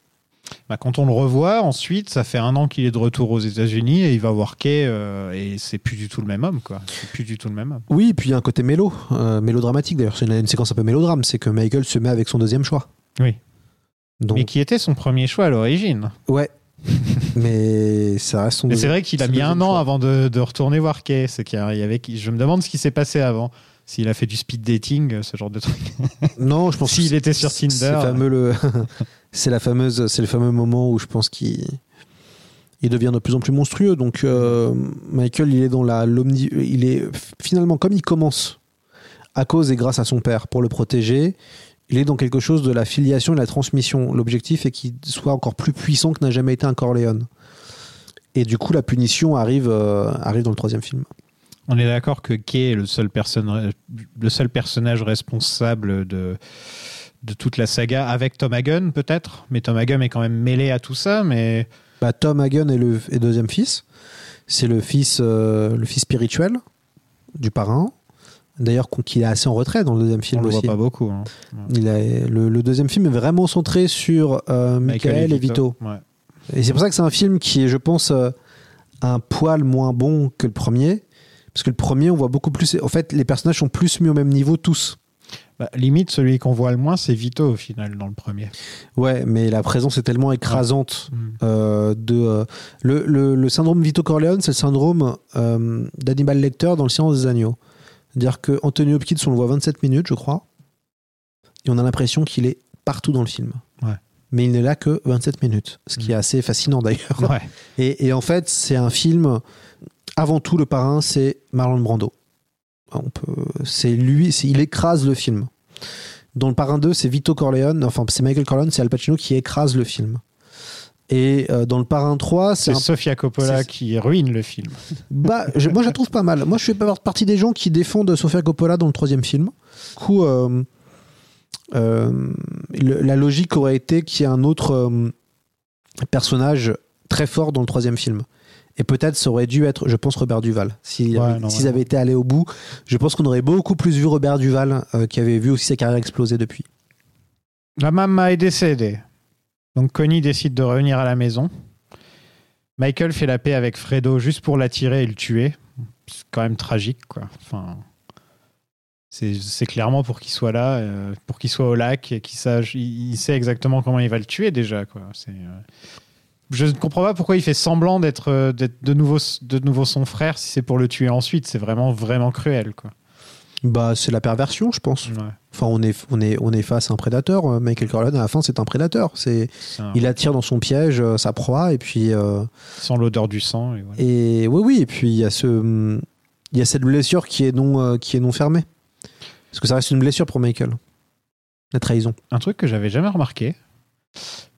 Bah, quand on le revoit, ensuite, ça fait un an qu'il est de retour aux États-Unis et il va voir Kay euh, et c'est plus du tout le même homme, quoi. C'est plus du tout le même homme. Oui, et puis il y a un côté mélo, euh, mélodramatique d'ailleurs. C'est une, une séquence un peu mélodrame. C'est que Michael se met avec son deuxième choix. Oui. Donc, Mais qui était son premier choix à l'origine. ouais. Mais ça reste son Mais c'est vrai qu'il a mis un an choix. avant de, de retourner voir Kay. C'est qu'il y avait, je me demande ce qui s'est passé avant. S'il a fait du speed dating, euh, ce genre de truc. Non, je pense S'il était sur Tinder. C'est fameux le, c'est la fameuse, c'est le fameux moment où je pense qu'il il devient de plus en plus monstrueux. Donc euh, Michael, il est dans la l'omni, il est finalement comme il commence à cause et grâce à son père pour le protéger. Il est dans quelque chose de la filiation et de la transmission. L'objectif est qu'il soit encore plus puissant que n'a jamais été un Corleone. Et du coup, la punition arrive, euh, arrive dans le troisième film. On est d'accord que Kay est le seul, personne- le seul personnage responsable de, de toute la saga, avec Tom Hagen peut-être. Mais Tom Hagen est quand même mêlé à tout ça. Mais Bah, Tom Hagen est le est deuxième fils. C'est le fils, euh, le fils spirituel du parrain. D'ailleurs, qu'il est assez en retrait dans le deuxième film on le aussi. voit pas beaucoup. hein. Il a, le, le deuxième film est vraiment centré sur euh, Michael et Vito. Ouais. Et c'est pour ça que c'est un film qui est, je pense, euh, un poil moins bon que le premier. Parce que le premier, on voit beaucoup plus. En fait, les personnages sont plus mis au même niveau tous. Bah, limite, celui qu'on voit le moins, c'est Vito au final dans le premier. Ouais, mais la présence est tellement écrasante Mm. euh, de euh, le, le- le syndrome Vito Corleone, c'est le syndrome euh, d'Hannibal Lecter dans Le Silence des agneaux. C'est-à-dire que Anthony Hopkins, on le voit 27 minutes, je crois, et on a l'impression qu'il est partout dans le film. Ouais. Mais il n'est là que 27 minutes, ce qui est assez fascinant d'ailleurs. Ouais. Et, et en fait, c'est un film. Avant tout, le parrain, c'est Marlon Brando. On peut, c'est lui, il écrase le film. Dans le parrain 2, c'est Vito Corleone, enfin c'est Michael Corleone, c'est Al Pacino qui écrase le film. Et euh, dans le parrain 3, c'est C'est un Sofia Coppola qui ruine le film. bah, je- moi, je la trouve pas mal. Moi, je fais pas partie des gens qui défendent Sofia Coppola dans le troisième film. Du coup, euh, euh, le- la logique aurait été qu'il y ait un autre personnage très fort dans le troisième film. Et peut-être ça aurait dû être, je pense, Robert Duval. S'ils Ouais, avaient- été allés au bout, je pense qu'on aurait beaucoup plus vu Robert Duval, euh, qui avait vu aussi sa carrière exploser depuis. La maman est décédée. Donc Connie décide de revenir à la maison. Michael fait la paix avec Fredo juste pour l'attirer et le tuer. C'est quand même tragique, quoi. Enfin, c'est c'est clairement pour qu'il soit là, euh, pour qu'il soit au lac et qu'il sache, il, il sait exactement comment il va le tuer déjà, quoi. C'est, euh, Je ne comprends pas pourquoi il fait semblant d'être euh, de nouveau, de nouveau son frère si c'est pour le tuer ensuite. C'est vraiment, vraiment cruel, quoi. Bah, c'est la perversion, je pense. Ouais. Enfin, on est, on est, on est face à un prédateur. Euh, Michael Corleone, à la fin, c'est un prédateur. C'est, C'est un- il attire dans son piège euh, sa proie, et puis. euh, Sans l'odeur du sang. Et voilà. Et oui, oui, et puis il y a ce, il y a cette blessure qui est non, euh, qui est non fermée. Parce que ça reste une blessure pour Michael. La trahison. Un truc que j'avais jamais remarqué,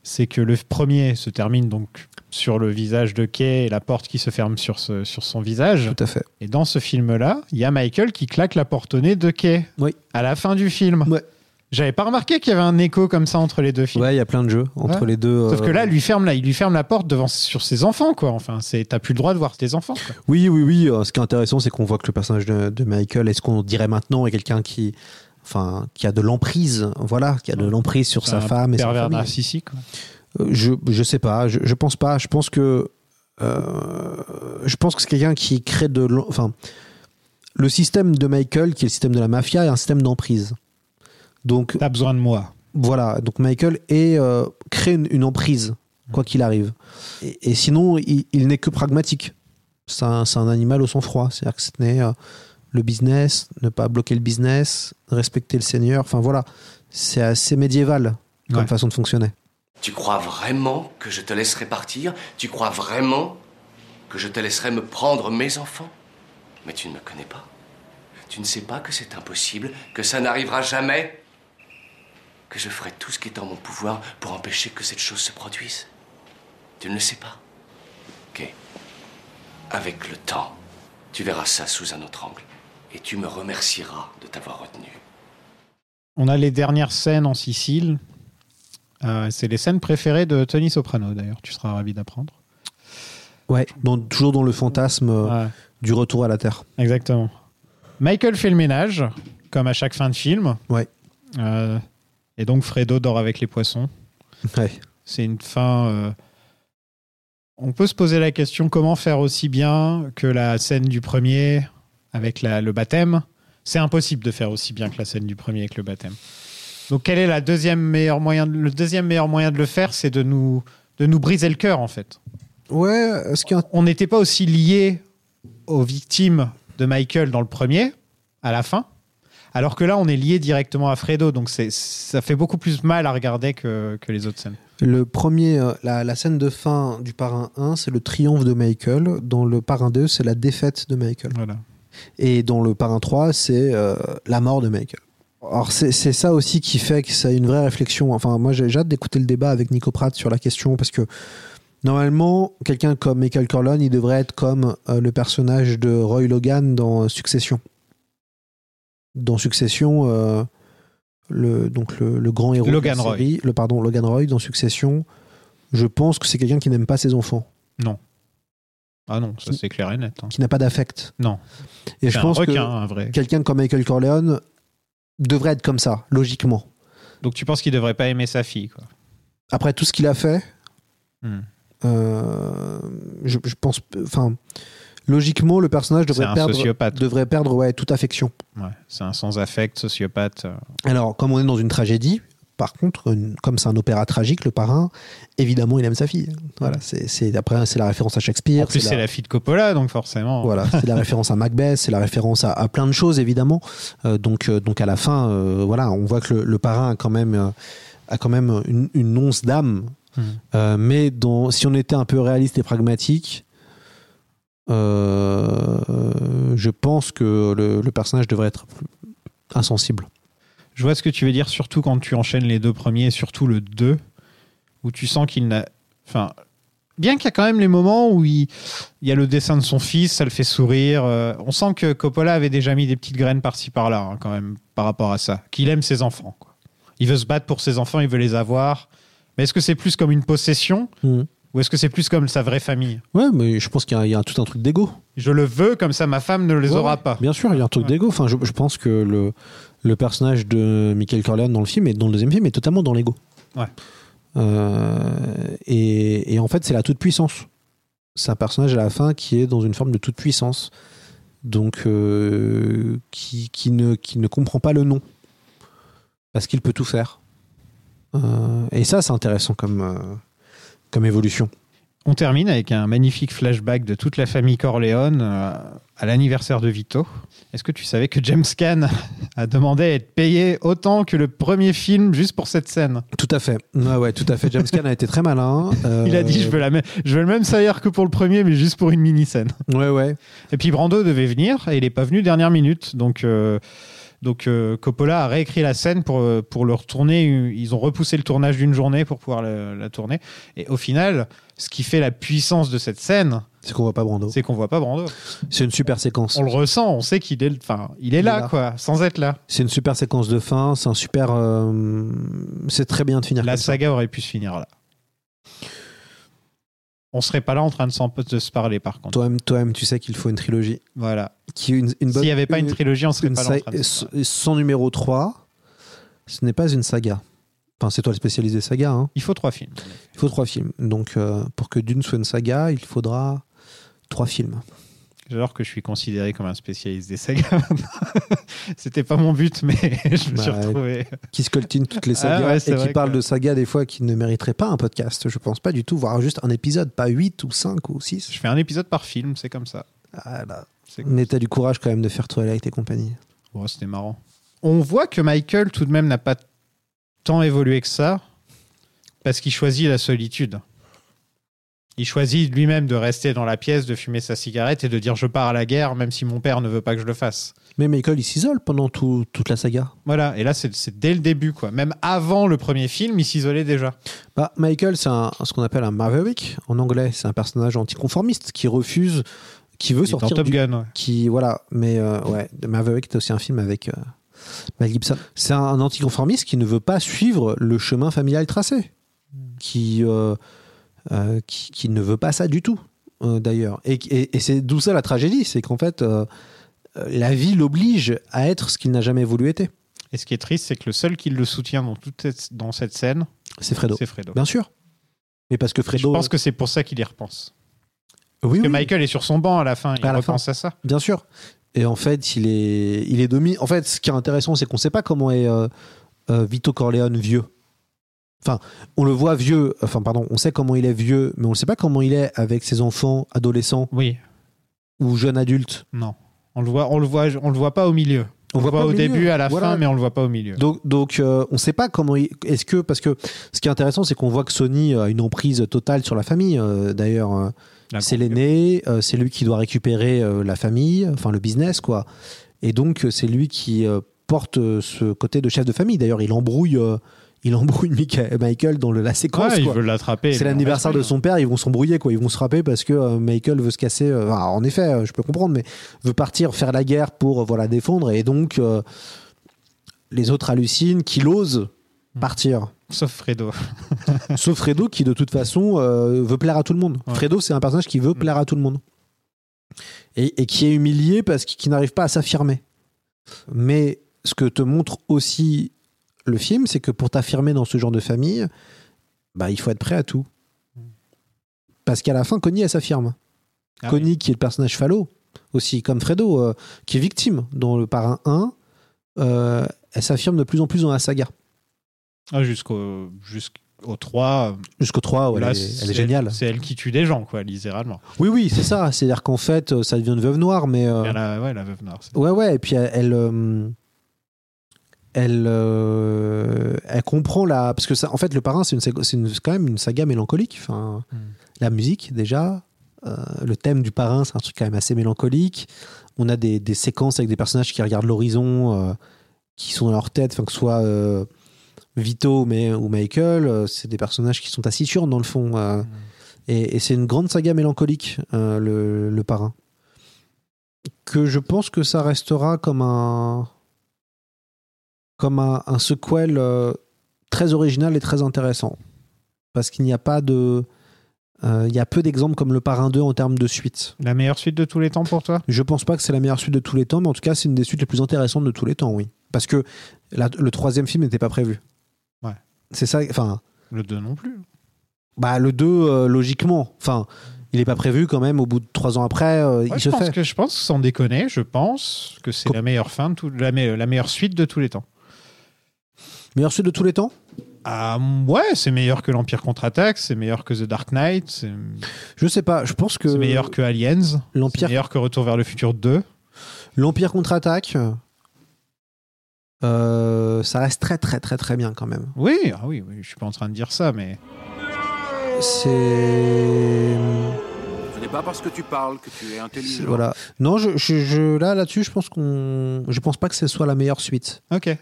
c'est que le premier se termine donc sur le visage de Kay et la porte qui se ferme sur, ce- sur son visage. Tout à fait. Et dans ce film-là, il y a Michael qui claque la porte au nez de Kay Oui. à la fin du film. Ouais. J'avais pas remarqué qu'il y avait un écho comme ça entre les deux films. Ouais, il y a plein de jeux entre Ouais. les deux. Sauf euh, que là, il lui ferme la, il lui ferme la porte devant sur ses enfants, quoi. Enfin, c'est, t'as plus le droit de voir tes enfants. quoi. Oui, oui, oui. euh, Ce qui est intéressant, c'est qu'on voit que le personnage de, de Michael, est ce qu'on dirait maintenant, est quelqu'un qui, enfin, qui a de l'emprise. Voilà, qui a de l'emprise sur sa un femme et sa pervers famille. narcissique. quoi. Euh, Je, je sais pas. Je, je pense pas. Je pense que euh, je pense que c'est quelqu'un qui crée de. Enfin, le système de Michael, qui est le système de la mafia, est un système d'emprise. Donc, T'as besoin de moi. voilà. Donc, Michael est, euh, crée une, une emprise, quoi qu'il arrive. Et, et sinon, il, il n'est que pragmatique. C'est un, un animal au sang-froid. C'est-à-dire que ce n'est euh, le business, ne pas bloquer le business, respecter le seigneur. Enfin, voilà. C'est assez médiéval comme Ouais. façon de fonctionner. Tu crois vraiment que je te laisserai partir? Tu crois vraiment que je te laisserai me prendre mes enfants? Mais tu ne me connais pas. Tu ne sais pas que c'est impossible, que ça n'arrivera jamais Que je ferai tout ce qui est en mon pouvoir pour empêcher que cette chose se produise Tu ne le sais pas Ok. Avec le temps, tu verras ça sous un autre angle. Et tu me remercieras de t'avoir retenu. On a les dernières scènes en Sicile. Euh, c'est les scènes préférées de Tony Soprano, d'ailleurs. Tu seras ravi d'apprendre. Ouais, dans- toujours dans le fantasme euh, Ouais. du retour à la Terre. Exactement. Michael fait le ménage, comme à chaque fin de film. Ouais. Euh, et donc Fredo dort avec les poissons. Ouais. C'est une fin. euh, On peut se poser la question comment faire aussi bien que la scène du premier? Avec la- le baptême. C'est impossible de faire aussi bien que la scène du premier avec le baptême. Donc quel est la deuxième meilleur moyen de- le deuxième meilleur moyen de le faire, c'est de nous de nous briser le cœur en fait. Ouais, On n'était pas aussi liés aux victimes de Michael dans le premier, à la fin, alors que là on est lié directement à Fredo, donc ça fait beaucoup plus mal à regarder que, que les autres scènes. Le premier, euh, la, la scène de fin du parrain 1, c'est le triomphe de Michael. Dans le parrain 2, c'est la défaite de Michael. Voilà. Et dans le parrain 3, c'est euh, la mort de Michael. Alors c'est ça aussi qui fait que c'est une vraie réflexion. Enfin, moi j'ai hâte d'écouter le débat avec Nico Pratt sur la question parce que normalement, quelqu'un comme Michael Corleone, il devrait être comme euh, le personnage de Roy Logan dans Succession. Dans Succession, euh, le, donc le, le grand héros Logan de la Roy. série, le pardon Logan Roy dans Succession, je pense que c'est quelqu'un qui n'aime pas ses enfants, Non. Ah non, ça c'est clair et net. hein. qui n'a pas d'affect. Non. Et je un pense requin, que quelqu'un comme Michael Corleone devrait être comme ça, logiquement. Donc tu penses qu'il devrait pas aimer sa fille, quoi. Après tout ce qu'il a fait, Hmm. euh, je, je pense, enfin, logiquement, le personnage devrait perdre, sociopathe. devrait perdre, ouais, toute affection. Ouais, c'est un sans-affect, sociopathe. euh. Alors, comme on est dans une tragédie, par contre, comme c'est un opéra tragique, le parrain, évidemment, il aime sa fille. Voilà, c'est, après, c'est la référence à Shakespeare. En plus, c'est la fille de Coppola, donc forcément. Voilà, c'est la référence à Macbeth, c'est la référence à, à plein de choses évidemment. Euh, donc, euh, donc à la fin, euh, voilà, on voit que le, le parrain a quand même, a quand même une, une once d'âme. Euh, mais si on était un peu réaliste et pragmatique, je pense que le, le personnage devrait être insensible. Je vois ce que tu veux dire, surtout quand tu enchaînes les deux premiers, et surtout le 2, où tu sens qu'il n'a. Enfin, bien qu'il y a quand même les moments où il, il y a le dessin de son fils, ça le fait sourire. euh, on sent que Coppola avait déjà mis des petites graines par-ci par-là, hein, quand même, par rapport à ça. Qu'il aime ses enfants. quoi. Il veut se battre pour ses enfants, il veut les avoir. Mais est-ce que c'est plus comme une possession Mhm. ou est-ce que c'est plus comme sa vraie famille? Ouais, mais je pense qu'il y a, il y a tout un truc d'ego. Je le veux, comme ça ma femme ne les Ouais, aura pas. Bien sûr, il y a un truc Ouais. d'ego. Enfin, je, je pense que le, le personnage de Michael Corleone dans le film et dans le deuxième film est totalement dans l'ego. Ouais. Euh, et, et en fait, c'est la toute puissance. C'est un personnage à la fin qui est dans une forme de toute puissance, donc euh, qui, qui ne qui ne comprend pas le non parce qu'il peut tout faire. Euh, et ça, c'est intéressant comme comme évolution. On termine avec un magnifique flashback de toute la famille Corleone euh, à l'anniversaire de Vito. Est-ce que tu savais que James Caan a demandé à être payé autant que le premier film juste pour cette scène? Tout à fait. Ouais, ouais, tout à fait. James Caan a été très malin. Il a dit je veux, la même- je veux le même salaire que pour le premier, mais juste pour une mini-scène. Ouais, ouais. Et puis Brando devait venir et il n'est pas venu dernière minute. Donc, euh, donc euh, Coppola a réécrit la scène pour, euh, pour le retourner. Ils ont repoussé le tournage d'une journée pour pouvoir le- la tourner. Et au final, ce qui fait la puissance de cette scène, C'est qu'on voit pas Brando. c'est qu'on voit pas Brando. C'est une super séquence. On le ressent, on sait qu'il est, enfin, il est Il là, est là. quoi, sans être là. C'est une super séquence de fin. C'est un super. euh, c'est très bien de finir. La comme ça. saga aurait pu se finir là. On serait pas là en train de, s'en- de se parler, par contre. Toi-même, toi-même, tu sais qu'il faut une trilogie. Voilà. Qui une, S'il n'y avait pas une trilogie, on serait une pas là en train de se Son numéro 3, ce n'est pas une saga. Enfin, c'est toi le spécialiste des sagas. Hein. Il faut trois films. Il faut trois films. Donc, euh, pour que Dune soit une saga, il faudra trois films. J'adore que je suis considéré comme un spécialiste des sagas. C'était pas mon but, mais je me suis Bah, retrouvé. Qui scoltine toutes les Ah sagas ouais, et qui parle que- de sagas des fois qui ne mériteraient pas un podcast. Je pense pas du tout, voire juste un épisode, pas 8 ou 5 ou 6. Je fais un épisode par film, c'est comme ça. Ah. C'est comme Mais t'as du courage quand même de faire Twilight et compagnie. Bon, c'était marrant. On voit que Michael, tout de même, n'a pas tant évolué que ça, parce qu'il choisit la solitude. Il choisit lui-même de rester dans la pièce, de fumer sa cigarette et de dire je pars à la guerre, même si mon père ne veut pas que je le fasse. Mais Michael, il s'isole pendant tout- toute la saga. Voilà, et là, c'est dès le début, quoi. Même avant le premier film, il s'isolait déjà. Bah, Michael, c'est un- ce qu'on appelle un maverick en anglais. C'est un personnage anticonformiste qui refuse, qui veut Il est dans sortir Top du, Gun, ouais. qui voilà. Mais euh, ouais, Maverick c'est aussi un film avec euh, Mel Gibson. C'est un anticonformiste qui ne veut pas suivre le chemin familial tracé, qui euh, euh, qui, qui ne veut pas ça du tout euh, d'ailleurs. Et, et- et c'est d'où ça la tragédie, c'est qu'en fait euh, la vie l'oblige à être ce qu'il n'a jamais voulu être. Et ce qui est triste, c'est que le seul qui le soutient dans, toute cette, dans cette scène, C'est Fredo. c'est Fredo. Bien sûr. Mais parce que Je Fredo. pense que c'est pour ça qu'il y repense. oui, que oui. Michael est sur son banc à la fin, il À repense à ça. Bien sûr. Et en fait, il est, il est dominé. En fait, ce qui est intéressant, c'est qu'on ne sait pas comment est Vito Corleone vieux. Enfin, on le voit vieux. Enfin, pardon, on sait comment il est vieux, mais on ne sait pas comment il est avec ses enfants, adolescents Oui, ou jeunes adultes. non. On le voit, on le voit, on le voit pas au milieu. On, le voit, pas au milieu. début, à la Voilà. fin, mais on le voit pas au milieu. Donc, donc euh, on ne sait pas comment. il- Est-ce que parce que ce qui est intéressant, c'est qu'on voit que Sony a une emprise totale sur la famille. Euh, D'ailleurs, euh, La c'est l'aîné, euh, c'est lui qui doit récupérer la famille, enfin le business, quoi. Et donc, c'est lui qui porte ce côté de chef de famille. D'ailleurs, il embrouille, il embrouille Michael, dans le- la séquence. Ouais, il quoi. veut l'attraper. C'est l'anniversaire de son père, ils vont s'embrouiller, quoi. Ils vont se frapper parce que euh, Michael veut se casser. euh, enfin, en effet, euh, je peux comprendre, mais veut partir faire la guerre pour voilà défendre. Et donc, les autres hallucinent qu'il ose Hmm. partir. Sauf Fredo. Sauf Fredo qui, de toute façon, veut plaire à tout le monde. Ouais. Fredo, c'est un personnage qui veut plaire à tout le monde. Et, et qui est humilié parce qu'il qui n'arrive pas à s'affirmer. Mais ce que te montre aussi le film, c'est que pour t'affirmer dans ce genre de famille, bah, il faut être prêt à tout. Parce qu'à la fin, Connie, elle s'affirme. Ah Connie, qui est le personnage phallo, aussi comme Fredo, euh, qui est victime dans le parrain 1, euh, elle s'affirme de plus en plus dans la saga. Ah, jusqu'au jusqu'au 3. Jusqu'au 3, ouais, là, elle, est, elle c'est est géniale. C'est elle qui tue des gens, quoi, littéralement. Oui, oui, c'est ça. C'est-à-dire qu'en fait, euh, ça devient une veuve noire, mais. euh, la, ouais, la veuve noire. Ouais, ouais, et puis elle. Elle, euh, elle, euh, elle comprend la. Parce que, ça, en fait, Le Parrain, c'est quand même une saga mélancolique. Enfin, Mm. La musique, déjà. euh, le thème du Parrain, c'est un truc quand même assez mélancolique. On a des, des séquences avec des personnages qui regardent l'horizon, euh, qui sont dans leur tête, enfin, que ce soit Vito mais, ou Michael, c'est des personnages qui sont taciturnes dans le fond. euh, et, et c'est une grande saga mélancolique, le, le Parrain que je pense que ça restera comme un comme un, un sequel euh, très original et très intéressant parce qu'il n'y a pas de euh, il y a peu d'exemples comme le Parrain 2 en termes de suite. La meilleure suite de tous les temps pour toi? Je pense pas que c'est la meilleure suite de tous les temps, mais en tout cas c'est une des suites les plus intéressantes de tous les temps, oui. Parce que la- le troisième film n'était pas prévu. Ouais. C'est ça, enfin, Le 2 non plus. bah le 2 euh, logiquement, enfin, il n'est pas prévu quand même. Au bout de trois ans après, euh, Ouais, il je, se pense fait. que, je pense, sans déconner, je pense que c'est Com- la meilleure fin, de tout, la, me- la meilleure suite de tous les temps. Meilleure suite de tous les temps Ah, ouais, c'est meilleur que l'Empire contre-attaque, c'est meilleur que The Dark Knight, c'est Je sais pas. Je pense que c'est meilleur que Aliens, c'est l'Empire meilleur que Retour vers le futur 2. L'Empire contre-attaque, euh, ça reste très très très très bien quand même. Oui, ah oui, oui, je suis pas en train de dire ça, mais C'est Ce n'est pas parce que tu parles que tu es intelligent. voilà. Non, je, je, je- là là-dessus, je pense qu'on, je pense pas que ce soit la meilleure suite. ok.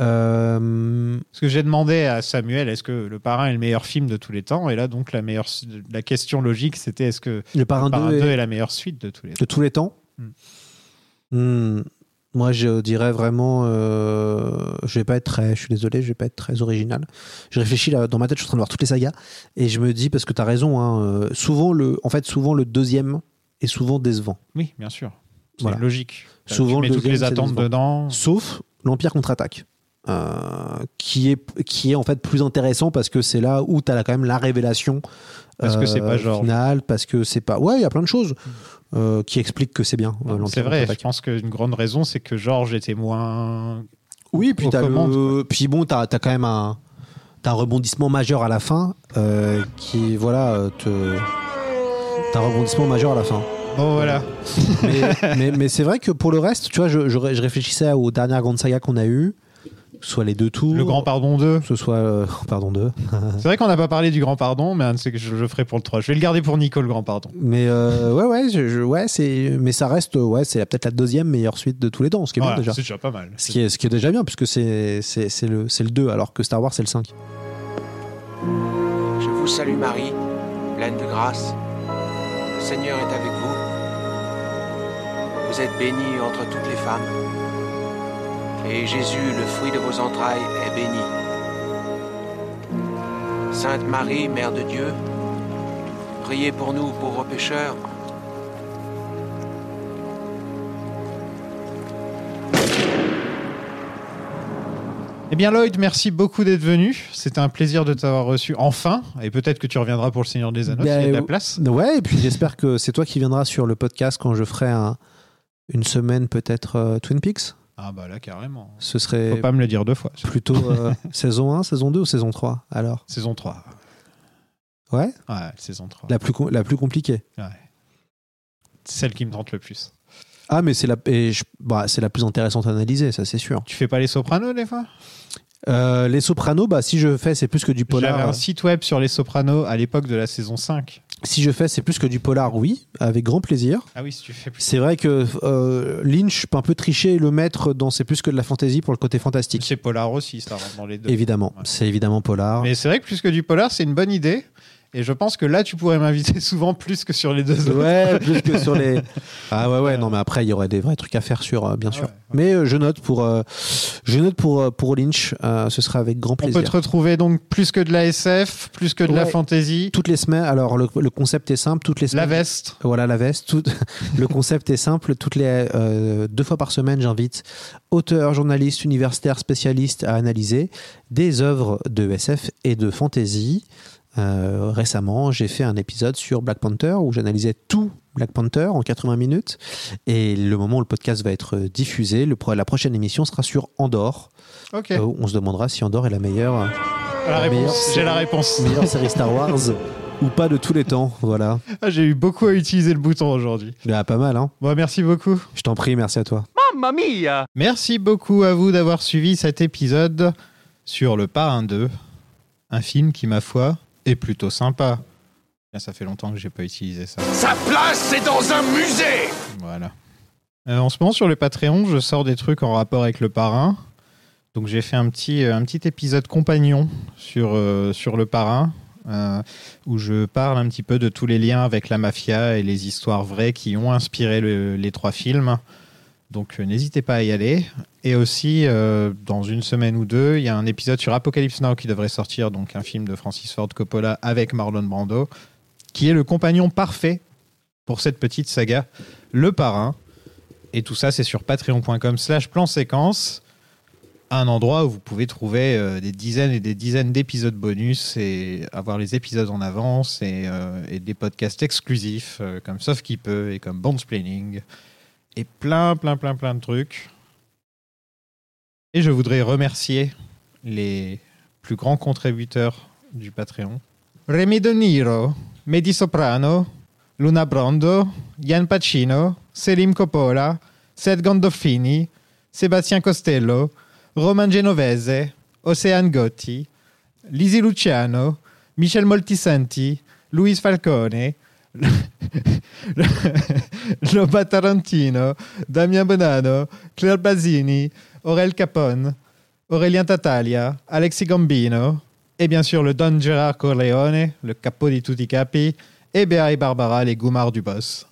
Euh, Parce que j'ai demandé à Samuel, est-ce que Le Parrain est le meilleur film de tous les temps? Et là, donc, la, meilleure, la question logique, c'était est-ce que le Parrain Le Parrain 2 2 est- est la meilleure suite de tous les temps? de tous les temps? Hmm. Hmm. Moi, je dirais vraiment, euh, je vais pas être très, je suis désolé, je vais pas être très original. Je réfléchis là, dans ma tête, je suis en train de voir toutes les sagas et je me dis parce que tu as raison, hein, euh, souvent le, en fait, souvent le deuxième est souvent décevant. Oui, bien sûr. C'est Voilà. logique. Souvent, tu mets le toutes les attentes dedans. Sauf l'Empire contre-attaque. Euh, qui est qui est en fait plus intéressant parce que c'est là où tu as quand même la révélation Parce que c'est euh, pas Georges. finale, parce que c'est pas ouais il y a plein de choses euh, qui expliquent que c'est bien euh, C'est vrai, je pense qu'une grande raison, c'est que Georges était moins. Oui, puis commandes, le... puis bon, t'as as quand même un, t'as un rebondissement majeur à la fin qui voilà te, t'as un rebondissement majeur à la fin. Bon, voilà. mais mais, mais c'est vrai que pour le reste, tu vois, je, je, je réfléchissais aux dernières grandes sagas qu'on a eues, que soit les deux tours, Le Grand Pardon 2. que ce soit euh, pardon 2. C'est vrai qu'on n'a pas parlé du Grand Pardon, mais un de ceux que je le ferai pour le 3. Je vais le garder pour Nico, le Grand Pardon. Mais euh, ouais ouais, je, je- ouais c'est mais ça reste ouais c'est peut-être la deuxième meilleure suite de tous les temps, ce qui est Voilà, bien déjà. C'est déjà pas mal. Ce qui est ce qui est déjà bien puisque c'est c'est c'est le c'est le 2 alors que Star Wars c'est le 5. Je vous salue Marie, pleine de grâce. Le Seigneur est avec vous. Vous êtes bénie entre toutes les femmes. Et Jésus, le fruit de vos entrailles, est béni. Sainte Marie, Mère de Dieu, priez pour nous pauvres pécheurs. Eh bien, Lloyd, merci beaucoup d'être venu. C'était un plaisir de t'avoir reçu enfin. Et peut-être que tu reviendras pour le Seigneur des Anneaux s'il y a de la Ben, place. Ouais, et puis j'espère que c'est toi qui viendras sur le podcast quand je ferai un- une semaine peut-être euh, Twin Peaks. Ah, bah là, carrément. Ce serait Faut pas me le dire deux fois. plutôt euh, saison 1, saison 2 ou saison 3 alors? Saison 3. Ouais? Ouais, saison 3. la plus, com- la plus compliquée. Ouais. Celle qui me tente le plus. Ah, mais c'est la, et je- bah, c'est la plus intéressante à analyser, ça c'est sûr. Tu fais pas les sopranos des fois? Euh, les Sopranos, bah, si je fais, c'est plus que du polar. J'avais un site web sur les sopranos à l'époque de la saison 5. Si je fais, c'est plus que du polar, oui, avec grand plaisir. Ah oui, si tu fais plus. C'est vrai que euh, Lynch peut un peu tricher et le mettre dans C'est plus que de la fantasy pour le côté fantastique. C'est polar aussi, ça rentre dans les deux. Évidemment, Ouais. c'est évidemment polar. Mais c'est vrai que plus que du polar, c'est une bonne idée. Et je pense que là, tu pourrais m'inviter souvent plus que sur les deux autres. Ouais, plus que sur les. Ah ouais, ouais, non, mais après, il y aurait des vrais trucs à faire sur, euh, bien Ah sûr. ouais, ouais. Mais euh, je note pour, euh, je note pour, euh, pour Lynch, euh, ce sera avec grand On plaisir. peut te retrouver donc plus que de la SF, plus que de la fantasy. Toutes les semaines, alors le, le concept est simple, toutes les La semaines. veste. Voilà la veste. Tout- le concept est simple. Toutes les euh, deux fois par semaine, j'invite auteurs, journalistes, universitaires, spécialistes à analyser des œuvres de SF et de fantasy. Euh, récemment, j'ai fait un épisode sur Black Panther où j'analysais tout Black Panther en 80 minutes. Et le moment où le podcast va être diffusé, le, pro- la prochaine émission sera sur Andorre. Ok. Euh, où on se demandera si Andorre est la meilleure, la réponse. J'ai la réponse. meilleure série Star Wars ou pas de tous les temps. Voilà. Ah, J'ai eu beaucoup à utiliser le bouton aujourd'hui. Ah, pas mal, hein Bon, merci beaucoup. Je t'en prie, merci à toi. Mamma mia Merci beaucoup à vous d'avoir suivi cet épisode sur Le Parrain 2. Un film qui, ma foi, est plutôt sympa. Ça fait longtemps que j'ai pas utilisé ça. Sa place, c'est dans un musée Voilà. Euh, en ce moment, sur le Patreon, je sors des trucs en rapport avec le parrain. Donc, j'ai fait un petit, euh, un petit épisode compagnon sur, euh, sur le parrain, euh, où je parle un petit peu de tous les liens avec la mafia et les histoires vraies qui ont inspiré le- les trois films. Donc, n'hésitez pas à y aller. Et aussi, euh, dans une semaine ou deux, il y a un épisode sur Apocalypse Now qui devrait sortir, donc un film de Francis Ford Coppola avec Marlon Brando, qui est le compagnon parfait pour cette petite saga, Le Parrain. Et tout ça, c'est sur patreon.com slash plan séquence, un endroit où vous pouvez trouver euh, des dizaines et des dizaines d'épisodes bonus et avoir les épisodes en avance et, euh, et des podcasts exclusifs comme Sauf qui peut et comme Bondsplaining et plein, plein, plein, plein de trucs. Et je voudrais remercier les plus grands contributeurs du Patreon. Rémi De Niro, Mehdi Soprano, Luna Brando, Ian Pacino, Selim Coppola, Seth Gandolfini, Sébastien Costello, Roman Genovese, Ocean Gotti, Lisi Luciano, Michel Moltisanti, Luis Falcone, Loba Tarantino, Damien Bonanno, Claire Basini, Aurel Capone, Aurélien Tatalia, Alexis Gambino, et bien sûr le Don Gerard Corleone, le capo di tutti capi, et Béa et Barbara, les goumards du boss.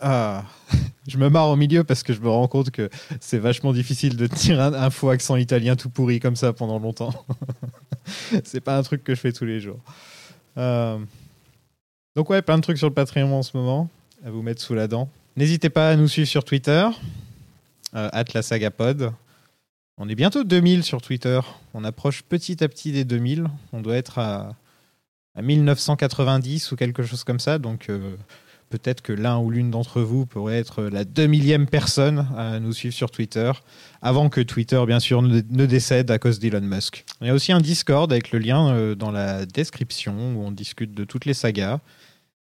Ah, je me marre au milieu parce que je me rends compte que c'est vachement difficile de tenir un, faux accent italien tout pourri comme ça pendant longtemps. c'est pas un truc que je fais tous les jours. Euh, Donc ouais, plein de trucs sur le Patreon en ce moment à vous mettre sous la dent. N'hésitez pas à nous suivre sur Twitter, euh, @lasagapod. On est bientôt 2000 sur Twitter. On approche petit à petit des 2000. On doit être à, à 1990 ou quelque chose comme ça. Donc euh, peut-être que l'un ou l'une d'entre vous pourrait être la 2000e personne à nous suivre sur Twitter. Avant que Twitter, bien sûr, ne, décède à cause d'Elon Musk. Il y a aussi un Discord avec le lien euh, dans la description où on discute de toutes les sagas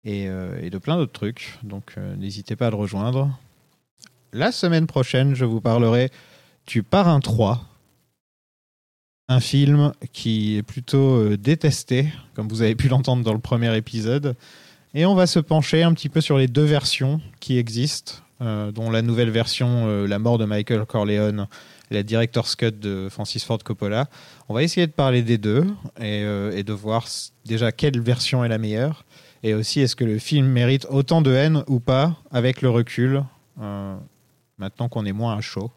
et, euh, de plein d'autres trucs. Donc n'hésitez pas à le rejoindre. La semaine prochaine, je vous parlerai du Parrain 3. Un film qui est plutôt euh, détesté, comme vous avez pu l'entendre dans le premier épisode. Et on va se pencher un petit peu sur les deux versions qui existent, euh, dont la nouvelle version, euh, La mort de Michael Corleone, la Director's Cut de Francis Ford Coppola. On va essayer de parler des deux et, et de voir déjà quelle version est la meilleure. Et aussi, est-ce que le film mérite autant de haine ou pas avec le recul, maintenant qu'on est moins à chaud?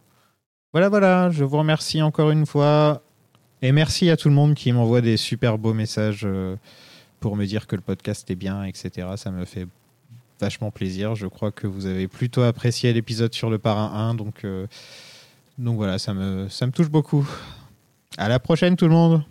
Voilà, voilà, je vous remercie encore une fois. Et merci à tout le monde qui m'envoie des super beaux messages euh, pour me dire que le podcast est bien, etc. Ça me fait vachement plaisir. Je crois que vous avez plutôt apprécié l'épisode sur le parrain 1. Donc, euh, donc voilà, ça me, ça me touche beaucoup. À la prochaine tout le monde